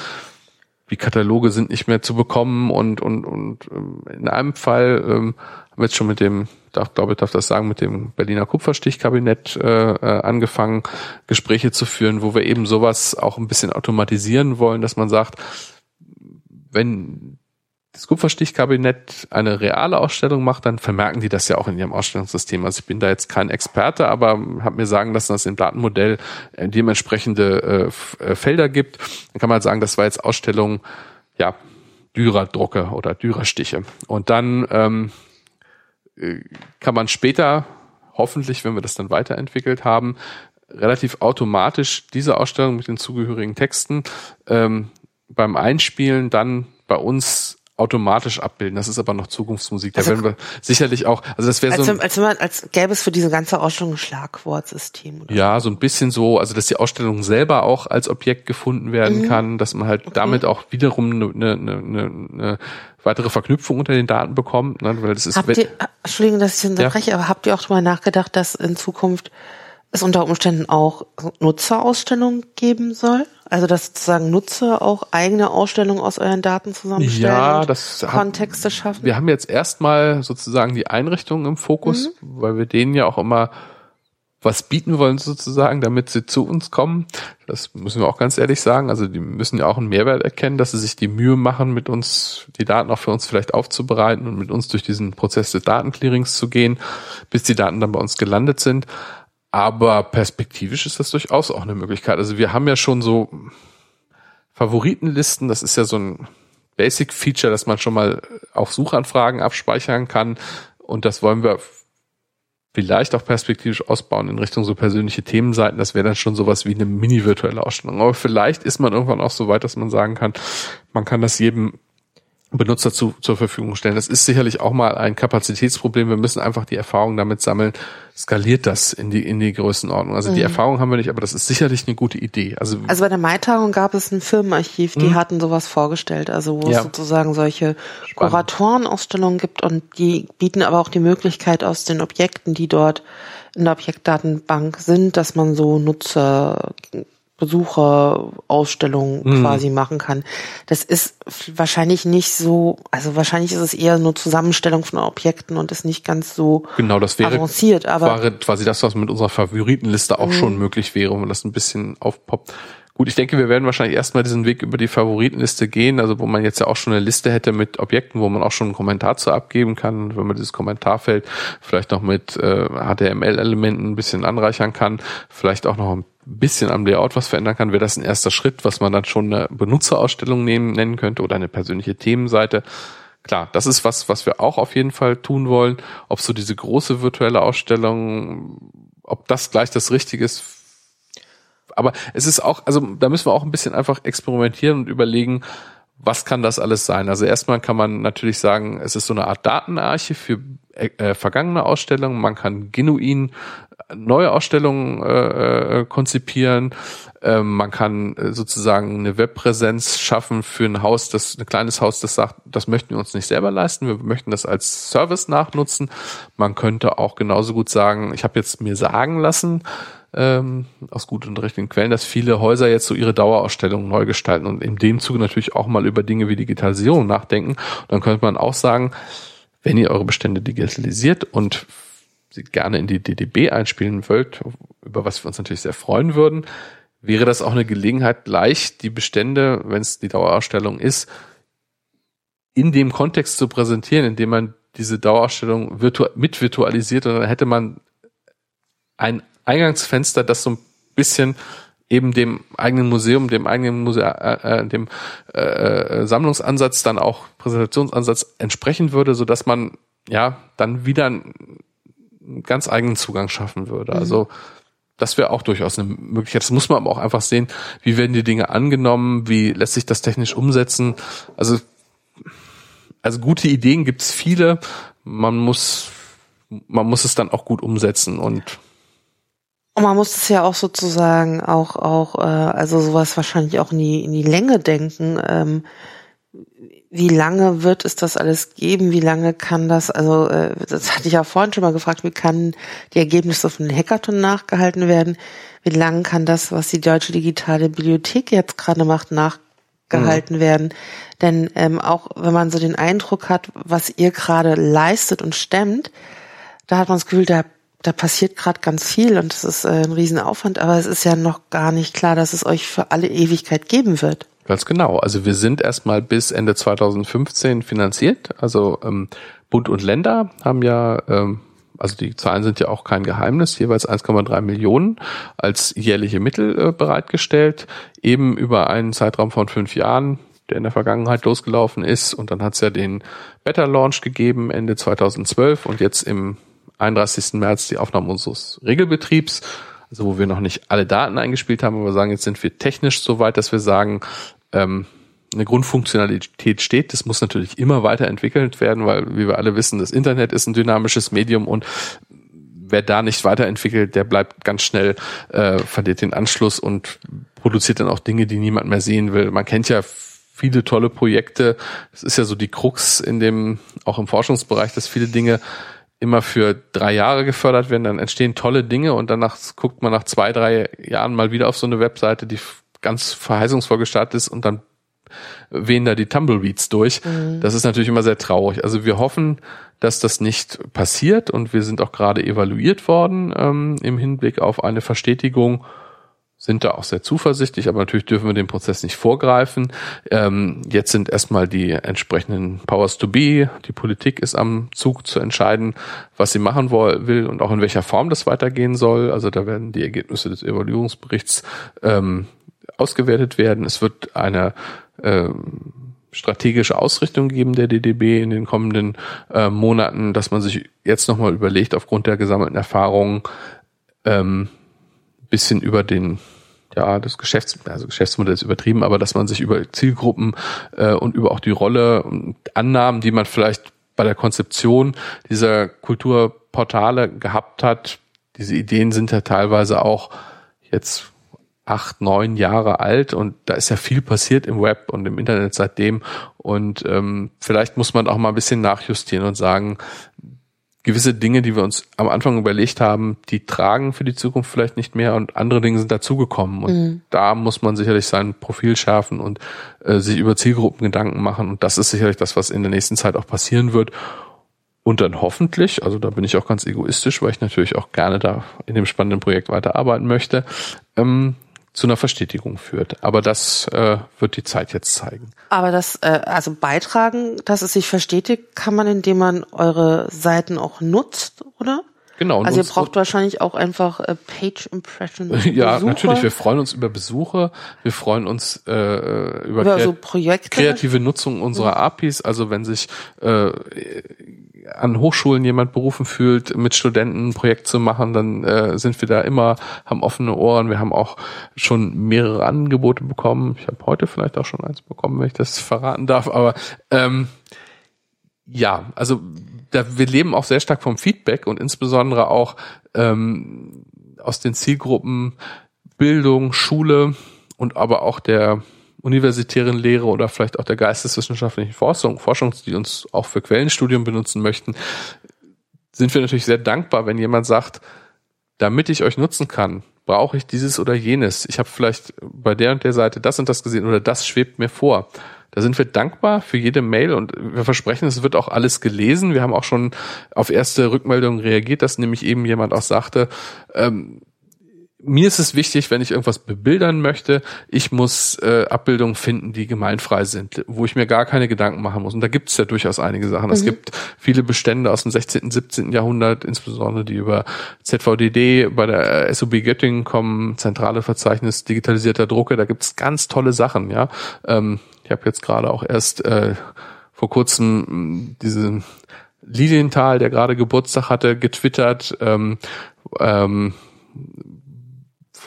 die Kataloge sind nicht mehr zu bekommen und, und, und ähm, in einem Fall ähm, haben wir jetzt schon mit dem darf, glaube ich, darf das sagen, mit dem Berliner Kupferstichkabinett äh, äh, angefangen, Gespräche zu führen, wo wir eben sowas auch ein bisschen automatisieren wollen, dass man sagt, wenn das Kupferstichkabinett eine reale Ausstellung macht, dann vermerken die das ja auch in ihrem Ausstellungssystem. Also ich bin da jetzt kein Experte, aber habe mir sagen lassen, dass es im Datenmodell äh, dementsprechende äh, äh, Felder gibt. Dann kann man halt sagen, das war jetzt Ausstellung, ja, Dürer-Drucke oder Dürerstiche. Und dann ähm, kann man später, hoffentlich, wenn wir das dann weiterentwickelt haben, relativ automatisch diese Ausstellung mit den zugehörigen Texten ähm, beim Einspielen dann bei uns automatisch abbilden. Das ist aber noch Zukunftsmusik. Da also, werden wir sicherlich auch, also das wäre so. Ein, als, als, als gäbe es für diese ganze Ausstellung ein Schlagwortsystem. Oder ja, so ein bisschen so, also dass die Ausstellung selber auch als Objekt gefunden werden mhm. kann, dass man halt okay. damit auch wiederum eine, eine, eine, eine weitere Verknüpfung unter den Daten bekommt. Ne? Weil das ist habt ihr, Entschuldigung, dass ich unterbreche, ja. aber habt ihr auch darüber nachgedacht, dass in Zukunft es unter Umständen auch Nutzerausstellungen geben soll? Also dass sozusagen Nutzer auch eigene Ausstellungen aus euren Daten zusammenstellen ja, das Kontexte haben, schaffen? Wir haben jetzt erstmal sozusagen die Einrichtungen im Fokus, mhm. weil wir denen ja auch immer was bieten wollen sozusagen, damit sie zu uns kommen. Das müssen wir auch ganz ehrlich sagen. Also die müssen ja auch einen Mehrwert erkennen, dass sie sich die Mühe machen, mit uns die Daten auch für uns vielleicht aufzubereiten und mit uns durch diesen Prozess des Datenclearings zu gehen, bis die Daten dann bei uns gelandet sind. Aber perspektivisch ist das durchaus auch eine Möglichkeit. Also wir haben ja schon so Favoritenlisten, das ist ja so ein Basic Feature, dass man schon mal auf Suchanfragen abspeichern kann. Und das wollen wir vielleicht auch perspektivisch ausbauen in Richtung so persönliche Themenseiten. Das wäre dann schon sowas wie eine mini-virtuelle Ausstellung. Aber vielleicht ist man irgendwann auch so weit, dass man sagen kann, man kann das jedem Benutzer zu, zur Verfügung stellen. Das ist sicherlich auch mal ein Kapazitätsproblem. Wir müssen einfach die Erfahrung damit sammeln, skaliert das in die, in die Größenordnung. Also mhm. die Erfahrung haben wir nicht, aber das ist sicherlich eine gute Idee. Also, also bei der Maitagung gab es ein Firmenarchiv, die mhm. hatten sowas vorgestellt, also wo ja. es sozusagen solche Kuratorenausstellungen gibt und die bieten aber auch die Möglichkeit aus den Objekten, die dort in der Objektdatenbank sind, dass man so Nutzer Besucherausstellung mhm. quasi machen kann. Das ist wahrscheinlich nicht so, also wahrscheinlich ist es eher nur Zusammenstellung von Objekten und ist nicht ganz so genau, das wäre, avanciert. Aber wäre quasi das, was mit unserer Favoritenliste auch mhm. schon möglich wäre, wenn das ein bisschen aufpoppt. Gut, ich denke, wir werden wahrscheinlich erstmal diesen Weg über die Favoritenliste gehen, also wo man jetzt ja auch schon eine Liste hätte mit Objekten, wo man auch schon einen Kommentar zu abgeben kann, wenn man dieses Kommentarfeld vielleicht noch mit äh, HTML-Elementen ein bisschen anreichern kann, vielleicht auch noch ein bisschen am Layout was verändern kann, wäre das ein erster Schritt, was man dann schon eine Benutzerausstellung nehmen, nennen könnte oder eine persönliche Themenseite. Klar, das ist was, was wir auch auf jeden Fall tun wollen. Ob so diese große virtuelle Ausstellung, ob das gleich das Richtige ist. Aber es ist auch, also da müssen wir auch ein bisschen einfach experimentieren und überlegen, was kann das alles sein? Also erstmal kann man natürlich sagen, es ist so eine Art Datenarche für äh, vergangene Ausstellungen. Man kann genuin neue Ausstellungen äh, äh, konzipieren. Ähm, man kann äh, sozusagen eine Webpräsenz schaffen für ein Haus, das ein kleines Haus, das sagt, das möchten wir uns nicht selber leisten. Wir möchten das als Service nachnutzen. Man könnte auch genauso gut sagen, ich habe jetzt mir sagen lassen, ähm, aus guten und richtigen Quellen, dass viele Häuser jetzt so ihre Dauerausstellungen neu gestalten und in dem Zuge natürlich auch mal über Dinge wie Digitalisierung nachdenken. Dann könnte man auch sagen, wenn ihr eure Bestände digitalisiert und sie gerne in die DDB einspielen wollt, über was wir uns natürlich sehr freuen würden, wäre das auch eine Gelegenheit, gleich die Bestände, wenn es die Dauerausstellung ist, in dem Kontext zu präsentieren, indem man diese Dauerausstellung virtu mit virtualisiert und dann hätte man ein Eingangsfenster, das so ein bisschen eben dem eigenen Museum, dem eigenen Museum, äh, äh, dem äh, äh, Sammlungsansatz, dann auch Präsentationsansatz entsprechen würde, so dass man ja dann wieder einen ganz eigenen Zugang schaffen würde. Mhm. Also das wäre auch durchaus eine Möglichkeit. Das muss man aber auch einfach sehen, wie werden die Dinge angenommen, wie lässt sich das technisch umsetzen. Also also gute Ideen gibt's viele. Man muss man muss es dann auch gut umsetzen und und man muss es ja auch sozusagen auch, auch, äh, also sowas wahrscheinlich auch in die, in die Länge denken. Ähm, wie lange wird es das alles geben? Wie lange kann das, also äh, das hatte ich ja vorhin schon mal gefragt, wie kann die Ergebnisse von den Hackathon nachgehalten werden? Wie lange kann das, was die Deutsche Digitale Bibliothek jetzt gerade macht, nachgehalten mhm. werden? Denn ähm, auch wenn man so den Eindruck hat, was ihr gerade leistet und stemmt, da hat man das Gefühl, da da passiert gerade ganz viel und es ist äh, ein Riesenaufwand, aber es ist ja noch gar nicht klar, dass es euch für alle Ewigkeit geben wird. Ganz genau. Also wir sind erstmal bis Ende 2015 finanziert. Also ähm, Bund und Länder haben ja, ähm, also die Zahlen sind ja auch kein Geheimnis, jeweils 1,3 Millionen als jährliche Mittel äh, bereitgestellt, eben über einen Zeitraum von fünf Jahren der in der Vergangenheit losgelaufen ist. Und dann hat es ja den Better Launch gegeben Ende 2012 und jetzt im 31. März die Aufnahme unseres Regelbetriebs, also wo wir noch nicht alle Daten eingespielt haben, aber sagen, jetzt sind wir technisch so weit, dass wir sagen, ähm, eine Grundfunktionalität steht. Das muss natürlich immer weiterentwickelt werden, weil, wie wir alle wissen, das Internet ist ein dynamisches Medium und wer da nicht weiterentwickelt, der bleibt ganz schnell, äh, verliert den Anschluss und produziert dann auch Dinge, die niemand mehr sehen will. Man kennt ja viele tolle Projekte. Es ist ja so die Krux in dem, auch im Forschungsbereich, dass viele Dinge immer für drei Jahre gefördert werden, dann entstehen tolle Dinge und danach guckt man nach zwei, drei Jahren mal wieder auf so eine Webseite, die ganz verheißungsvoll gestartet ist und dann wehen da die Tumbleweeds durch. Mhm. Das ist natürlich immer sehr traurig. Also wir hoffen, dass das nicht passiert und wir sind auch gerade evaluiert worden ähm, im Hinblick auf eine Verstetigung sind da auch sehr zuversichtlich, aber natürlich dürfen wir den Prozess nicht vorgreifen. Ähm, jetzt sind erstmal die entsprechenden Powers to be. Die Politik ist am Zug zu entscheiden, was sie machen will und auch in welcher Form das weitergehen soll. Also da werden die Ergebnisse des Evaluierungsberichts ähm, ausgewertet werden. Es wird eine ähm, strategische Ausrichtung geben der DDB in den kommenden äh, Monaten, dass man sich jetzt nochmal überlegt, aufgrund der gesammelten Erfahrungen, ähm, bisschen über den ja, das Geschäfts also Geschäftsmodell ist übertrieben, aber dass man sich über Zielgruppen äh, und über auch die Rolle und Annahmen, die man vielleicht bei der Konzeption dieser Kulturportale gehabt hat, diese Ideen sind ja teilweise auch jetzt acht, neun Jahre alt und da ist ja viel passiert im Web und im Internet seitdem. Und ähm, vielleicht muss man auch mal ein bisschen nachjustieren und sagen, gewisse Dinge, die wir uns am Anfang überlegt haben, die tragen für die Zukunft vielleicht nicht mehr und andere Dinge sind dazugekommen. Und mhm. da muss man sicherlich sein Profil schärfen und äh, sich über Zielgruppen Gedanken machen. Und das ist sicherlich das, was in der nächsten Zeit auch passieren wird. Und dann hoffentlich, also da bin ich auch ganz egoistisch, weil ich natürlich auch gerne da in dem spannenden Projekt weiterarbeiten möchte, ähm, zu einer Verstetigung führt. Aber das äh, wird die Zeit jetzt zeigen. Aber das, äh, also beitragen, dass es sich verstetigt, kann man, indem man eure Seiten auch nutzt, oder? Genau. Also ihr braucht wahrscheinlich auch einfach äh, Page Impression. (laughs) Ja, Besucher. natürlich. Wir freuen uns über Besuche. Wir freuen uns äh, über, über so Projekte. kreative Nutzung unserer APIs. Also wenn sich äh, an Hochschulen jemand berufen fühlt, mit Studenten ein Projekt zu machen, dann äh, sind wir da immer, haben offene Ohren. Wir haben auch schon mehrere Angebote bekommen. Ich habe heute vielleicht auch schon eins bekommen, wenn ich das (laughs) verraten darf. Aber ähm, ja, also da, wir leben auch sehr stark vom Feedback und insbesondere auch ähm, aus den Zielgruppen Bildung, Schule und aber auch der universitären Lehre oder vielleicht auch der geisteswissenschaftlichen Forschung, Forschung, die uns auch für Quellenstudien benutzen möchten, sind wir natürlich sehr dankbar, wenn jemand sagt, damit ich euch nutzen kann, brauche ich dieses oder jenes. Ich habe vielleicht bei der und der Seite das und das gesehen oder das schwebt mir vor. Da sind wir dankbar für jede Mail und wir versprechen, es wird auch alles gelesen. Wir haben auch schon auf erste Rückmeldungen reagiert, dass nämlich eben jemand auch sagte, ähm, mir ist es wichtig, wenn ich irgendwas bebildern möchte, ich muss äh, Abbildungen finden, die gemeinfrei sind, wo ich mir gar keine Gedanken machen muss. Und da gibt es ja durchaus einige Sachen. Mhm. Es gibt viele Bestände aus dem 16., 17. Jahrhundert, insbesondere die über ZVDD bei der SOB Göttingen kommen, zentrale Verzeichnis digitalisierter Drucke. Da gibt es ganz tolle Sachen. Ja, ähm, ich habe jetzt gerade auch erst äh, vor kurzem hm, diese Lilienthal, der gerade Geburtstag hatte, getwittert. Ähm, ähm,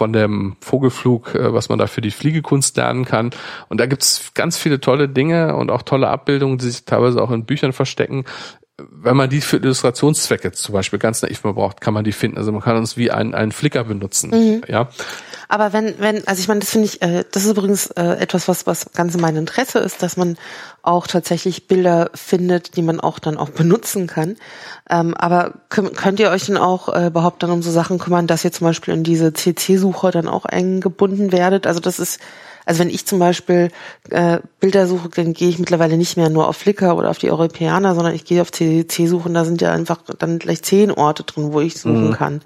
von dem Vogelflug, äh, was man da für die Fliegekunst lernen kann. Und da gibt's ganz viele tolle Dinge und auch tolle Abbildungen, die sich teilweise auch in Büchern verstecken. Wenn man die für Illustrationszwecke zum Beispiel ganz naiv mal braucht, kann man die finden. Also man kann uns wie einen, einen Flicker benutzen. Mhm. Ja. Aber wenn, wenn, also ich meine, das finde ich, äh, das ist übrigens äh, etwas, was, was ganz in meinem Interesse ist, dass man auch tatsächlich Bilder findet, die man auch dann auch benutzen kann. Ähm, aber könnt, könnt ihr euch denn auch äh, überhaupt dann um so Sachen kümmern, dass ihr zum Beispiel in diese CC-Suche dann auch eingebunden werdet? Also das ist, also wenn ich zum Beispiel äh, Bilder suche, dann gehe ich mittlerweile nicht mehr nur auf Flickr oder auf die Europäer, sondern ich gehe auf CC suchen, da sind ja einfach dann gleich zehn Orte drin, wo ich suchen mhm. kann.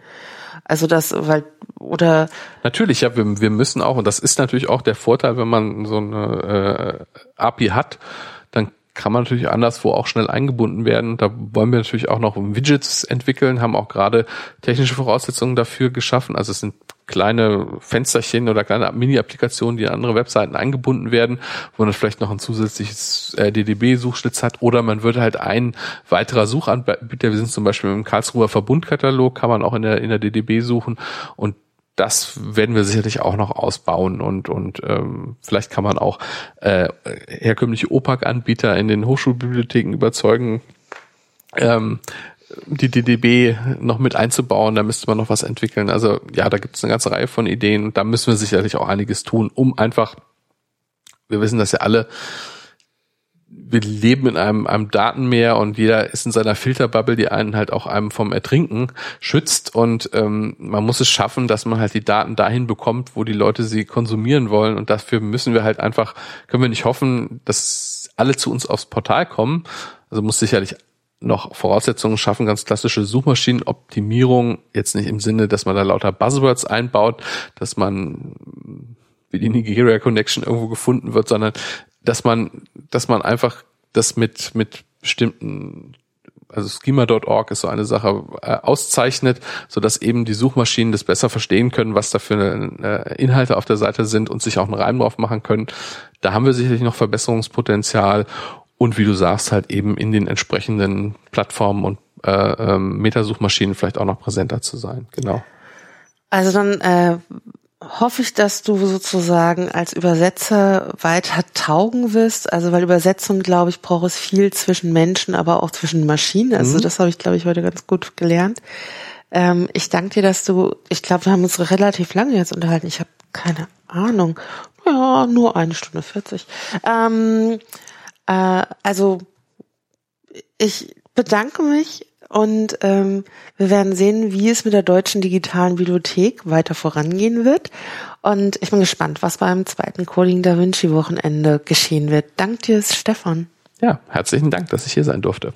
Also das, weil, oder. Natürlich, ja, wir, wir müssen auch, und das ist natürlich auch der Vorteil, wenn man so eine äh, API hat, kann man natürlich anderswo auch schnell eingebunden werden. Da wollen wir natürlich auch noch Widgets entwickeln, haben auch gerade technische Voraussetzungen dafür geschaffen. Also es sind kleine Fensterchen oder kleine Mini-Applikationen, die in andere Webseiten eingebunden werden, wo man vielleicht noch ein zusätzliches äh, DDB-Suchschlitz hat oder man würde halt ein weiterer Suchanbieter, wir sind zum Beispiel im Karlsruher Verbundkatalog, kann man auch in der, in der DDB suchen und das werden wir sicherlich auch noch ausbauen und und ähm, vielleicht kann man auch äh, herkömmliche OPAC-Anbieter in den Hochschulbibliotheken überzeugen, ähm, die DDB noch mit einzubauen, da müsste man noch was entwickeln. Also ja, da gibt es eine ganze Reihe von Ideen und da müssen wir sicherlich auch einiges tun, um einfach, wir wissen das ja alle, wir leben in einem, einem Datenmeer und jeder ist in seiner Filterbubble, die einen halt auch einem vom Ertrinken schützt. Und ähm, man muss es schaffen, dass man halt die Daten dahin bekommt, wo die Leute sie konsumieren wollen. Und dafür müssen wir halt einfach, können wir nicht hoffen, dass alle zu uns aufs Portal kommen. Also muss sicherlich noch Voraussetzungen schaffen, ganz klassische Suchmaschinenoptimierung, jetzt nicht im Sinne, dass man da lauter Buzzwords einbaut, dass man wie die Nigeria Connection irgendwo gefunden wird, sondern dass man, dass man einfach das mit, mit bestimmten also schema.org ist so eine Sache äh, auszeichnet, so dass eben die Suchmaschinen das besser verstehen können, was da für äh, Inhalte auf der Seite sind und sich auch einen Reim drauf machen können. Da haben wir sicherlich noch Verbesserungspotenzial und wie du sagst, halt eben in den entsprechenden Plattformen und äh, ähm, Metasuchmaschinen vielleicht auch noch präsenter zu sein. Genau. Also dann äh, hoffe ich, dass du sozusagen als Übersetzer weiter taugen wirst. Also weil Übersetzung, glaube ich, braucht es viel zwischen Menschen, aber auch zwischen Maschinen. Also mhm. das habe ich, glaube ich, heute ganz gut gelernt. Ähm, ich danke dir, dass du, ich glaube, wir haben uns relativ lange jetzt unterhalten. Ich habe keine Ahnung. Ja, nur eine Stunde 40. Ähm, äh, also ich bedanke mich und ähm, wir werden sehen, wie es mit der deutschen digitalen Bibliothek weiter vorangehen wird. Und ich bin gespannt, was beim zweiten Coding Da Vinci Wochenende geschehen wird. Dank dir, Stefan. Ja, herzlichen Dank, dass ich hier sein durfte.